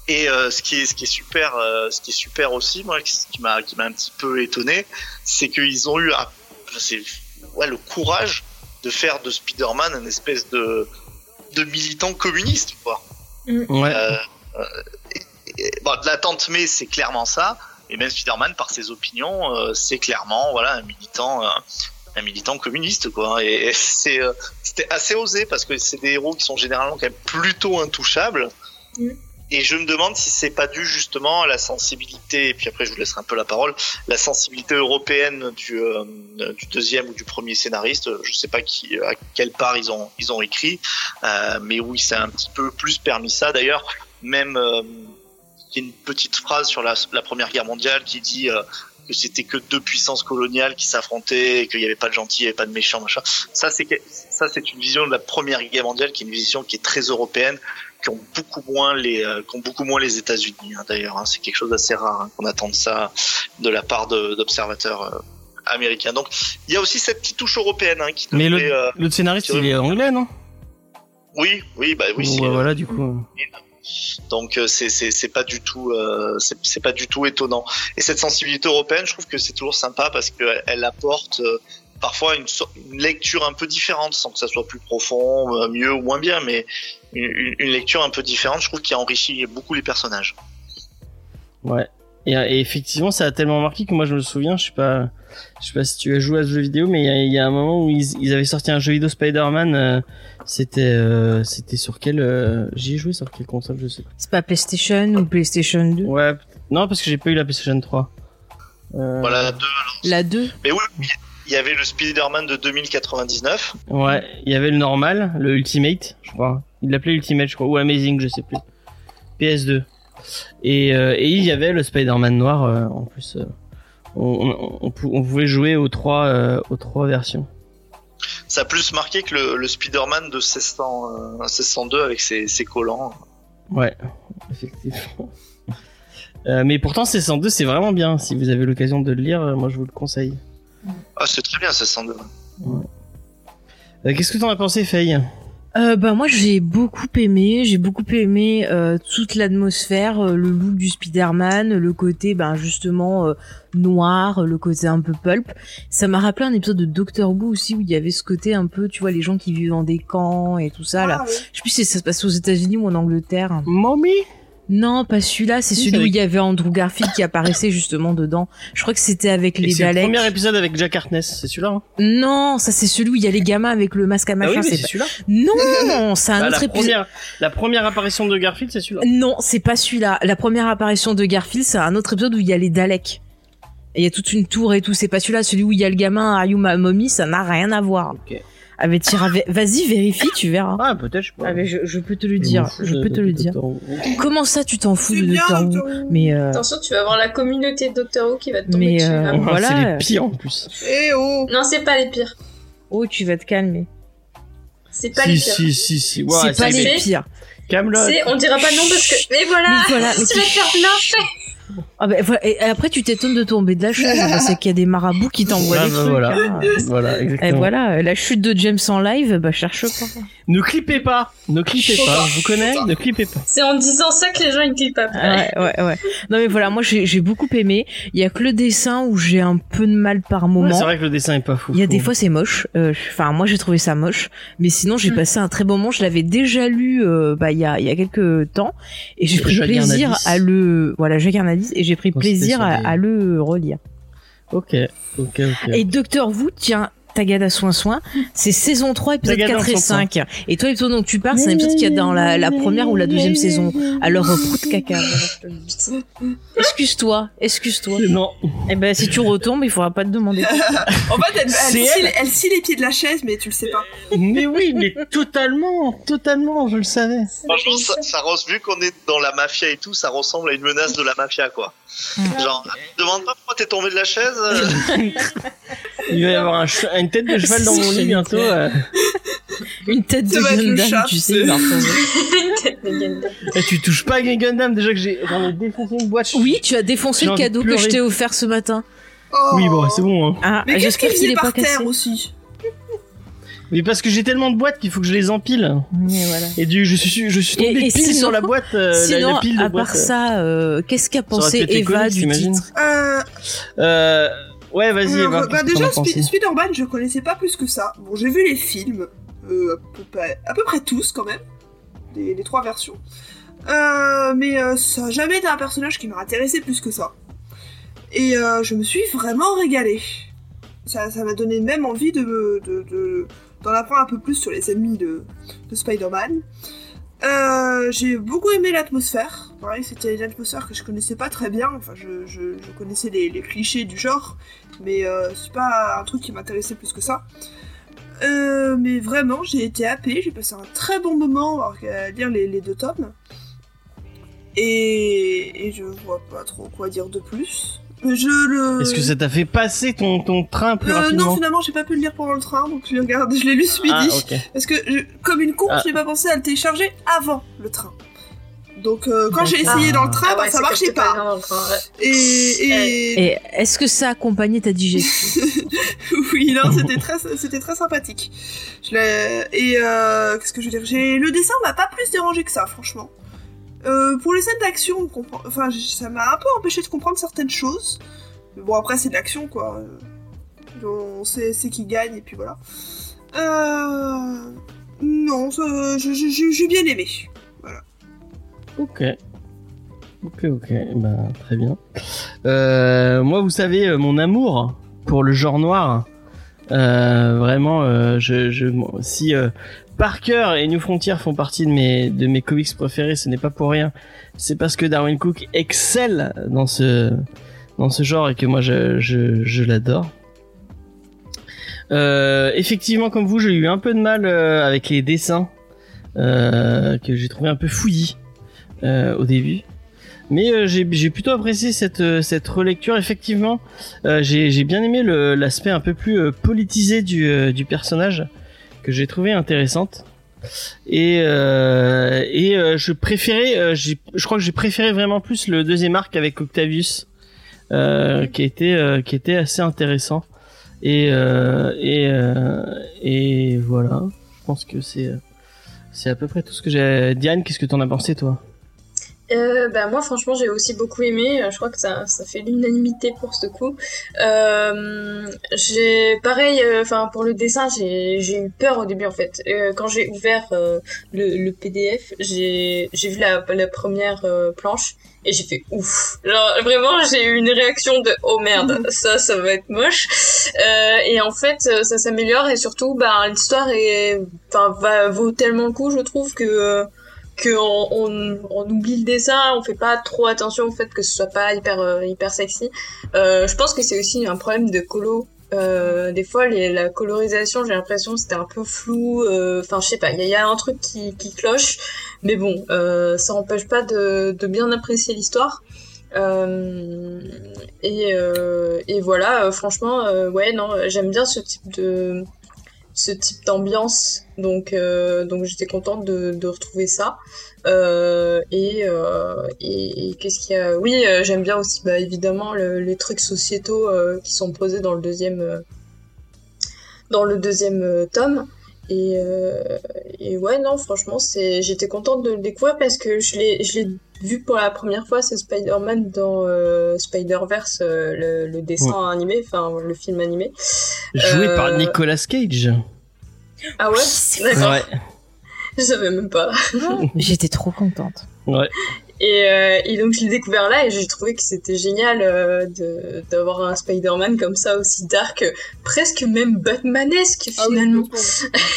Et euh, ce qui est ce qui est super, euh, ce qui est super aussi, moi, ce qui m'a qui m'a un petit peu étonné, c'est qu'ils ont eu, un- ouais, le courage de faire de Spider-Man une espèce de de militant communiste, quoi. Ouais. Euh, euh, et- et- bon, de la tante May, c'est clairement ça. et même Spider-Man par ses opinions, euh, c'est clairement voilà un militant. euh, un militant communiste quoi et c'est euh, c'était assez osé parce que c'est des héros qui sont généralement quand même plutôt intouchables Mm. Et je me demande si c'est pas dû justement à la sensibilité et puis après je vous laisserai un peu la parole la sensibilité européenne du, euh, du deuxième ou du premier scénariste. Je sais pas qui à quelle part ils ont ils ont écrit euh, mais oui c'est un petit peu plus permis ça. D'ailleurs même euh, y une petite phrase sur la, première guerre mondiale qui dit euh, que c'était que deux puissances coloniales qui s'affrontaient et qu'il n'y avait pas de gentils, il n'y avait pas de méchants, machin. Ça, c'est une vision de la première guerre mondiale qui est une vision qui est très européenne, qui ont beaucoup moins les, euh, qui ont beaucoup moins les États-Unis. hein, D'ailleurs, hein. c'est quelque chose d'assez rare hein, qu'on attende ça de la part d'observateurs euh, américains. Donc, il y a aussi cette petite touche européenne qui Mais le, euh, le scénariste, il est anglais, non? Oui, oui, bah oui. Bah, euh, Voilà, du coup. Donc c'est c'est pas du tout c'est pas du tout étonnant. Et cette sensibilité européenne, je trouve que c'est toujours sympa parce que elle apporte parfois une, so- une lecture un peu différente, sans que ça soit plus profond, euh, mieux ou moins bien, mais une, lecture un peu différente. Je trouve qui enrichit beaucoup les personnages. Ouais. Et, et effectivement, ça a tellement marqué que moi je me souviens, je sais pas, je sais pas si tu as joué à ce jeu vidéo, mais il y a, il y a un moment où ils, ils avaient sorti un jeu vidéo Spider-Man. euh, c'était, euh, c'était sur quel, euh, j'y ai joué sur quelle console, je sais pas. C'est pas PlayStation ou PlayStation 2 Ouais, non parce que j'ai pas eu la PlayStation 3. Euh, Voilà deux. La 2 Mais oui, il y avait le Spider-Man de 2099. Ouais, il y avait le normal, le Ultimate, je crois. Il l'appelait Ultimate, je crois, ou Amazing, je sais plus. PS2. Et, euh, et il y avait le Spider-Man noir euh, en plus. euh, on, on, on pou- on pouvait jouer aux trois, aux trois versions. Ça a plus marqué que le, le Spider-Man de 1600, euh, 1602 avec ses, ses collants. Ouais, effectivement. Euh, mais pourtant, C102, c'est vraiment bien. Si vous avez l'occasion de le lire, moi je vous le conseille. Ah, c'est très bien 1602. Euh, Qu'est-ce que t'en as pensé, Faye? Euh, bah moi j'ai beaucoup aimé, j'ai beaucoup aimé euh, toute l'atmosphère, euh, le look du Spider-Man, le côté ben justement euh, noir, le côté un peu pulp. Ça m'a rappelé un épisode de Doctor Who aussi où il y avait ce côté un peu, tu vois, les gens qui vivent dans des camps et tout ça là. Ah, oui. Je sais plus si ça se passe aux États-Unis ou en Angleterre. Mommy? Non, pas celui-là, c'est Oui, celui où avec- il y avait Andrew Garfield qui apparaissait justement dedans. Je crois que c'était avec les C'est le Daleks. premier épisode avec Jack Harkness, c'est celui-là hein Non, ça c'est celui où il y a les gamins avec le masque à Ah machin. oui, mais c'est pas- celui-là. Non, c'est un Bah, autre la, épisode. première, la première apparition de Garfield, c'est celui-là. Non, c'est pas celui-là. La première apparition de Garfield, c'est un autre épisode où il y a les Daleks. Il y a toute une tour et tout. C'est pas celui-là. Celui où il y a le gamin Ayuma Mommy, ça n'a rien à voir. Avec Tira, vas-y, vérifie, tu verras. Ah, peut-être, je. Ah, mais je, je peux te le dire. Je peux te le dire. Comment ça, tu t'en fous de Doctor Who. Mais euh, Attention, tu vas voir la communauté de Doctor Who qui va te tomber Mais, dessus. euh. Oh, Voilà. C'est les pires en plus. Eh oh Non, c'est pas les pires. oh, tu vas te calmer. C'est pas les pires. si, si, si. C'est pas les pires. Camelot. C'est, on dira pas non parce que. Mais voilà, Mais voilà, mais tu vas te faire lyncher. Ah bah. Et après, tu t'étonnes de tomber de la chaise. hein, c'est qu'il y a des marabouts qui t'envoient Ah, des bah, trucs. voilà. hein. Voilà, Et exactement. voilà, la chute de James en live, bah cherche pas. Ne clippez pas. Ne clippez pas. pas. Je vous connais. Pas. Ne clippez pas. C'est en disant ça que les gens ils cliquent après. Ah Ouais, ouais, ouais. Non mais voilà, moi j'ai j'ai beaucoup aimé. Il y a que le dessin où j'ai un peu de mal par Ouais, moment. c'est vrai que le dessin est pas fou. Il y a des fois c'est moche. Euh, Enfin moi j'ai trouvé ça moche, mais sinon j'ai Mm. passé un très bon moment. Je l'avais déjà lu euh, bah il y a il y a quelques temps et j'ai pris Jacques plaisir à le voilà Jacques Et j'ai pris plaisir à, le relire. Ok, ok, ok. Et Docteur Who, tiens. Tagada Soin Soin, c'est saison 3, épisode Tagada 4 et Soin Soin. 5. Et toi, l'épisode dont tu parles, c'est un épisode qu'il y a dans la, la première ou la deuxième saison. Alors, euh, prout caca. Excuse-toi, excuse-toi. Non. Eh ben, si tu retombes, il faudra pas te demander. En fait, elle, elle, scie, elle. elle scie les pieds de la chaise, mais tu le sais pas. Mais oui, mais totalement, totalement, je le savais. Franchement, ça, ça res- vu qu'on est dans la mafia et tout, ça ressemble à une menace de la mafia, quoi. Genre, demande pas pourquoi t'es tombé de la chaise. euh, Il va y avoir un une tête de cheval dans mon lit bientôt. euh. Une tête de Gundam, chat, tu sais. Tête de Gundam. Et tu touches pas les Gundam déjà que j'ai défoncé une boîte. Oui, tu as défoncé le cadeau que je t'ai offert ce matin. Oh. Oui, bon, c'est bon. Hein. Ah, Mais qu'est-ce j'espère qu'il est pas par cassé. terre aussi Mais parce que j'ai tellement de boîtes qu'il faut que je les empile. Voilà. Et du, je suis, je suis tombé Et- et pile sinon- sur la boîte, euh, la- Sinon, la, pile de à boîtes. part ça, euh, qu'est-ce qu'a pensé Eva du titre? Euh, Euh, ouais, vas-y, euh, bah déjà, pensé Spider-Man, je connaissais pas plus que ça. Bon, j'ai vu les films, euh, à, peu près, à peu près tous quand même, les, les trois versions. Euh, mais euh, ça a jamais été un personnage qui m'a intéressé plus que ça. Et je me suis vraiment régalée. Ça ça m'a donné même envie de, de, de- d'en apprendre un peu plus sur les ennemis de, de Spider-Man. Euh, j'ai beaucoup aimé l'atmosphère. C'était une atmosphère que je connaissais pas très bien. Enfin, je, je, connaissais les, clichés du genre, mais euh, c'est pas un truc qui m'intéressait plus que ça. Euh, mais vraiment, j'ai été happée. J'ai passé un très bon moment à lire les, les deux tomes. Et, et je vois pas trop quoi dire de plus. Je le. Est-ce que ça t'a fait passer ton, ton train plus Euh, rapidement non, finalement, j'ai pas pu le lire pendant le train, donc je, l'ai regardé- je l'ai lu ce midi. Ah, ok. Parce que, je- comme une con, Ah. j'ai pas pensé à le télécharger avant le train. Donc, euh, quand j'ai D'accord. essayé dans le train, Ah bah, ouais, ça marchait pas. train, ouais. Et, et... Et est-ce que ça accompagnait ta digestion? Oui, non, c'était très, c'était très sympathique. Je l'ai- et euh, qu'est-ce que je veux dire? J'ai le dessin m'a pas plus dérangé que ça, franchement. Euh, pour les scènes d'action, enfin, ça m'a un peu empêché de comprendre certaines choses. Mais bon, après, c'est de l'action, quoi. Euh, On sait, qui gagne, et puis voilà. Euh... Non, j'ai bien aimé. Ok. Ok, ok, bah, très bien. Euh, moi, vous savez, mon amour pour le genre noir, vraiment, je, si Parker et New Frontier font partie de mes, comics préférés, ce n'est pas pour rien. C'est parce que Darwin Cook excelle dans ce, genre et que moi, je, l'adore. Euh, effectivement, comme vous, j'ai eu un peu de mal euh, avec les dessins euh, que j'ai trouvé un peu fouillis au début. Mais j'ai plutôt apprécié cette, cette relecture. Effectivement, j'ai bien aimé l'aspect un peu plus politisé du personnage que j'ai trouvé intéressante. Et, euh, et euh, je préférais, euh, je crois que j'ai préféré vraiment plus le deuxième arc avec Octavius, qui était qui était assez intéressant. Et et et voilà. Je pense que c'est c'est à peu près tout ce que j'ai. Diane, qu'est-ce que t'en as pensé toi? Euh, bah moi franchement j'ai aussi beaucoup aimé, Euh, je crois que ça, ça fait l'unanimité pour ce coup. Euh, j'ai pareil, euh, enfin pour le dessin j'ai j'ai eu peur au début en fait. Euh, quand j'ai ouvert euh, le, le PDF, j'ai j'ai vu la, la première euh, planche et j'ai fait ouf. Genre vraiment j'ai eu une réaction de oh merde ça ça va être moche. Euh, et en fait ça s'améliore et surtout bah l'histoire est enfin va vaut tellement le coup je trouve que que on, on, oublie le dessin, on fait pas trop attention au fait que ce soit pas hyper euh, hyper sexy. Euh, je pense que c'est aussi un problème de colo. Euh, des fois, les, la colorisation, j'ai l'impression c'était un peu flou. euh, Enfin, je sais pas, il y, a- y a un truc qui, qui cloche, mais bon, euh, ça empêche pas de, de bien apprécier l'histoire. Et, et voilà, franchement, ouais, non, j'aime bien ce type de ce type d'ambiance. Donc, euh, donc j'étais contente de, de retrouver ça. Euh, et, euh, et, et qu'est-ce qu'il y a? Oui, euh, j'aime bien aussi, bah, évidemment, le- les trucs sociétaux euh, qui sont posés dans le deuxième, euh, dans le deuxième tome. Et, et ouais, non, franchement, c'est, j'étais contente de le découvrir parce que je l'ai, je l'ai vu pour la première fois, c'est Spider-Man dans euh, Spider-Verse, euh, le, le dessin animé, enfin le film animé. Joué Euh, par Nicolas Cage. Ah ouais c'est D'accord. Ouais. Je savais même pas. J'étais trop contente. Ouais. Et, euh, et donc je l'ai découvert là et j'ai trouvé que c'était génial euh, d'avoir un Spider-Man comme ça aussi dark, euh, presque même Batmanesque Ah oui, finalement.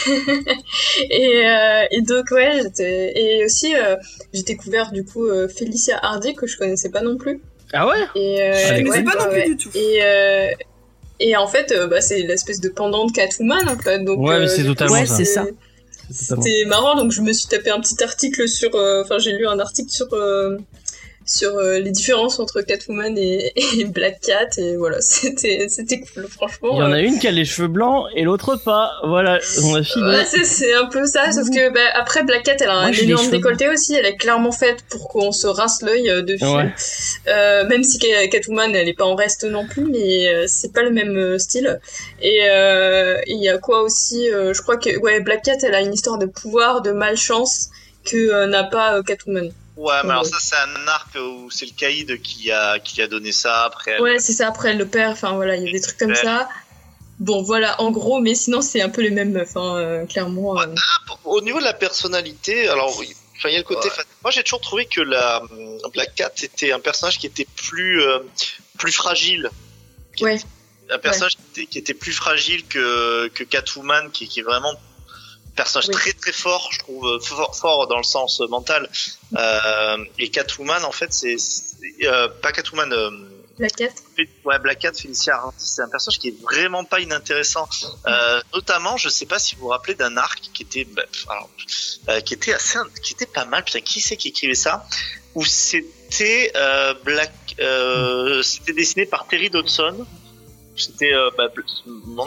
et, euh, et donc ouais, j'étais et aussi euh, j'ai découvert du coup euh, Felicia Hardy que je connaissais pas non plus. Ah ouais? Et euh, Je connaissais pas non plus ouais. du tout. Et euh, et en fait, euh, bah, c'est l'espèce de pendant de Catwoman en fait. Donc, Ouais, mais c'est totalement Ouais, ça. C'était marrant, donc je me suis tapé un petit article sur. euh, Enfin, j'ai lu un article sur euh, sur euh, les différences entre Catwoman et, et Black Cat et voilà, c'était c'était cool, franchement. Il y en euh, a une qui a les cheveux blancs et l'autre pas. Voilà, on a fini. Ouais, c'est- un peu ça, sauf que bah, après Black Cat, elle a Moi, un énorme décolleté aussi, elle est clairement faite pour qu'on se rince l'œil euh, de film. Ouais. Euh, même si Ca- Catwoman, elle est pas en reste non plus, mais euh, c'est pas le même euh, style. Et euh, il y a quoi aussi euh, Je crois que ouais, Black Cat, elle a une histoire de pouvoir, de malchance que euh, n'a pas euh, Catwoman. Ouais, mais alors ça, c'est un arc où c'est le caïd qui a, qui a donné ça après. Ouais, c'est ça. Après, le perd. Enfin voilà, il y a des trucs comme Ouais. ça. Bon, voilà, en gros, mais sinon c'est un peu les mêmes meufs, hein, euh, clairement. euh. Au niveau de la personnalité, alors oui, enfin, il y a le côté. Ouais. Moi, j'ai toujours trouvé que la Black Cat était un personnage qui était plus, euh, plus fragile. Ouais. était- Un personnage qui, était, qui était plus fragile que, que Catwoman, qui, qui est vraiment personnage Oui. très très fort, je trouve, euh, fort, fort dans le sens mental. Euh, et Catwoman, en fait, c'est euh, pas Catwoman. euh, La 4. Ouais, Black Cat, Felicia Hardy, c'est un personnage qui est vraiment pas inintéressant. Euh, notamment, je sais pas si vous vous rappelez d'un arc qui était, bah, alors, euh, qui était assez, qui était pas mal. Putain, qui c'est qui écrivait ça? Où c'était euh, Black, euh, c'était dessiné par Terry Dodson. C'était, euh, bah,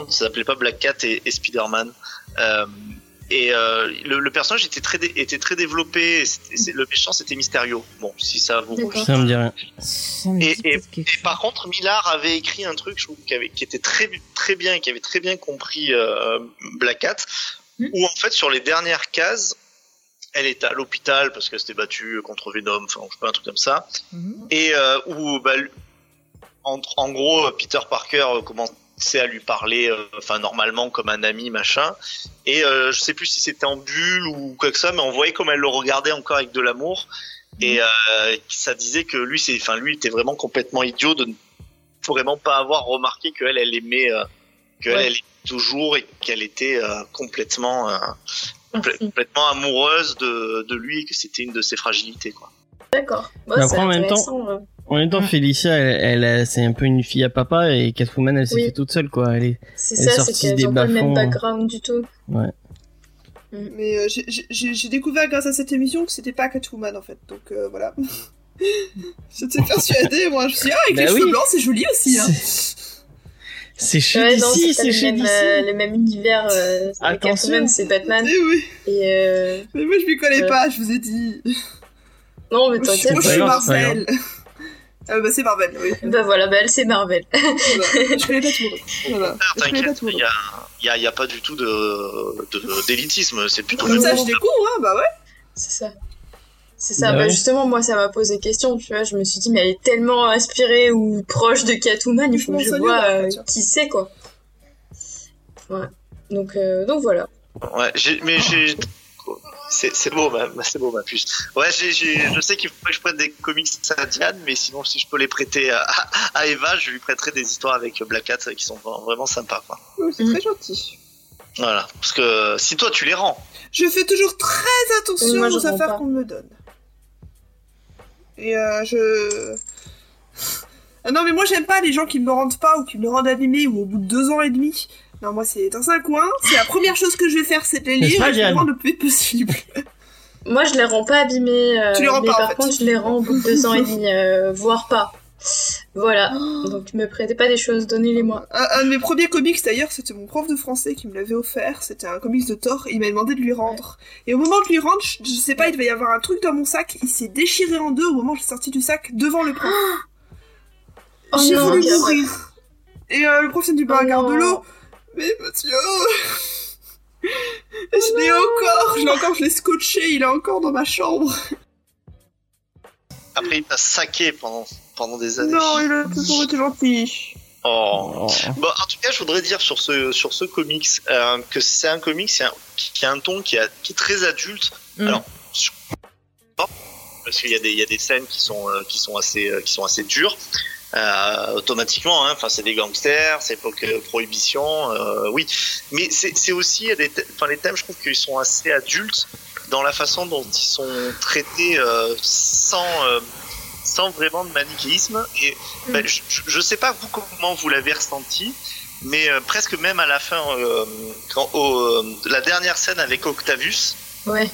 ça s'appelait pas Black Cat et, et Spider-Man. Et euh, le, le personnage était très, dé- était très développé. et le méchant, c'était Mysterio. Bon, si ça vous. Ça me dit rien. Et- et par contre, Millard avait écrit un truc, je trouve, qui, avait, qui était très très bien, qui avait très bien compris euh, Black Cat, Mm. où en fait sur les dernières cases, elle était à l'hôpital parce qu'elle s'était battue contre Venom, enfin je sais pas un truc comme ça, Mhm. et euh, où bah, en, en gros Peter Parker euh, commençait à lui parler, euh, enfin normalement comme un ami machin, et euh, je sais plus si c'était en bulle ou quoi que ça, mais on voyait comme elle le regardait encore avec de l'amour. Et euh, ça disait que lui, c'est, enfin lui, était vraiment complètement idiot de ne vraiment pas avoir remarqué qu'elle, elle aimait, euh, qu'elle, Ouais. elle aimait toujours et qu'elle était euh, complètement, euh, complètement amoureuse de, de lui et que c'était une de ses fragilités, quoi. D'accord. Bah, après, en même temps- euh. En même temps, Felicia, elle, elle, c'est un peu une fille à papa et Catwoman, elle s'est Oui. fait toute seule, quoi. Elle est... C'est ça, c'est sortie qu'elles pas le même bas-fonds. background du tout. Mais euh, j'ai- découvert grâce à cette émission que c'était pas Catwoman en fait, donc euh, voilà. J'étais persuadée, moi je me suis dit, ah, avec Bah les oui. cheveux blancs c'est joli aussi. Hein. C'est chez Ouais, non, DC, c'est chez DC. euh, les mêmes univers. Euh. Catwoman, c'est Batman. Eh oui, Et euh... mais moi je m'y connais Ouais. pas, je vous ai dit. Non, mais t'inquiète. moi, je suis Marvel. Euh, bah c'est Marvel, oui. Bah voilà, bah elle, c'est Marvel. Voilà. Je connais pas tout le monde. Voilà. Ah, Je connais pas T'inquiète, tout le il monde. y a, pas du tout de, de- d'élitisme, c'est plutôt. Comme ça je découvre, hein, bah ouais. C'est ça. C'est ça. Bah Bah, ouais. justement, moi, ça m'a posé question, tu vois. Je me suis dit, mais elle est tellement inspirée ou proche de Catwoman, il faut que je vois euh, tiens. qui c'est, quoi. Ouais. Donc, euh, donc voilà. Ouais, mais j'ai. C'est, c'est beau, ma, c'est beau, ma puce. Ouais, j'ai, j'ai, je sais qu'il faut que je prête des comics à Diane, mais sinon, si je peux les prêter à, à Eva, je lui prêterai des histoires avec Black Cat qui sont vraiment sympas, quoi. Oh, c'est Mm. très gentil. Voilà. Parce que si toi, tu les rends. Je fais toujours très attention Moi, aux affaires pas. qu'on me donne. Et euh, je... Ah non mais moi j'aime pas les gens qui me le rendent pas ou qui me le rendent abîmé ou au bout de deux ans et demi. Non moi c'est dans un coin, c'est la première chose que je vais faire c'est de les lire et je les le plus vite possible. Moi, je les rends pas abîmés. euh, Tu les rends mais pas, en par fait. contre, je les rends au bout de deux ans et demi, euh, voire pas. Voilà. Donc, me prêtez pas des choses, donnez-les-moi. Un, un de mes premiers comics d'ailleurs c'était mon prof de français qui me l'avait offert, c'était un comics de Thor, il m'a demandé de lui rendre. Et au moment de lui rendre, je, je sais pas, il devait y avoir un truc dans mon sac, il s'est déchiré en deux au moment où j'ai sorti du sac devant le prof. Oh J'ai voulu mourir. Et euh, le prof s'est dit, bah, Oh garde l'eau. Mais monsieur. Je l'ai encore, je l'ai encore, je l'ai scotché, il est encore dans ma chambre. Après, il t'a saqué pendant, pendant des années. Non, il a toujours été gentil. Oh. Oh. Bon, en tout cas, je voudrais dire sur ce, sur ce comics euh, que c'est un comics un- qui, qui a un ton qui, a, qui est très adulte. Mm. Alors, parce qu'il y a des, il y a des scènes qui sont, euh, qui sont assez, euh, qui sont assez dures. Euh, automatiquement, hein. enfin c'est des gangsters, c'est prohibition, euh, oui. Mais c'est aussi des, enfin les thèmes, je trouve qu'ils sont assez adultes dans la façon dont ils sont traités euh, sans, sans vraiment de manichéisme. Et ben, je, je- je sais pas vous comment vous l'avez ressenti, mais presque même à la fin, quand la dernière scène avec Octavius, Ouais.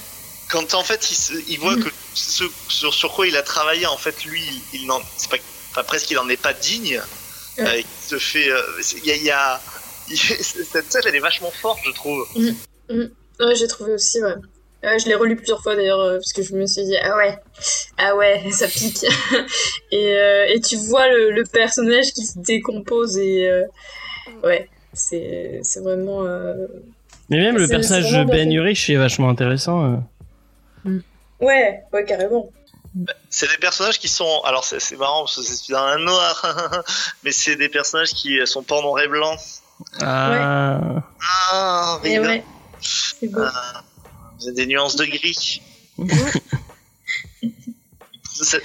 quand en fait il, se- il voit Mm. que ce sur, sur quoi il a travaillé, en fait lui, il, il n'en, c'est pas, enfin, presque il en est pas digne. Ouais. Euh, il se fait, euh, il y a, il y a- il- cette scène elle est vachement forte, je trouve. Ouais, j'ai trouvé aussi, ouais. Je l'ai relu plusieurs fois d'ailleurs, euh, parce que je me suis dit, ah ouais, ah ouais, ça pique. et, euh, et tu vois le, le personnage qui se décompose et euh, ouais, c'est c'est vraiment. euh, Mais même le personnage de Ben. Urich est vachement intéressant. euh. Ouais, ouais, carrément. C'est des personnages qui sont, alors c'est c'est marrant parce que c'est dans un noir, mais c'est des personnages qui sont pas en noir et blanc. Ah. Ah, Et rigolo. ouais, c'est beau. Vous avez des nuances de gris. Ça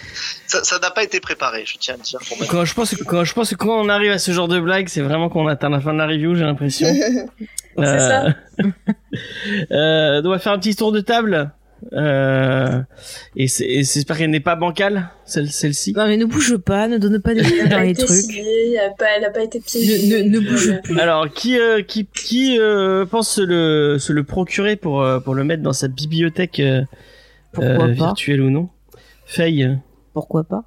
ça n'a pas été préparé, je tiens à le dire. Pour Quand je pense que quand je pense que quand on arrive à ce genre de blague, c'est vraiment qu'on atteint la fin de la review, j'ai l'impression. C'est ça. euh, on va faire un petit tour de table. Euh, et j'espère qu'elle n'est pas bancale, celle, celle-ci? Non mais ne bouge pas, ne donne pas des dans pas les été trucs. elle a pas, elle a pas été piégée. Ne- ne- ne bouge plus. Alors, qui, euh, qui, qui euh, pense se le, se le procurer pour, euh, pour le mettre dans sa bibliothèque euh, Pourquoi euh, pas? virtuelle ou non? Faye, Pourquoi pas?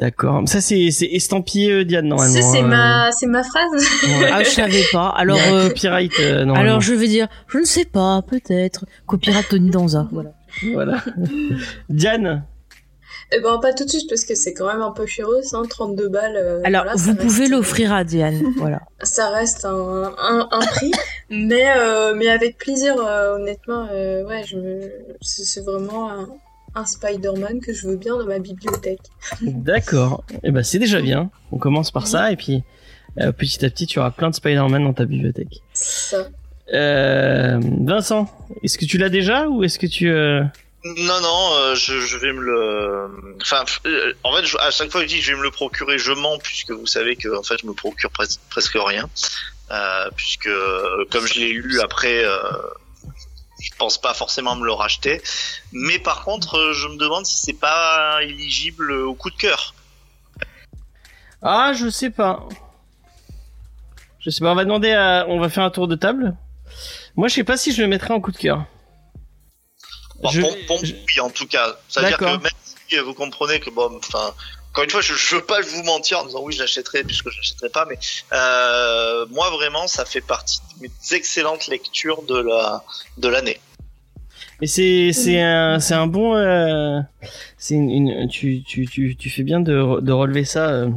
D'accord. Ça, c'est c'est estampillé euh, Diane, normalement. Ça, c'est hein. ma, c'est ma phrase. Ouais. Ah je savais pas. Alors euh, copyright, euh, normalement. alors je vais dire, je ne sais pas, peut-être. Copyright Tony Danza. Voilà. Voilà. Diane Eh ben, pas tout de suite, parce que c'est quand même un peu chéros, hein, 32 balles. euh, Alors voilà, vous reste- pouvez l'offrir à Diane. Voilà. Ça reste un, un, un prix, mais, euh, mais avec plaisir, euh, honnêtement, euh, ouais, je me, c'est c'est vraiment un, un Spider-Man que je veux bien dans ma bibliothèque. D'accord. Eh ben, c'est déjà bien. On commence par ça, et puis euh, petit à petit, tu auras plein de Spider-Man dans ta bibliothèque. Ça. Euh, Vincent, est-ce que tu l'as déjà ou est-ce que tu... euh, Non, non, euh, je, je vais me le. Enfin, euh, en fait, je- à chaque fois que je dis que je vais me le procurer, je mens, puisque vous savez que en fait, je me procure pres- presque rien, euh, puisque euh, comme je l'ai lu après, euh, je pense pas forcément me le racheter. Mais par contre, euh, je me demande si c'est pas éligible au coup de cœur. Ah, je sais pas. Je sais pas, on va demander à... On va faire un tour de table. Moi, je sais pas si je le mettrai en coup de cœur. Bon, Je- je- oui, en tout cas, c'est-à-dire que même si vous comprenez que bon, enfin. Encore une fois, je, je veux pas vous mentir en disant oui, je l'achèterai puisque je l'achèterai pas, mais euh, moi vraiment, ça fait partie de mes excellentes lectures de la de l'année. Mais c'est c'est un c'est un bon euh, c'est une, une- tu, tu tu tu fais bien de de relever ça euh,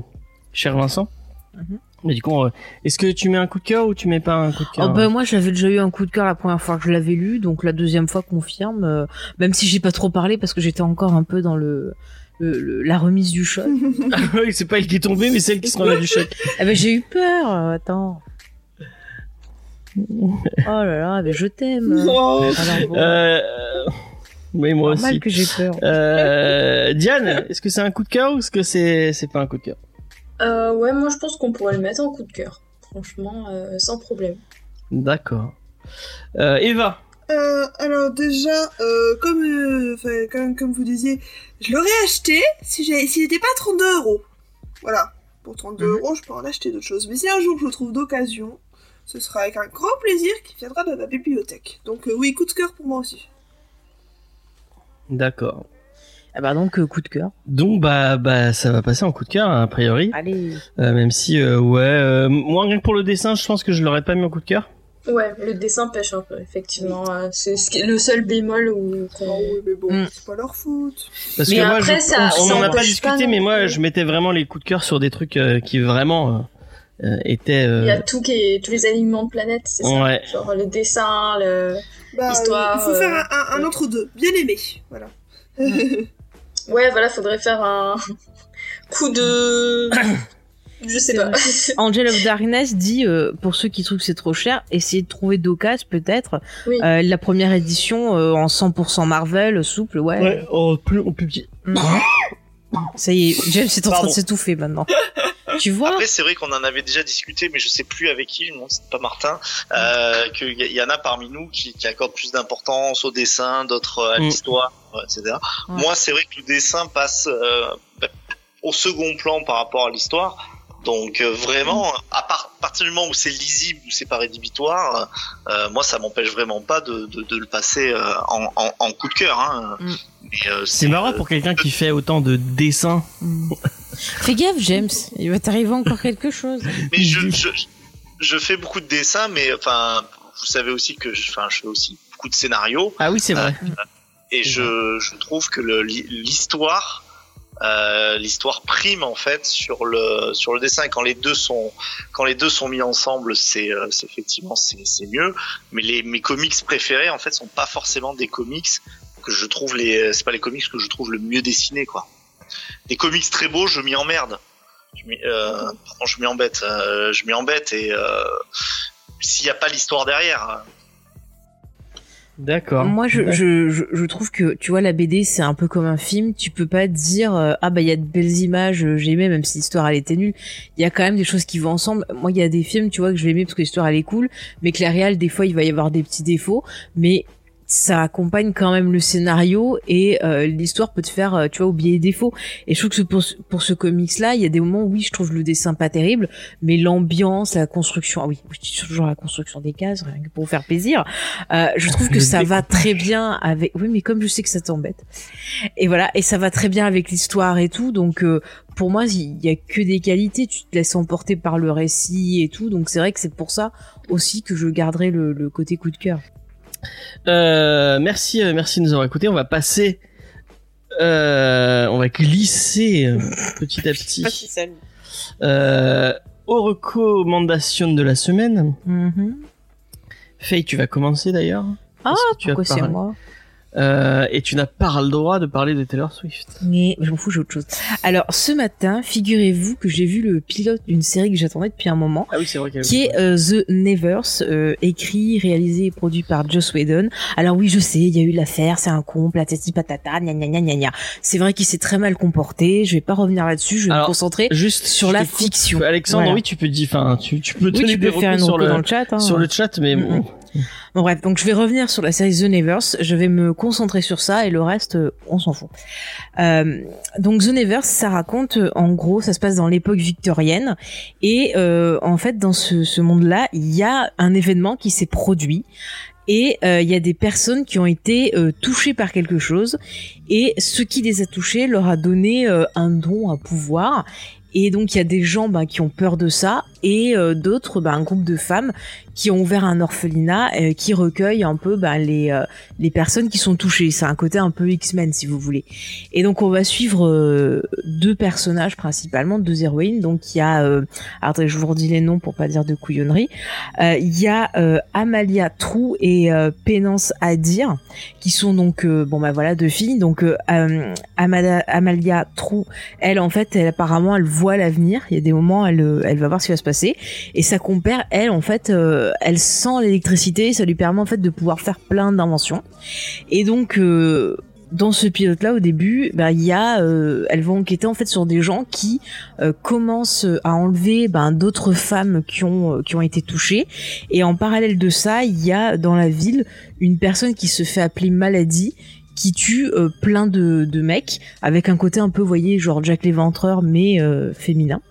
cher Vincent. Mhm. Mais du coup, euh, est-ce que tu mets un coup de cœur ou tu mets pas un coup de Oh cœur ben moi j'avais déjà eu un coup de cœur la première fois que je l'avais lu, donc la deuxième fois confirme. euh, même si j'ai pas trop parlé parce que j'étais encore un peu dans le, le- le- la remise du choc. Ah oui, c'est pas elle qui est tombée, mais celle qui se remet du choc. ah ben j'ai eu peur. euh, attends. Oh là là, ben je t'aime. Oh. Alors bon, Euh, oui, moi normal aussi. que j'ai peur. Euh, Diane, est-ce que c'est un coup de cœur ou est-ce que c'est c'est pas un coup de cœur? Euh, ouais, moi je pense qu'on pourrait le mettre en coup de cœur. Franchement, euh, sans problème. D'accord. Euh, Eva. Euh, alors déjà, euh, comme, euh, enfin, comme, comme vous disiez, je l'aurais acheté si j'ai, s'il n'était pas 32 euros. Voilà. Pour 32 Mhm. euros, je peux en acheter d'autres choses. Mais si un jour je le trouve d'occasion, ce sera avec un grand plaisir qu'il viendra dans ma bibliothèque. Donc euh, oui, coup de cœur pour moi aussi. D'accord. Ah bah donc coup de cœur. Donc bah bah ça va passer en coup de cœur a priori. Allez. Euh, même si euh, ouais, euh, moi rien que pour le dessin, je pense que je l'aurais pas mis en coup de cœur. Ouais, le dessin pêche un peu, effectivement. euh, c'est le seul bémol où. Oh oui, mais bon, Mm. c'est pas leur faute. Parce Mais que moi, après, je- ça- on ça en a pas discuté, pas mais moi, je mettais vraiment les coups de cœur sur des trucs euh, qui vraiment euh, étaient. euh, Il y a tout qui est, tous les aliments de planète, c'est ça. Ouais. Genre le dessin, le. Bah, Histoire, euh, il faut faire un, un, entre deux, bien aimé. Voilà. Ouais, voilà, faudrait faire un coup de. Je sais pas. Angel of Darkness dit euh, pour ceux qui trouvent que c'est trop cher, essayez de trouver d'occasion peut-être Oui. euh, la première édition euh, en 100% Marvel souple, ouais. Ouais, en plus, en plus petit. Ça y est, James est en train de s'étouffer maintenant. tu vois Après, c'est vrai qu'on en avait déjà discuté, mais je sais plus avec qui, non, c'est pas Martin, euh, qu'il y, y en a parmi nous qui, qui accordent plus d'importance au dessin, d'autres à Mm. l'histoire, etc. Ouais. Moi, c'est vrai que le dessin passe euh, au second plan par rapport à l'histoire. Donc euh, vraiment, à, part, partir du moment où c'est lisible, où c'est pas rédhibitoire, euh, moi ça m'empêche vraiment pas de, de, de le passer euh, en, en, en coup de cœur. Hein. Mm. Euh, C'est marrant pour quelqu'un qui fait autant de dessins. Hmm. Fais gaffe, James, il va t'arriver encore quelque chose. Mais je, je, je fais beaucoup de dessins, mais enfin, vous savez aussi que je, enfin, je fais aussi beaucoup de scénarios Ah oui, c'est vrai. et je, je trouve que l'histoire, euh, l'histoire prime en fait sur le sur le dessin. Et quand les deux sont quand les deux sont mis ensemble, c'est euh, effectivement c'est mieux. Mais les mes comics préférés en fait sont pas forcément des comics que je trouve les c'est pas les comics que je trouve le mieux dessinés quoi. Des comics très beaux, je m'y emmerde. Je m'y euh, pardon, je m'y embête. euh, je m'y embête et euh, s'il n'y a pas l'histoire derrière. D'accord. Moi, je, je, je, je trouve que, tu vois, la BD, c'est un peu comme un film. Tu peux pas te dire, euh, ah bah, il y a de belles images, euh, j'ai aimé, même si l'histoire, elle était nulle. Il y a quand même des choses qui vont ensemble. Moi, il y a des films, tu vois, que je vais aimer parce que l'histoire, elle est cool, mais que la réal, des fois, il va y avoir des petits défauts, mais ça accompagne quand même le scénario et euh, l'histoire peut te faire, euh, tu vois, oublier les défauts. Et je trouve que ce- pour, ce- pour ce comics-là, il y a des moments où, oui, je trouve le dessin pas terrible, mais l'ambiance, la construction, ah oui, je dis toujours la construction des cases, rien que pour vous faire plaisir. Euh, je trouve que ça va très bien avec. Oui, mais comme je sais que ça t'embête. Et voilà, et ça va très bien avec l'histoire et tout. Donc euh, pour moi, il y a que des qualités. Tu te laisses emporter par le récit et tout. Donc c'est vrai que c'est pour ça aussi que je garderai le, le côté coup de cœur. Euh, merci, euh, merci de nous avoir écoutés. On va passer, euh, on va glisser petit à petit euh, aux recommandations de la semaine. Mhm. Faye, tu vas commencer d'ailleurs. Ah, tu as pourquoi c'est moi? Euh, et tu n'as pas le droit de parler de Taylor Swift. Mais je m'en fous, j'ai autre chose. Alors ce matin, figurez-vous que j'ai vu le pilote d'une série que j'attendais depuis un moment. Ah oui, c'est vrai qu'elle qui est euh, The Nevers, euh, écrit, réalisé et produit par Joss Whedon. Alors oui, je sais, il y a eu l'affaire, c'est un con, platati patata, gna gna gna gna gna. C'est vrai qu'il s'est très mal comporté, je vais pas revenir là-dessus, je vais Alors, me concentrer Juste sur la fiction. Alexandre, Voilà. oui, tu peux dire, enfin, tu, tu peux Oui, tu des peux faire une sur le, dans le chat. hein. sur le chat, mais Mm, bon. Bon bref, donc je vais revenir sur la série The Nevers, je vais me concentrer sur ça et le reste, euh, on s'en fout. Euh, donc The Nevers, ça raconte, euh, en gros, ça se passe dans l'époque victorienne et euh, en fait dans ce, ce monde-là, il y a un événement qui s'est produit et euh, il y a des personnes qui ont été euh, touchées par quelque chose et ce qui les a touchées leur a donné euh, un don, un pouvoir. Et donc il y a des gens bah, qui ont peur de ça et euh, d'autres, bah, un groupe de femmes qui ont ouvert un orphelinat euh, qui recueille un peu bah, les euh, les personnes qui sont touchées. C'est un côté un peu X-Men si vous voulez. Et donc on va suivre euh, deux personnages principalement, deux héroïnes. Donc il y a, euh, attendez, je vous redis les noms pour pas dire de couillonnerie. Euh, Il y a Amalia Trou et Pénance Adir qui sont donc bon bah voilà deux filles. Donc Amada- Amalia Trou, elle en fait, elle apparemment elle voit l'avenir. Il y a des moments elle euh, elle va voir ce qui va se passer. Et sa compère, elle en fait, euh, elle sent l'électricité. Ça lui permet en fait de pouvoir faire plein d'inventions. Et donc euh, dans ce pilote-là, au début, bah, il y a, elles vont enquêter en fait sur des gens qui commencent à enlever ben, d'autres femmes qui ont été touchées. Et en parallèle de ça, il y a dans la ville une personne qui se fait appeler maladie qui tue euh, plein de, de mecs avec un côté un peu, vous voyez, genre Jack l'Éventreur mais euh, féminin.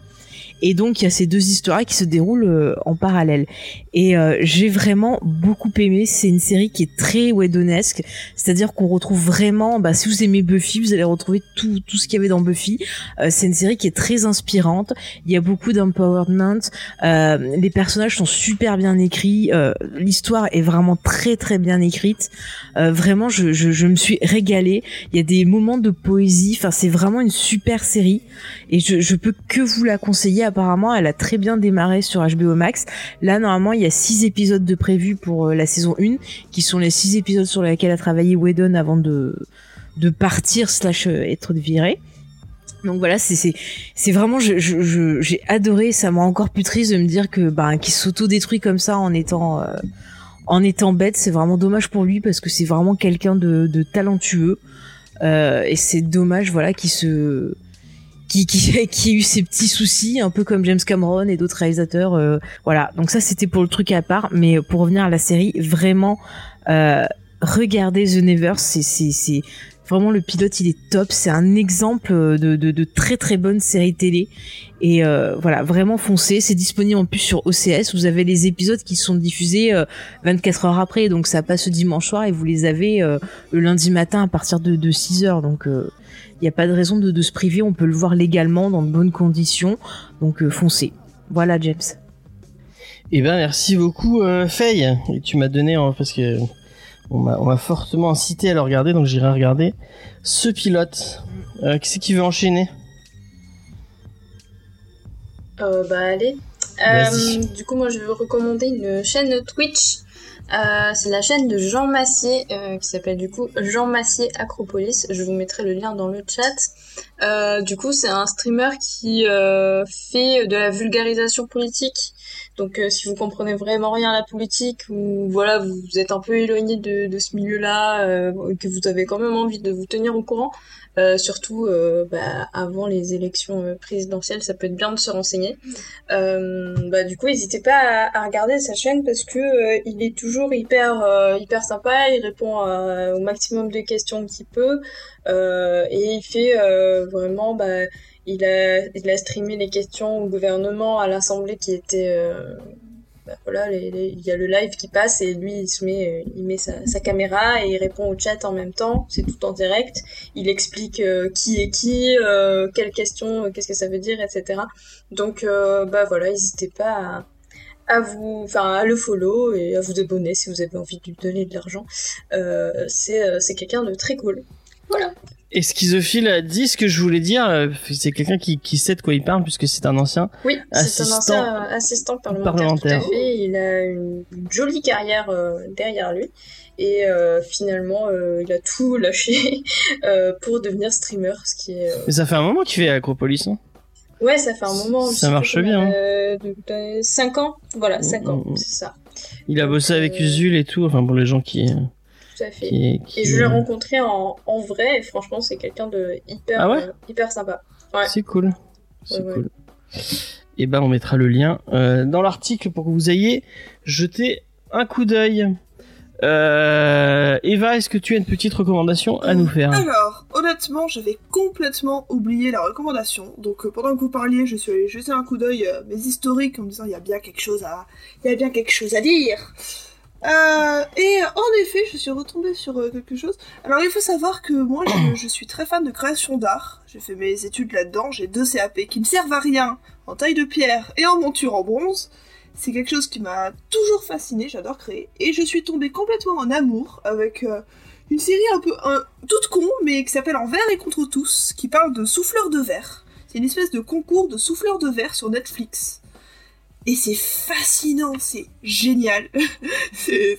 Et donc il y a ces deux histoires qui se déroulent euh, en parallèle. Et euh, j'ai vraiment beaucoup aimé. C'est une série qui est très Whedonesque, c'est-à-dire qu'on retrouve vraiment. Bah, si vous aimez Buffy, vous allez retrouver tout tout ce qu'il y avait dans Buffy. Euh, c'est une série qui est très inspirante. Il y a beaucoup d'empowerment. Euh, les personnages sont super bien écrits. Euh, L'histoire est vraiment très très bien écrite. Euh, vraiment, je, je, je me suis régalée. Il y a des moments de poésie. Enfin, c'est vraiment une super série et je, je peux que vous la conseiller. Apparemment, elle a très bien démarré sur HBO Max. Là, normalement, il y a six épisodes de prévus pour euh, la saison 1, qui sont les six épisodes sur lesquels a travaillé Whedon avant de de partir slash euh, être viré. Donc voilà, c'est vraiment j'ai adoré. Ça m'a encore plus triste de me dire que ben qu'il s'auto-détruit comme ça en étant euh, en étant bête. C'est vraiment dommage pour lui parce que c'est vraiment quelqu'un de, de talentueux et c'est dommage voilà qu'il se qui, qui, a eu ses petits soucis, un peu comme James Cameron et d'autres réalisateurs. euh, voilà, donc ça c'était pour le truc à part, mais pour revenir à la série, vraiment, euh, regardez The Never, c'est vraiment le pilote, il est top, c'est un exemple de, de, de très très bonne série télé. Et euh, voilà, vraiment foncez, c'est disponible en plus sur OCS, vous avez les épisodes qui sont diffusés euh, 24 heures après, donc ça passe dimanche soir et vous les avez euh, le lundi matin à partir de, de 6 heures, donc... il n'y a pas de raison de, de se priver, on peut le voir légalement dans de bonnes conditions. Donc euh, foncez. Voilà James. Eh ben, merci beaucoup, euh, Faye. Et tu m'as donné, hein, parce que on m'a fortement incité à le regarder, donc j'irai regarder ce pilote. Euh, qui c'est qui veut enchaîner? Euh, bah allez. Vas-y. Euh, du coup, moi, je veux recommander une chaîne Twitch. Euh, c'est la chaîne de Jean Massier euh, qui s'appelle du coup Jean Massier Acropolis. Je vous mettrai le lien dans le chat. Euh, du coup, c'est un streamer qui fait de la vulgarisation politique Donc si vous comprenez vraiment rien à la politique ou voilà vous êtes un peu éloigné de, de ce milieu-là, euh, que vous avez quand même envie de vous tenir au courant, euh, surtout euh, bah, avant les élections euh, présidentielles, ça peut être bien de se renseigner. Euh, bah, du coup, n'hésitez pas à, à regarder sa chaîne parce que euh, il est toujours hyper hyper sympa. Il répond à- au maximum de questions qu'il peut euh, et il fait euh, vraiment. Bah, il a il a streamé les questions au gouvernement à l'Assemblée qui était euh, bah, voilà, il y a le live qui passe et lui il se met, euh, il met sa, caméra et il répond au chat en même temps. C'est tout en direct. Il explique euh, qui est qui, euh, quelle question, euh, qu'est-ce que ça veut dire, etc. Donc bah voilà, n'hésitez pas à, vous, enfin à le follow et à vous abonner si vous avez envie de lui donner de l'argent. C'est quelqu'un de très cool. Voilà. Et Schizophile a dit ce que je voulais dire. euh, C'est quelqu'un qui, qui sait de quoi il parle puisque c'est un ancien. Oui, c'est un Assistant- ancien euh, assistant parlementaire, parlementaire. tout à fait. Il a une, jolie carrière euh, derrière lui. Et euh, finalement, euh, il a tout lâché pour devenir streamer, ce qui est... Mais ça fait un moment qu'il fait Acropolis. Hein. Ouais, ça fait un moment. Ça marche bien, hein. Euh, de, de- 5 ans Voilà, 5 ans, Mm, mm. c'est ça. Il a bossé avec Usul et tout. Enfin pour les gens qui Tout à fait. qui, qui Et je l'ai rencontré en, en vrai, et franchement, c'est quelqu'un de hyper, Ah ouais euh, hyper sympa. Ouais. C'est cool. C'est Ouais, ouais. cool. Et ben on mettra le lien euh, dans l'article pour que vous ayez jeté un coup d'œil. Euh, Eva, est-ce que tu as une petite recommandation à nous faire? Alors, honnêtement, j'avais complètement oublié la recommandation. Donc, euh, pendant que vous parliez, je suis allée jeter un coup d'œil à mes historiques en me disant il y a bien quelque chose à, il y a bien quelque chose à dire. Euh, et en effet, je suis retombée sur euh, quelque chose. Alors, il faut savoir que moi, je, suis très fan de création d'art. J'ai fait mes études là-dedans. J'ai deux CAP qui ne servent à rien en taille de pierre et en monture en bronze. C'est quelque chose qui m'a toujours fasciné. J'adore créer. Et je suis tombée complètement en amour avec euh, une série un peu toute con, mais qui s'appelle En verre et contre tous, qui parle de souffleurs de verre. C'est une espèce de concours de souffleurs de verre sur Netflix. Et c'est fascinant, c'est génial. c'est,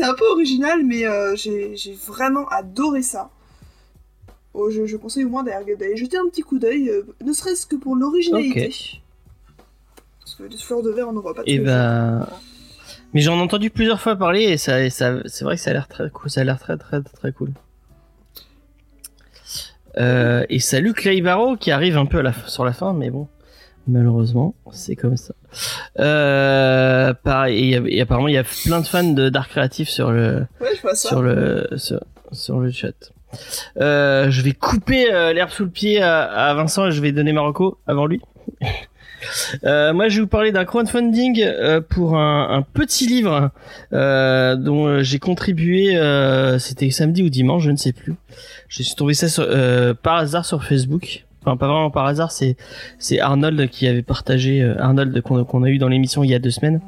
un peu original, mais euh, j'ai, vraiment adoré ça. Oh, je, je conseille au moins d'aller, jeter un petit coup d'œil, euh, ne serait-ce que pour l'originalité. Parce que des souffleurs de verre, on n'en voit pas Et les ben, jours. mais j'en ai entendu plusieurs fois parler et ça, et ça c'est vrai que ça a l'air très cool. Ça a l'air très très très cool. Euh, et salut Clay Barrow qui arrive un peu à la, sur la fin, mais bon, malheureusement, c'est comme ça. Euh, pareil, et, et apparemment il y a plein de fans de Dark Creative sur le, Ouais, je vois ça. sur le sur, sur le chat. Euh, je vais couper euh, l'herbe sous le pied à, à Vincent et je vais donner Marocco avant lui. Euh, moi, je vais vous parler d'un crowdfunding euh, pour un, un petit livre euh, dont euh, j'ai contribué. euh, C'était samedi ou dimanche, je ne sais plus. Je suis tombé ça sur, euh, par hasard sur Facebook. Enfin, pas vraiment par hasard. C'est c'est Arnold qui avait partagé. euh, Arnold qu'on a eu dans l'émission il y a deux semaines,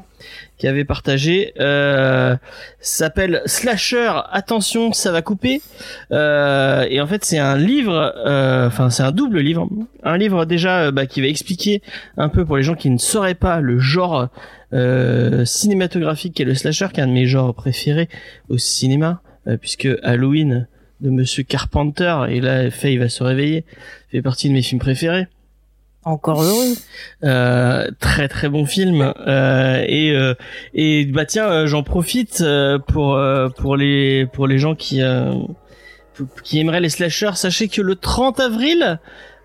qui avait partagé. Euh, s'appelle Slasher. Attention, ça va couper. Euh, et en fait, c'est un livre. euh, Enfin, c'est un double livre. Un livre déjà euh, bah, qui va expliquer un peu pour les gens qui ne sauraient pas le genre euh, cinématographique qu'est le slasher, qui est un de mes genres préférés au cinéma, puisque Halloween de Monsieur Carpenter, et là Faye va se réveiller, fait partie de mes films préférés. Encore heureux. Euh, très très bon film euh, et euh, et bah tiens euh, j'en profite euh, pour pour les pour les gens qui euh, qui aimeraient les slashers sachez que le 30 avril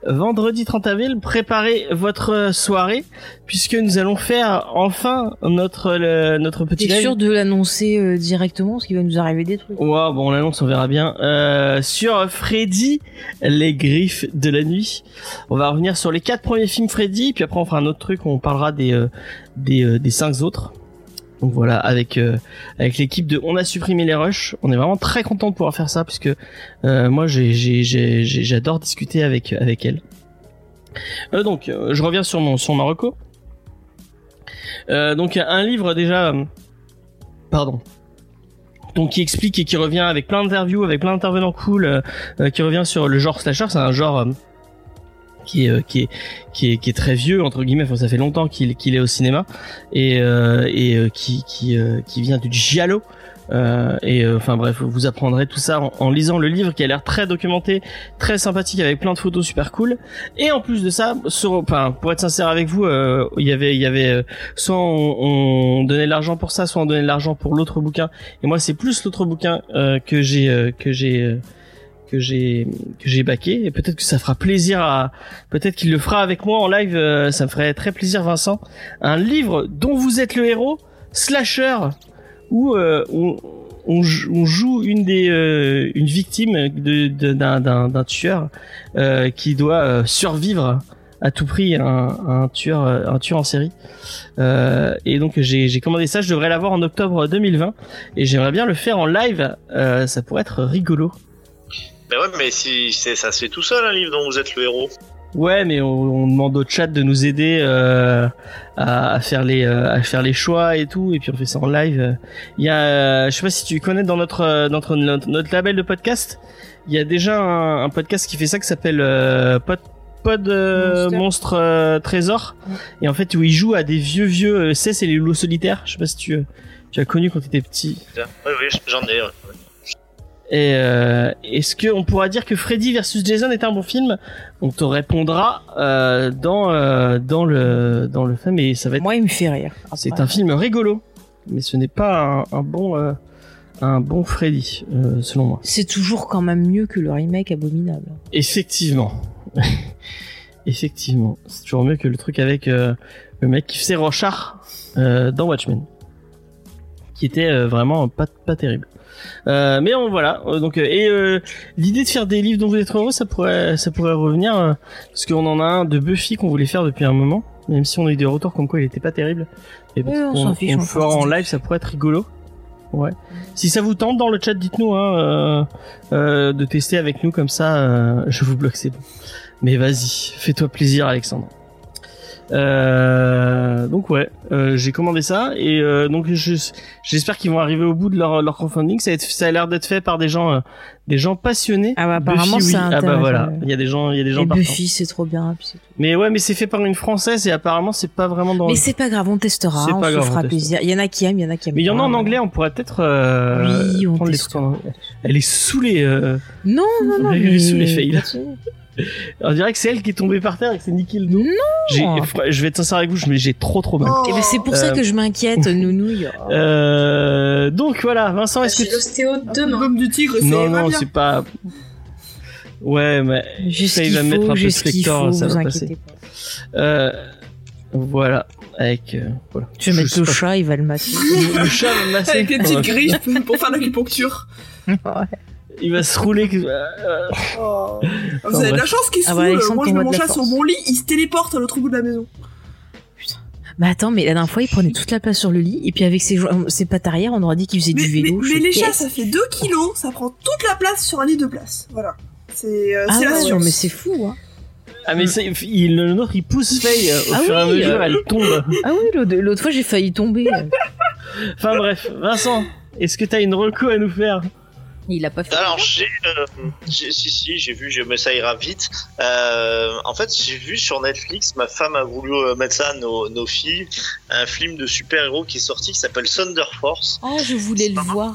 vendredi 30 avril préparez votre soirée puisque nous allons faire enfin notre le- notre petit T'es sûr de l'annoncer euh, directement parce qu'il va nous arriver des trucs. Ouais, bon, on l'annonce, on verra bien. Euh, sur Freddy, les griffes de la nuit. On va revenir sur les quatre premiers films Freddy, puis après on fera un autre truc où on parlera des euh, des, euh, des cinq autres. Donc voilà, avec euh, avec l'équipe de On a supprimé les rushs, on est vraiment très content de pouvoir faire ça puisque euh, moi j'adore discuter avec avec elle. Euh, donc euh, je reviens sur mon sur Marocco. Euh, donc un livre déjà, euh, pardon, donc qui explique et qui revient avec plein d'interviews, avec plein d'intervenants cool, euh, qui revient sur le genre slasher. C'est un genre qui est, euh, qui est qui est qui est très vieux entre guillemets. Enfin, ça fait longtemps qu'il qu'il est au cinéma et euh, et euh, qui qui euh, qui vient du giallo. Euh, et enfin bref, vous apprendrez tout ça en, en lisant le livre qui a l'air très documenté, très sympathique avec plein de photos super cool. Et en plus de ça, sur, enfin pour être sincère avec vous, il y avait, il y avait soit on, on donnait de l'argent pour ça, soit on donnait de l'argent pour l'autre bouquin. Et moi c'est plus l'autre bouquin que j'ai que j'ai que j'ai que j'ai baqué. Et peut-être que ça fera plaisir à peut-être qu'il le fera avec moi en live euh, ça me ferait très plaisir Vincent. Un livre dont vous êtes le héros slasher où euh, on, on, jou- on joue une des euh, une victime d'un d'un d'un tueur euh, qui doit survivre à tout prix un, un tueur un tueur en série. Et donc j'ai commandé ça. Je devrais l'avoir en octobre 2020 et j'aimerais bien le faire en live. Ça pourrait être rigolo Mais ouais, mais si ça se fait tout seul un livre dont vous êtes le héros. Ouais, mais on, on demande au chat de nous aider euh, à, à faire les euh, à faire les choix et tout, et puis on fait ça en live. Il y a, euh, je sais pas si tu connais dans notre notre notre, notre label de podcast, il y a déjà un, un podcast qui fait ça qui s'appelle euh, Pod Pod euh, Monster. Monstre euh, Trésor, et en fait où il joue à des vieux vieux, euh, c'est c'est les loups solitaires. Je sais pas si tu tu as connu quand tu étais petit. Oui, oui, j'en ai. Et euh, est-ce que on pourra dire que Freddy versus Jason est un bon film? On te répondra euh, dans euh, dans le dans le film et ça va être Moi, il me fait rire. c'est un film rigolo, mais ce n'est pas un, un bon euh, un bon Freddy euh, selon moi. C'est toujours quand même mieux que le remake abominable. Effectivement, effectivement, c'est toujours mieux que le truc avec euh, le mec qui faisait Rochard euh, dans Watchmen, qui était vraiment pas pas terrible. Euh, mais on, voilà, euh, donc euh, et euh, l'idée de faire des livres dont vous êtes heureux, ça pourrait ça pourrait revenir parce qu'on en a un de Buffy qu'on voulait faire depuis un moment, même si on a eu des retours comme quoi il était pas terrible. Et Ouais, on on, s'en fiche, on on fera en live, ça pourrait être rigolo. Ouais. Si ça vous tente dans le chat, dites-nous hein, euh, euh, de tester avec nous comme ça. euh, je vous bloque, c'est bon. Mais vas-y, fais-toi plaisir, Alexandre. Euh, donc ouais, euh, j'ai commandé ça et euh, donc je- j'espère qu'ils vont arriver au bout de leur, leur crowdfunding. Ça a, être- ça a l'air d'être fait par des gens, euh, des gens passionnés. Ah bah, apparemment, Buffy, oui. Ah bah voilà, il y a des gens, il y a des gens Et. Buffy, c'est trop bien. puis. Mais ouais, mais c'est fait par une française et apparemment c'est pas vraiment dans. Mais c'est pas grave, on testera, on pas se grave, fera testera. plaisir. Il y en a qui aiment, il y en a qui aiment. Mais il y en a en anglais, on pourrait peut-être euh, Oui, on prendre les teste. trucs en anglais. Elle est saoulée. Non, non, non. Elle est mais- sous les fails, là. On dirait que c'est elle qui est tombée par terre et que c'est le dos. Non. Je vais être sincère avec vous, mais j'ai trop trop mal. Oh. Et ben c'est pour ça Euh, que je m'inquiète, nounouille. Euh, donc voilà, Vincent, est-ce que J'ai tu... l'ostéo demain. L'album du tigre, c'est Non, non, c'est pas... Ouais, mais ça, il va mettre un faut, peu de faut, ça va passer. pas. Euh, voilà, avec... euh, voilà. Je vais mettre le chat, il va le masser. Le chat va me masser. Avec les petites Ouais. griffes pour faire l'acupuncture. Il va se rouler... que- euh, Oh. Vous avez de la chance qu'il se Ah bah, roule. Alexandre, Moi, je mets mon chat sur mon lit, il se téléporte à l'autre bout de la maison. Mais attends, mais la dernière fois, il prenait toute la place sur le lit, et puis avec ses, jo- ses pattes arrière, on aurait dit qu'il faisait Mais, du vélo. mais les chats, ça fait 2 kilos, ça prend toute la place sur un lit de place. Voilà. C'est euh, Ah la ouais, science. mais c'est fou, hein. Ah mais c'est, il, le nôtre il pousse Faye euh, au Ah fur et à oui, mesure euh. elle tombe. Ah oui, l'autre l'autre fois, j'ai failli tomber. Enfin bref, Vincent, est-ce que t'as une reco à nous faire? Il a pas fait. Alors j'ai, euh, j'ai- si si, j'ai vu, je, mais ça ira vite. Euh, en fait, j'ai vu sur Netflix, ma femme a voulu euh, mettre ça à nos, nos filles, un film de super-héros qui est sorti qui s'appelle Thunder Force. Oh, je voulais le voir.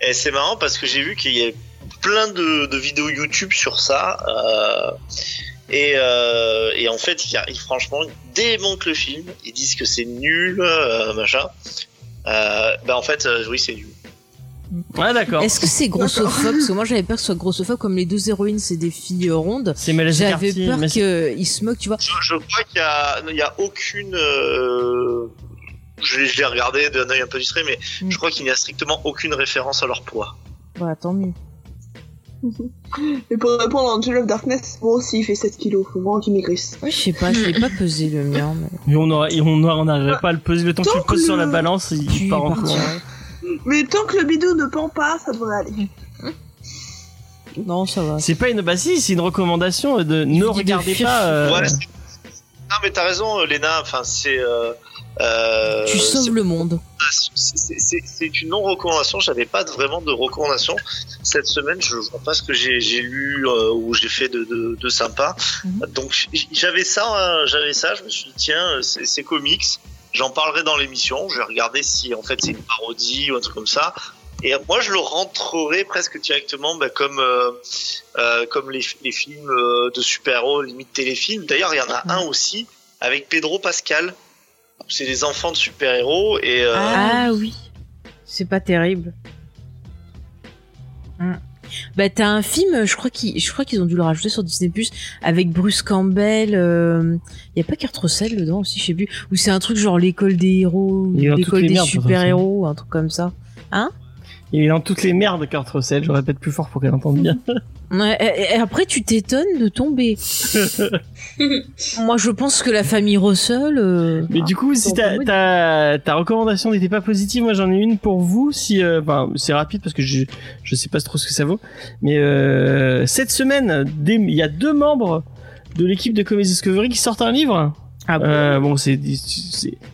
Et c'est marrant parce que j'ai vu qu'il y a plein de, de vidéos YouTube sur ça. euh, et, euh, et en fait, il ils, franchement, ils démontent le film. Ils disent que c'est nul, euh, machin. Euh, ben en fait, oui, c'est nul. Ouais d'accord. Est-ce que c'est grossophobe? Parce que moi, j'avais peur que ce soit grossophobe, comme les deux héroïnes, c'est des filles euh, rondes. C'est J'avais peur qu'ils se moquent, tu vois. Je, je crois qu'il y a, il y a aucune. euh, je l'ai je l'ai regardé d'un œil un peu distrait, mais Mm. je crois qu'il n'y a strictement aucune référence à leur poids. Bah, tant mieux. Et pour répondre à Angel of Darkness, moi aussi il fait 7 kilos, faut vraiment qu'il maigrisse. Ouais, je sais pas, je l'ai pas pesé le mien, mais. Mais on aura, on n'arriverait pas à le peser le temps que tu le poses sur la balance, il part en courant. Mais tant que le bidou ne pend pas, ça devrait aller. Non, ça va. C'est pas une, bah si, c'est une recommandation de ne regardez pas. euh, Ouais, c'est- non, mais t'as raison, Léna. Enfin, c'est. Euh, euh, Tu sauves le monde. c'est- c'est- c'est c'est une non recommandation. J'avais pas de- vraiment de recommandation cette semaine. Je vois pas ce que j'ai j'ai lu euh, ou j'ai fait de, de, de sympa. Mhm. Donc j- j'avais ça, hein, j'avais ça. Je me suis dit tiens, euh, c'est c'est comics. J'en parlerai dans l'émission. Je vais regarder si en fait c'est une parodie ou un truc comme ça. Et moi, je le rentrerai presque directement bah, comme euh, euh, comme les, les films euh, de super-héros, limite téléfilm. D'ailleurs, il y en a un aussi avec Pedro Pascal. C'est des enfants de super-héros et euh, Ah oui. C'est pas terrible. Hmm. Bah t'as un film, je crois qu'ils, je crois qu'ils ont dû le rajouter sur Disney Plus avec Bruce Campbell. Il y a pas Kurt Russell dedans aussi, je sais plus. Ou c'est un truc genre l'école des héros, l'école des super héros, un truc comme ça. Il est dans toutes les merdes, Kurt Russell. Je répète plus fort pour qu'elle entende bien. Ouais, et, après tu t'étonnes de tomber. Moi je pense que la famille Russell. euh, Mais du coup, si ta, ta, ta recommandation n'était pas positive, moi j'en ai une pour vous. Si, euh, enfin, c'est rapide parce que je, je sais pas trop ce que ça vaut. Mais euh, cette semaine, il y a deux membres de l'équipe de Comedy Discovery qui sortent un livre. Ah bon Euh, bon, c'est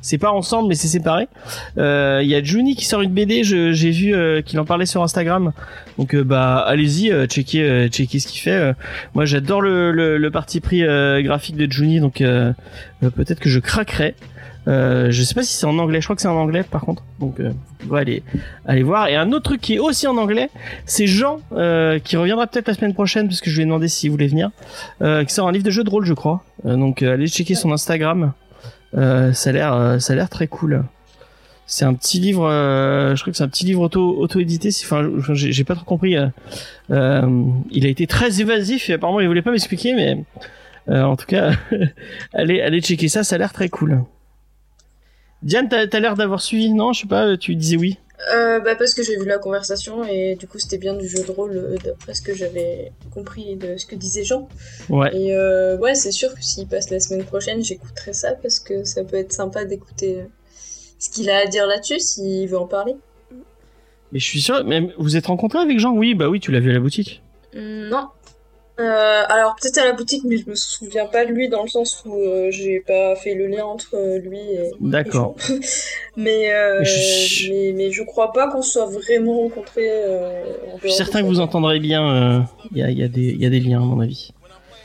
c'est- pas ensemble, mais c'est séparé. Euh, Il y a Juni qui sort une BD. J'ai vu euh, qu'il en parlait sur Instagram. Donc euh, bah allez-y, euh, checker, euh, checker ce qu'il fait. Euh, moi, j'adore le, le, le parti pris euh, graphique de Juni, donc euh, euh, peut-être que je craquerai. Euh, je sais pas si c'est en anglais. Je crois que c'est en anglais, par contre. Donc euh, vous pourrez aller aller voir. Et un autre truc qui est aussi en anglais, c'est Jean euh, qui reviendra peut-être la semaine prochaine parce que je lui ai demandé s'il voulait venir. Euh, qui sort un livre de jeu de rôle, je crois. Euh, donc allez checker son Instagram. Ça a l'air, ça a l'air très cool. C'est un petit livre, je crois que c'est un petit livre auto, auto-édité. Enfin, j'ai pas trop compris. il a été très évasif et apparemment il voulait pas m'expliquer, mais en tout cas, allez, allez checker ça, ça a l'air très cool. Diane, t'as as, l'air d'avoir suivi, non? Je sais pas, tu disais oui. Euh, bah parce que j'ai vu la conversation et du coup c'était bien du jeu de rôle euh, d'après ce que j'avais compris de ce que disait Jean. Ouais. Et euh, ouais c'est sûr que s'il passe la semaine prochaine j'écouterai ça parce que ça peut être sympa d'écouter ce qu'il a à dire là-dessus s'il veut en parler. Mais je suis sûr, mais vous êtes rencontré avec Jean? Oui, bah oui, tu l'as vu à la boutique. Hmm, Non. Euh, alors peut-être à la boutique mais je me souviens pas de lui dans le sens où euh, j'ai pas fait le lien entre euh, lui et, D'accord. et mais, euh, Mais je- mais mais je crois pas qu'on soit vraiment rencontrés. Euh, en Je suis certain que vous entendrez bien. euh, Il y, a, il y, a des- il y a des liens, à mon avis.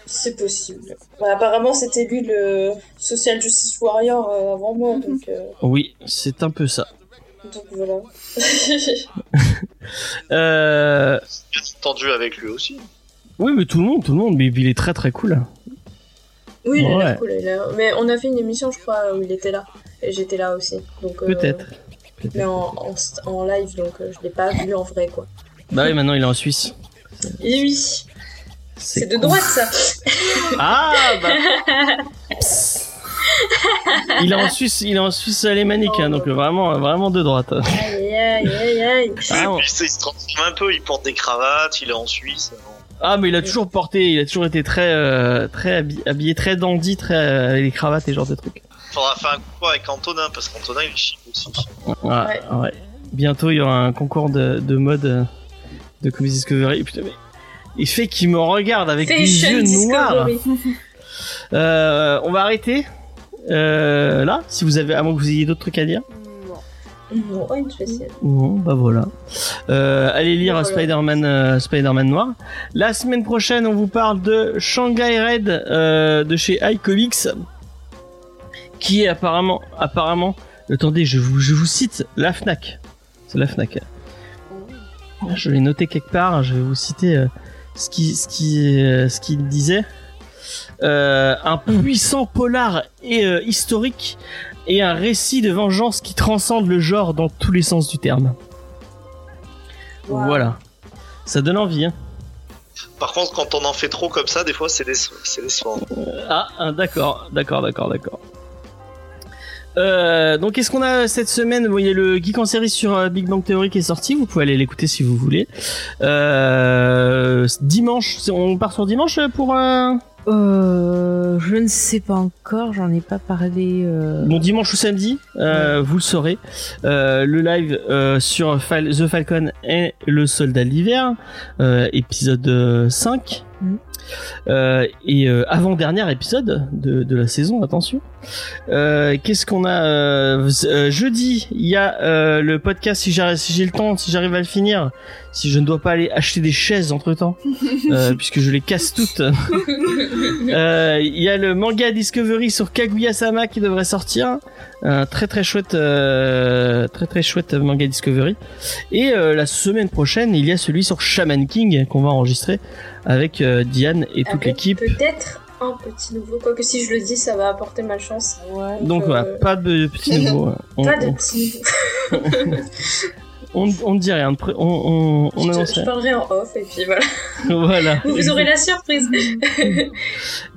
C'est possible. Bah, apparemment, c'était lui le Social Justice Warrior euh, avant moi, donc, euh, Oui, c'est un peu ça. donc voilà. Euh, entendu avec lui aussi. Oui, mais tout le monde, tout le monde, mais il est très très cool. oui, il a Ouais. l'air cool. il a- Mais on a fait une émission, je crois, où il était là. Et j'étais là aussi. Donc, euh, Peut-être. Mais en, en, live, donc euh, je l'ai pas vu en vrai, quoi. Bah oui, maintenant il est en Suisse. Et oui, c'est de cool. droite, ça. Ah bah. il est en Suisse, il est en Suisse alémanique, hein, donc vraiment, vraiment de droite. aïe, aïe, aïe, aïe. Ah, il se transforme un peu, il porte des cravates, il est en Suisse. Ah, mais il a toujours porté, il a toujours été très, euh, très habillé, habillé très dandy, très euh, les cravates et ce genre de trucs. Faudra faire un coup avec Antonin, parce qu'Antonin il est chic aussi. Ouais, ouais. Bientôt, il y aura un concours de, de mode euh, de Comedy Discovery. Putain, mais il fait qu'il me regarde avec des yeux noirs. Euh, on va arrêter euh, là, si vous avez, à moins que vous ayez d'autres trucs à dire. Non. Bon, bah voilà. Euh, allez lire Voilà. Spider-Man, euh, Spider-Man Noir. La semaine prochaine, on vous parle de Shanghai Red euh, de chez iComics, qui est apparemment, apparemment. Attendez, je vous, je vous cite la Fnac. C'est la Fnac. Je l'ai noté quelque part. Je vais vous citer ce qui, ce qui, ce qu'il disait. Un puissant polar et historique et un récit de vengeance qui transcende le genre dans tous les sens du terme. Wow. Voilà. Ça donne envie, hein. Par contre, quand on en fait trop comme ça, des fois c'est déce- c'est décevant. Ah, ah, d'accord, d'accord, d'accord, d'accord. Euh, donc qu'est-ce qu'on a cette semaine Bon, Il y a le Geek en série sur euh, Big Bang Theory qui est sorti, vous pouvez aller l'écouter si vous voulez. Euh, dimanche, on part sur dimanche pour euh, je ne sais pas encore, j'en ai pas parlé. Euh... bon dimanche ou samedi, euh, vous le saurez. Le live sur Fal- The Falcon et le Soldat de l'hiver, épisode euh, 5. Mhm. Euh, et euh, avant dernier épisode de, de la saison, attention. Qu'est-ce qu'on a jeudi Il y a le podcast si j'ai le temps, si j'arrive à le finir, si je ne dois pas aller acheter des chaises entre temps, puisque je les casse toutes. Euh, Il y a le manga Discovery sur Kaguya-sama qui devrait sortir, un très très chouette, euh, très très chouette manga Discovery. Et euh, la semaine prochaine, il y a celui sur Shaman King qu'on va enregistrer avec euh, Diane et toute l'équipe. Peut-être un petit nouveau, quoique si je le dis, ça va apporter malchance. Donc euh, voilà, pas de petits nouveaux. hein. On, Pas de on, petit nouveau. On, on ne dit rien, on, on, on je, annonce te- je rien. parlerai en off et puis voilà. voilà. Vous aurez la surprise.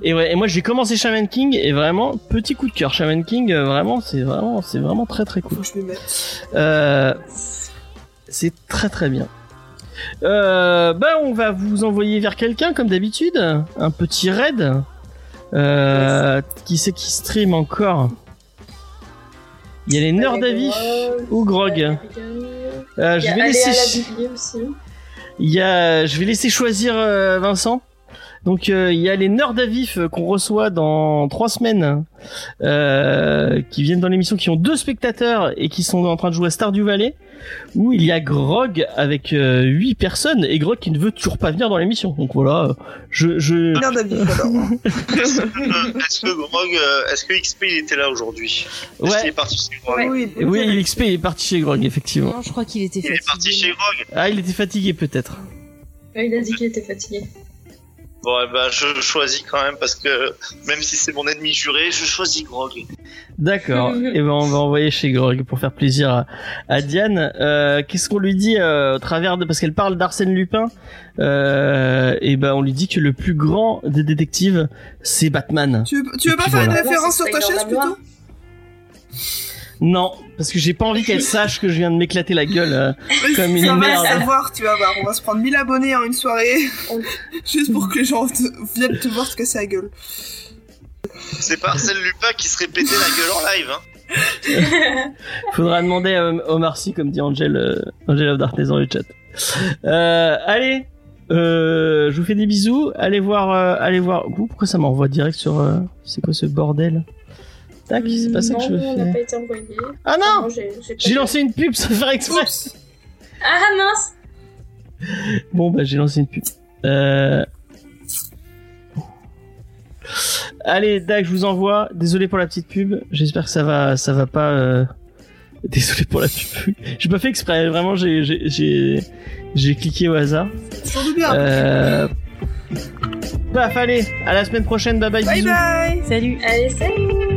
Et ouais, et moi j'ai commencé Shaman King et vraiment petit coup de cœur. Shaman King, euh, vraiment, c'est vraiment, c'est vraiment très très cool. Faut que je m'y mette. Euh, c'est très très bien. Euh, bah on va vous envoyer vers quelqu'un comme d'habitude, un petit raid. Euh, qui c'est qui stream encore? Il y a les nerds d'Avif ou Grog. Euh, je vais laisser. la aussi. Il y a, je vais laisser choisir euh, Vincent. Donc euh, il y a les nerds à vif euh, qu'on reçoit dans trois semaines, euh, qui viennent dans l'émission, qui ont deux spectateurs et qui sont en train de jouer à Stardew Valley, où il y a Grog avec euh, huit personnes et Grog qui ne veut toujours pas venir dans l'émission. Donc voilà, je, je... Bien d'avis, alors. Est-ce que, est-ce que Grog, est-ce que XP il était là aujourd'hui? Est-ce qu'il ouais, est parti chez Grog? Ouais. Oui, oui, l'XP est parti chez Grog effectivement. Non, je crois qu'il était Il est parti chez fatigué. Grog? Ah, il était fatigué peut-être. Ouais, Il a dit qu'il était fatigué. Bon, eh ben, je choisis quand même parce que même si c'est mon ennemi juré, je choisis Grog. D'accord. et ben on va envoyer chez Grog pour faire plaisir à, à Diane. Euh, Qu'est-ce qu'on lui dit euh, au travers de parce qu'elle parle d'Arsène Lupin. Euh, et ben on lui dit que le plus grand des détectives c'est Batman. Tu veux, tu veux Et pas faire une référence sur ta chaise plutôt? Non, parce que j'ai pas envie qu'elle sache que je viens de m'éclater la gueule. euh. Comme une ça va merde. le savoir, tu vas voir. On va se prendre 1000 abonnés en une soirée. Juste pour que les gens te- viennent te voir te casser la gueule. C'est pas Arsène Lupin qui se répétait la gueule en live, hein. Faudra demander à Omar Sy comme dit Angel, euh, Angel of Darkness dans le chat. Euh, allez, euh, je vous fais des bisous. Allez voir, euh, allez voir. Ouh, pourquoi ça m'envoie direct sur euh, C'est quoi ce bordel? Tac, c'est pas ça que je veux Non, on n'a faire. pas été envoyé. Ah non j'ai lancé une pub sans faire exprès. Oups. Ah mince Bon bah j'ai lancé une pub. Euh... Allez, Dag, je vous envoie. Désolé pour la petite pub. J'espère que ça va, ça va pas. euh, Désolé pour la pub. J'ai pas fait exprès. Vraiment, j'ai, j'ai, j'ai, j'ai cliqué au hasard. Euh... Paf, allez, à la semaine prochaine. Bye bye, Bye bisous. bye Salut. Allez, salut